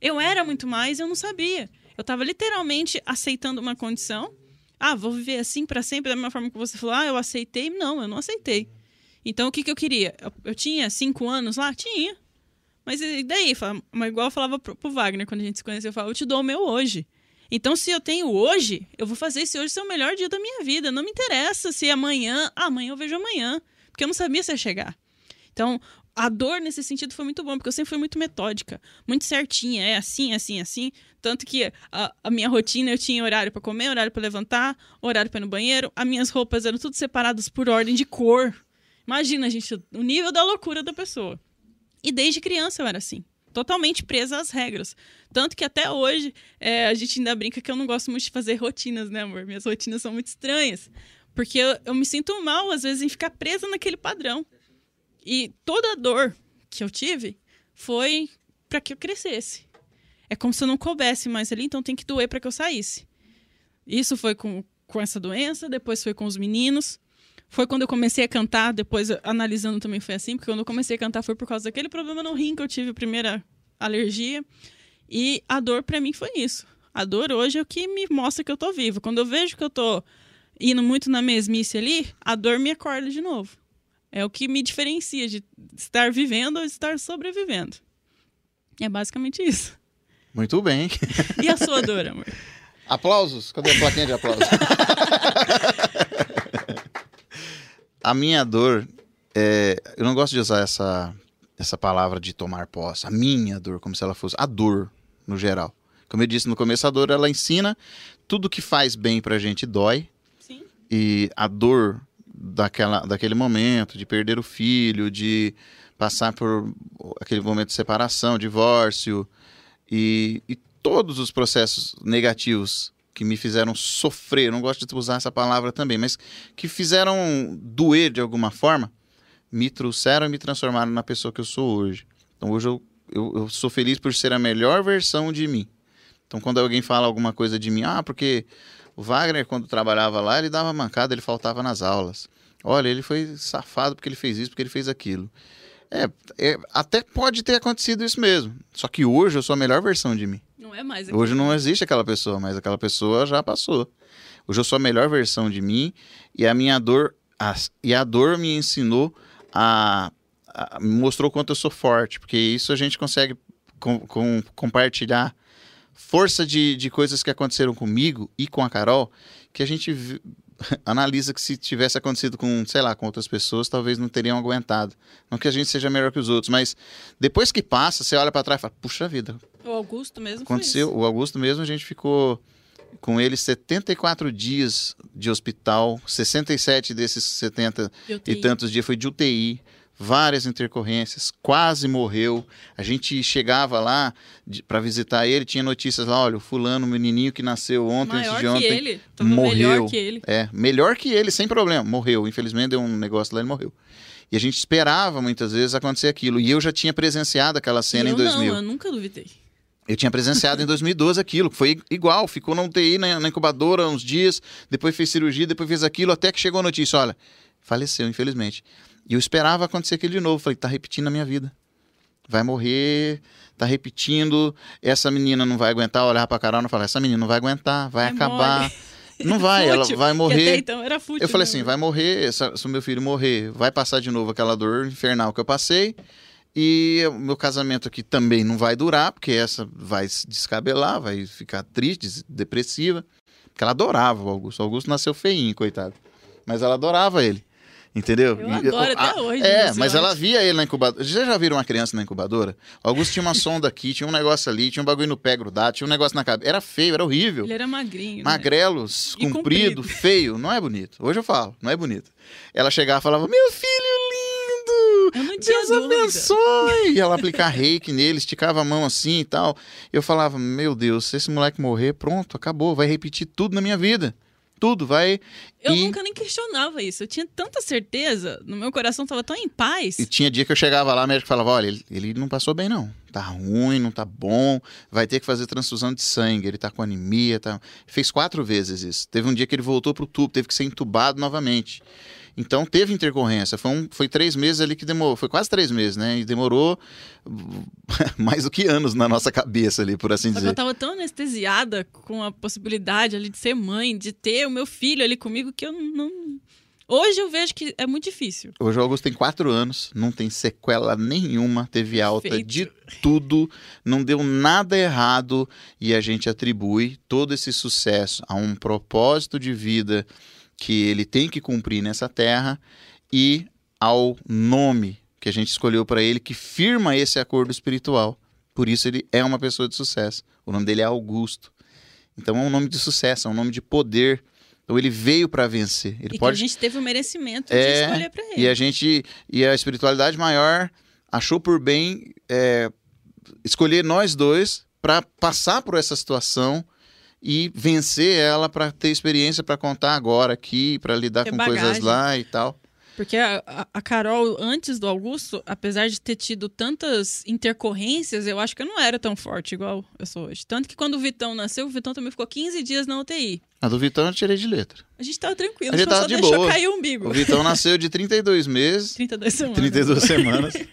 Eu era muito mais, eu não sabia. Eu estava literalmente aceitando uma condição. Ah, vou viver assim para sempre, da mesma forma que você falou. Ah, eu aceitei. Não, eu não aceitei. Então, o que, que eu queria? Eu, eu tinha cinco anos lá? Tinha. Mas e daí? Mas igual eu falava pro, pro Wagner quando a gente se conheceu, eu falava, eu te dou o meu hoje. Então, se eu tenho hoje, eu vou fazer esse hoje ser o melhor dia da minha vida. Não me interessa se é amanhã. Amanhã eu vejo amanhã. Porque eu não sabia se ia chegar. Então, a dor nesse sentido foi muito bom, porque eu sempre fui muito metódica, muito certinha, é assim, assim, assim. Tanto que a, a minha rotina eu tinha horário para comer, horário para levantar, horário para ir no banheiro. As minhas roupas eram tudo separadas por ordem de cor. Imagina, gente, o nível da loucura da pessoa. E desde criança eu era assim, totalmente presa às regras. Tanto que até hoje é, a gente ainda brinca que eu não gosto muito de fazer rotinas, né, amor? Minhas rotinas são muito estranhas. Porque eu, eu me sinto mal, às vezes, em ficar presa naquele padrão. E toda a dor que eu tive foi para que eu crescesse. É como se eu não coubesse mais ali, então tem que doer para que eu saísse. Isso foi com, com essa doença, depois foi com os meninos. Foi quando eu comecei a cantar, depois analisando também foi assim, porque quando eu comecei a cantar foi por causa daquele problema no rim que eu tive a primeira alergia. E a dor para mim foi isso. A dor hoje é o que me mostra que eu tô vivo. Quando eu vejo que eu tô indo muito na mesmice ali, a dor me acorda de novo. É o que me diferencia de estar vivendo ou de estar sobrevivendo. É basicamente isso. Muito bem. E a sua dor, amor? Aplausos? Cadê a plaquinha de aplausos? a minha dor, é, eu não gosto de usar essa, essa palavra de tomar posse. A minha dor, como se ela fosse a dor, no geral. Como eu disse no começo, a dor ela ensina tudo que faz bem pra gente dói. Sim. E a dor daquela, daquele momento, de perder o filho, de passar por aquele momento de separação, divórcio e, e todos os processos negativos que me fizeram sofrer, não gosto de usar essa palavra também, mas que fizeram doer de alguma forma, me trouxeram e me transformaram na pessoa que eu sou hoje. Então hoje eu, eu, eu sou feliz por ser a melhor versão de mim. Então quando alguém fala alguma coisa de mim, ah, porque o Wagner, quando trabalhava lá, ele dava mancada, ele faltava nas aulas. Olha, ele foi safado porque ele fez isso, porque ele fez aquilo. É, é, até pode ter acontecido isso mesmo. Só que hoje eu sou a melhor versão de mim. Não é mais. Hoje não existe aquela pessoa, mas aquela pessoa já passou. Hoje eu sou a melhor versão de mim e a minha dor, a, e a dor me ensinou a, a, mostrou quanto eu sou forte, porque isso a gente consegue com, com, compartilhar força de, de coisas que aconteceram comigo e com a Carol, que a gente analisa que se tivesse acontecido com, sei lá, com outras pessoas, talvez não teriam aguentado. Não que a gente seja melhor que os outros, mas depois que passa, você olha para trás e fala, puxa vida. O Augusto mesmo aconteceu. O Augusto mesmo, a gente ficou com ele 74 dias de hospital, 67 desses 70 e tantos dias foi de UTI várias intercorrências, quase morreu. A gente chegava lá para visitar ele, tinha notícias lá, olha, o fulano, o menininho que nasceu ontem, Maior antes de ontem, que ele. morreu. Melhor que ele. É, melhor que ele, sem problema, morreu. Infelizmente deu um negócio lá e morreu. E a gente esperava muitas vezes acontecer aquilo. E eu já tinha presenciado aquela cena eu em 2000. Não, eu nunca duvidei. Eu tinha presenciado em 2012 aquilo, que foi igual, ficou na UTI, na, na incubadora uns dias, depois fez cirurgia, depois fez aquilo, até que chegou a notícia, olha, faleceu, infelizmente. E eu esperava acontecer aquilo de novo. Falei, tá repetindo a minha vida. Vai morrer, tá repetindo. Essa menina não vai aguentar olhar pra Carol e falar: essa menina não vai aguentar, vai acabar. Não vai, ela vai morrer. então era fútil, eu falei assim: vai morrer, se o meu filho morrer, vai passar de novo aquela dor infernal que eu passei. E o meu casamento aqui também não vai durar, porque essa vai se descabelar, vai ficar triste, depressiva. Porque ela adorava o Augusto. O Augusto nasceu feinho, coitado. Mas ela adorava ele. Entendeu? Eu adoro até a, hoje. É, mas ela via ele na incubadora. Vocês já viram uma criança na incubadora? Augusto tinha uma sonda aqui, tinha um negócio ali, tinha um bagulho no pé grudado, tinha um negócio na cabeça. Era feio, era horrível. Ele era magrinho. Magrelos, né? comprido, comprido, feio. Não é bonito. Hoje eu falo, não é bonito. Ela chegava e falava: Meu filho lindo! Deus dúvida. abençoe! E ela aplicar reiki nele, esticava a mão assim e tal. Eu falava: Meu Deus, se esse moleque morrer, pronto, acabou, vai repetir tudo na minha vida tudo, vai. Eu e... nunca nem questionava isso. Eu tinha tanta certeza, no meu coração estava tão em paz. E tinha dia que eu chegava lá, o médico falava: olha, ele, ele não passou bem, não. Tá ruim, não tá bom, vai ter que fazer transfusão de sangue, ele tá com anemia. Tá... Fez quatro vezes isso. Teve um dia que ele voltou pro tubo, teve que ser entubado novamente. Então teve intercorrência. Foi, um, foi três meses ali que demorou. Foi quase três meses, né? E demorou mais do que anos na nossa cabeça ali, por assim Só dizer. eu tava tão anestesiada com a possibilidade ali de ser mãe, de ter o meu filho ali comigo, que eu não. Hoje eu vejo que é muito difícil. Hoje o Augusto tem quatro anos, não tem sequela nenhuma, teve alta Perfeito. de tudo, não deu nada errado e a gente atribui todo esse sucesso a um propósito de vida que ele tem que cumprir nessa terra e ao nome que a gente escolheu para ele que firma esse acordo espiritual. Por isso ele é uma pessoa de sucesso. O nome dele é Augusto. Então é um nome de sucesso, é um nome de poder. Então ele veio para vencer. Ele e pode que a gente teve o merecimento É, de escolher para ele. e a gente e a espiritualidade maior achou por bem é, escolher nós dois para passar por essa situação e vencer ela para ter experiência para contar agora aqui, para lidar Ter com coisas bagagem. lá e tal. Porque a, a- Carol, antes do Augusto, apesar de ter tido tantas intercorrências, eu acho que eu não era tão forte igual eu sou hoje. Tanto que quando o Vitão nasceu, o Vitão também ficou 15 dias na UTI. A do Vitão eu tirei de letra. A gente tava tranquilo, A gente só tava de deixou boa. cair o umbigo. O Vitão nasceu de 32 meses, 32 semanas. 32 semanas.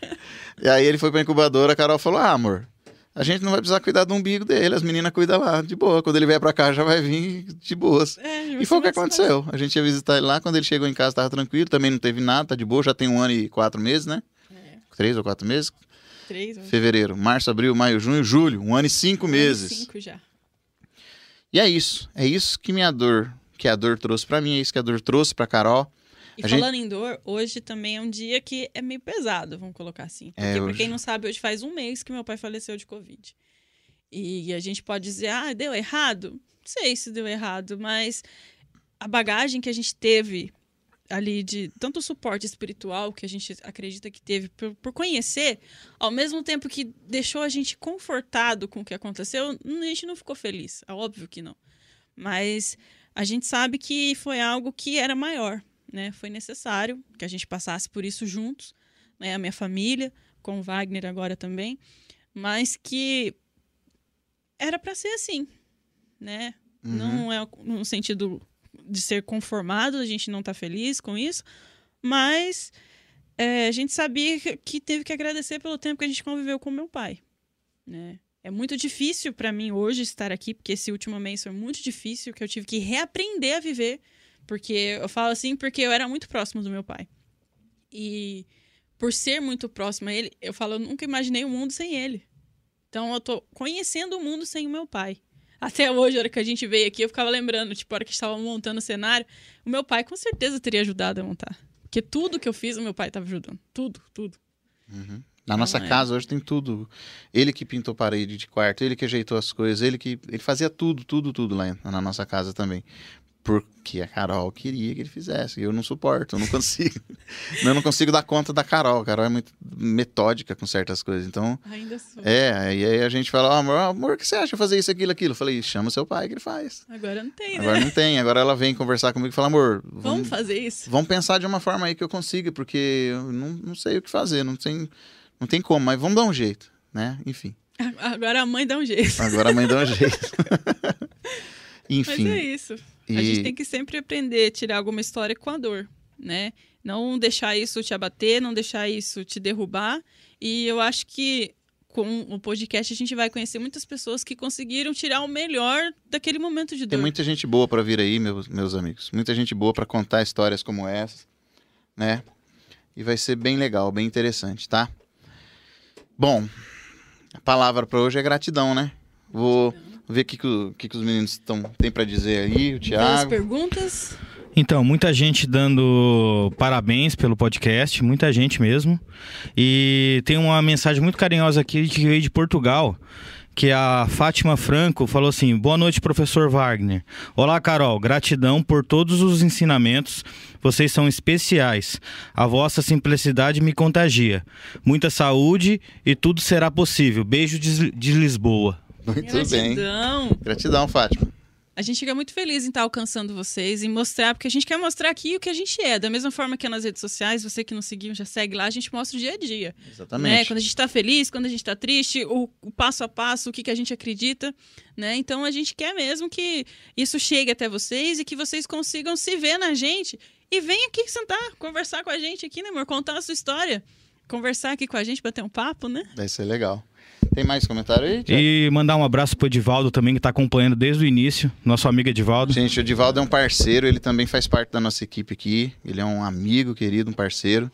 E aí ele foi pra incubadora, a Carol falou: Ah, amor, a gente não vai precisar cuidar do umbigo dele, as meninas cuidam lá, de boa. Quando ele vier pra cá, já vai vir de boas. É, E foi o que aconteceu. A gente ia visitar ele lá, quando ele chegou em casa, tava tranquilo, também não teve nada, tá de boa, já tem um ano e quatro meses, né? É, Três ou quatro meses? três, eu acho. Fevereiro, março, abril, maio, junho, julho, um ano e cinco meses. Cinco já. E é isso. É isso que minha dor, que a dor trouxe pra mim, é isso que a dor trouxe pra Carol. E A gente- falando em dor, hoje também é um dia que é meio pesado, vamos colocar assim. Porque, É, pra hoje- quem não sabe, hoje faz um mês que meu pai faleceu de Covid. E a gente pode dizer, ah, deu errado? Não sei se deu errado, mas a bagagem que a gente teve ali de tanto suporte espiritual que a gente acredita que teve por, por conhecer, ao mesmo tempo que deixou a gente confortado com o que aconteceu, a gente não ficou feliz. É óbvio que não. Mas a gente sabe que foi algo que era maior, né? Foi necessário que a gente passasse por isso juntos, né? A minha família, com o Wagner agora também, mas que era para ser assim, né? Uhum. Não é no sentido de ser conformado, a gente não tá feliz com isso, mas é, a gente sabia que- que teve que agradecer pelo tempo que a gente conviveu com meu pai, né? É muito difícil para mim hoje estar aqui, porque esse último mês foi muito difícil, que eu tive que reaprender a viver, porque eu falo assim porque eu era muito próximo do meu pai. E por ser muito próximo a ele, eu falo, eu nunca imaginei o mundo sem ele. Então eu tô conhecendo o mundo sem o meu pai. Até hoje, a hora que a gente veio aqui, eu ficava lembrando, tipo, a hora que estava montando o cenário, o meu pai com certeza teria ajudado a montar. Porque tudo que eu fiz, o meu pai estava ajudando. Tudo, tudo. Na nossa Não é. casa hoje tem tudo. Ele que pintou parede de quarto, ele que ajeitou as coisas, ele que. Ele fazia tudo, tudo, tudo lá na nossa casa também. Porque a Carol queria que ele fizesse. E eu não suporto, eu não consigo. eu não consigo dar conta da Carol. A Carol é muito metódica com certas coisas. Então, Ainda sou. é, e aí a gente fala, "Ó, amor, amor, o que você acha de fazer isso, aquilo, aquilo? Eu falei, chama seu pai que ele faz. Agora não tem, né? Agora não tem, agora ela vem conversar comigo e fala, amor, Vamos vamos, fazer isso? vamos pensar de uma forma aí que eu consiga, porque eu não, não sei o que fazer, não tem, não tem como, mas vamos dar um jeito, né? Enfim. Agora a mãe dá um jeito. Agora a mãe dá um jeito. Enfim. Mas é isso. A e- gente tem que sempre aprender a tirar alguma história com a dor, né? Não deixar isso te abater, não deixar isso te derrubar. E eu acho que com o podcast a gente vai conhecer muitas pessoas que conseguiram tirar o melhor daquele momento de dor. Tem muita gente boa pra vir aí, meus, meus amigos. Muita gente boa pra contar histórias como essa, né? E vai ser bem legal, bem interessante, tá? Bom, a palavra pra hoje é gratidão, né? Vou ver o que, que, o- que que os meninos tão, têm pra dizer aí, o Thiago. perguntas, Então, muita gente dando parabéns pelo podcast, muita gente mesmo. E tem uma mensagem muito carinhosa aqui que veio de Portugal, que a Fátima Franco falou assim: Boa noite, professor Wagner. Olá, Carol. Gratidão por todos os ensinamentos. Vocês são especiais. A vossa simplicidade me contagia. Muita saúde e tudo será possível. Beijo de, de Lisboa. Muito bem. gratidão. Gratidão, Fátima. A gente fica muito feliz em estar alcançando vocês e mostrar, porque a gente quer mostrar aqui o que a gente é. Da mesma forma que é nas redes sociais, você que não seguiu, já segue lá, a gente mostra o dia a dia. né? Exatamente. Quando a gente tá feliz, quando a gente tá triste, o, o passo a passo, o que, que a gente acredita, né? Então a gente quer mesmo que isso chegue até vocês e que vocês consigam se ver na gente e venha aqui sentar, conversar com a gente aqui, né, amor? Contar a sua história. Conversar aqui com a gente, bater um papo, né? Vai ser legal. Tem mais comentário aí, Thiago? E mandar um abraço pro Edivaldo também, que tá acompanhando desde o início. Nosso amigo Edivaldo. Gente, o Divaldo é um parceiro, ele também faz parte da nossa equipe aqui. Ele é um amigo querido, um parceiro.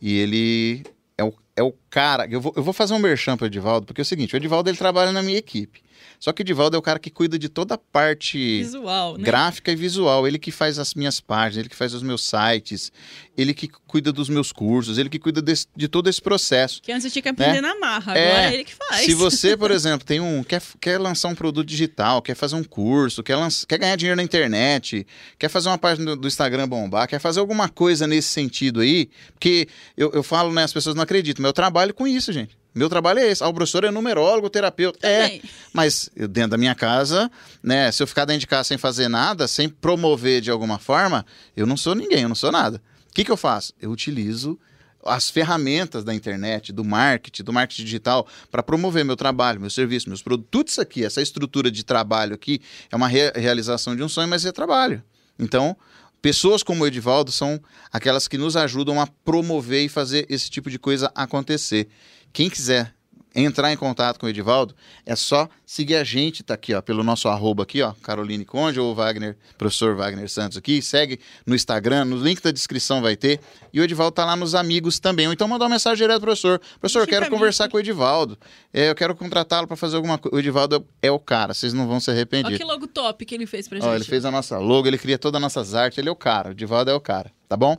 E ele é o, é o cara. Eu vou, eu vou fazer um merchan pro Edivaldo, porque é o seguinte: o Edivaldo ele trabalha na minha equipe. Só que o Edivaldo é o cara que cuida de toda a parte Visual, né? gráfica e visual. Ele que faz as minhas páginas, ele que faz os meus sites, ele que cuida dos meus cursos, ele que cuida desse- de todo esse processo. Que antes eu tinha que aprender na marra, É. agora é ele que faz. Se você, por exemplo, tem um quer, quer lançar um produto digital, quer fazer um curso, quer, lança- quer ganhar dinheiro na internet, quer fazer uma página do, do Instagram bombar, quer fazer alguma coisa nesse sentido aí, porque eu, eu falo, né, as pessoas não acreditam, mas eu trabalho com isso, gente. Meu trabalho é esse. Ah, o professor é numerólogo, terapeuta. É, Também. mas eu, dentro da minha casa, né, se eu ficar dentro de casa sem fazer nada, sem promover de alguma forma, eu não sou ninguém, eu não sou nada. O que, que eu faço? Eu utilizo as ferramentas da internet, do marketing, do marketing digital, para promover meu trabalho, meu serviço, meus produtos. Tudo isso aqui, essa estrutura de trabalho aqui, é uma re- realização de um sonho, mas é trabalho. Então, pessoas como o Edivaldo são aquelas que nos ajudam a promover e fazer esse tipo de coisa acontecer. Quem quiser entrar em contato com o Edivaldo, é só seguir a gente, tá aqui, ó, pelo nosso arroba aqui, ó, Caroline Conde ou Wagner, professor Wagner Santos aqui, segue no Instagram, no link da descrição vai ter, e o Edivaldo tá lá nos amigos também, ou então mandar uma mensagem direto pro professor, professor, eu quero conversar com o Edivaldo, É, eu quero contratá-lo para fazer alguma coisa, o Edivaldo é o cara, vocês não vão se arrepender. Olha que logo top que ele fez pra gente. Ó, ele fez a nossa logo, ele cria todas as nossas artes, ele é o cara. O Divaldo é o cara, tá bom?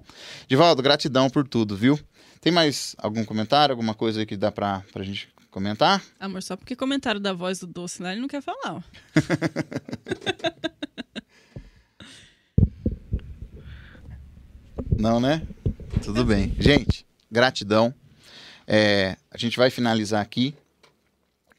Divaldo, gratidão por tudo, viu? Tem mais algum comentário, alguma coisa aí que dá pra, pra gente comentar? Amor, só porque comentaram da voz do doce lá, ele não quer falar, ó. Não, né? Tudo bem. Gente, gratidão. É, a gente vai finalizar aqui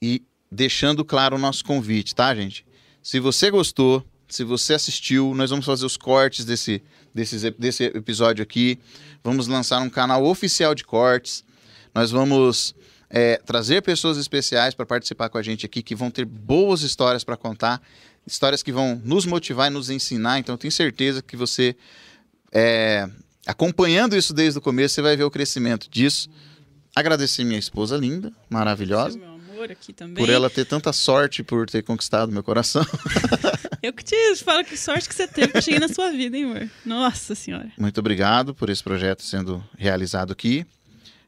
e deixando claro o nosso convite, tá, gente? Se você gostou, se você assistiu, nós vamos fazer os cortes desse, desses ep- desse episódio aqui. Vamos lançar um canal oficial de cortes. Nós vamos é, trazer pessoas especiais para participar com a gente aqui, que vão ter boas histórias para contar, histórias que vão nos motivar e nos ensinar. Então, tenho certeza que você é, acompanhando isso desde o começo, você vai ver o crescimento disso. Agradecer minha esposa linda, maravilhosa, amor aqui também. por ela ter tanta sorte por ter conquistado meu coração. Eu que te falo que sorte que você teve que cheguei na sua vida, hein, amor? Nossa senhora. Muito obrigado por esse projeto sendo realizado aqui.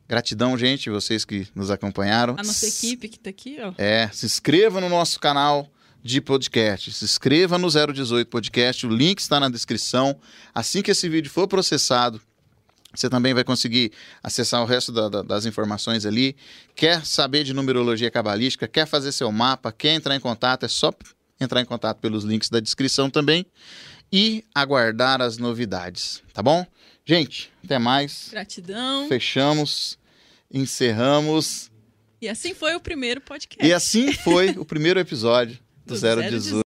Gratidão, gente, vocês que nos acompanharam. A nossa equipe que tá aqui, ó. É, se inscreva no nosso canal de podcast. Se inscreva no 018 Podcast, o link está na descrição. Assim que esse vídeo for processado, você também vai conseguir acessar o resto da- da- das informações ali. Quer saber de numerologia cabalística, quer fazer seu mapa, quer entrar em contato, é só entrar em contato pelos links da descrição também e aguardar as novidades, tá bom? Gente, até mais. Gratidão. Fechamos, encerramos. E assim foi o primeiro podcast. E assim foi o primeiro episódio do Do 018.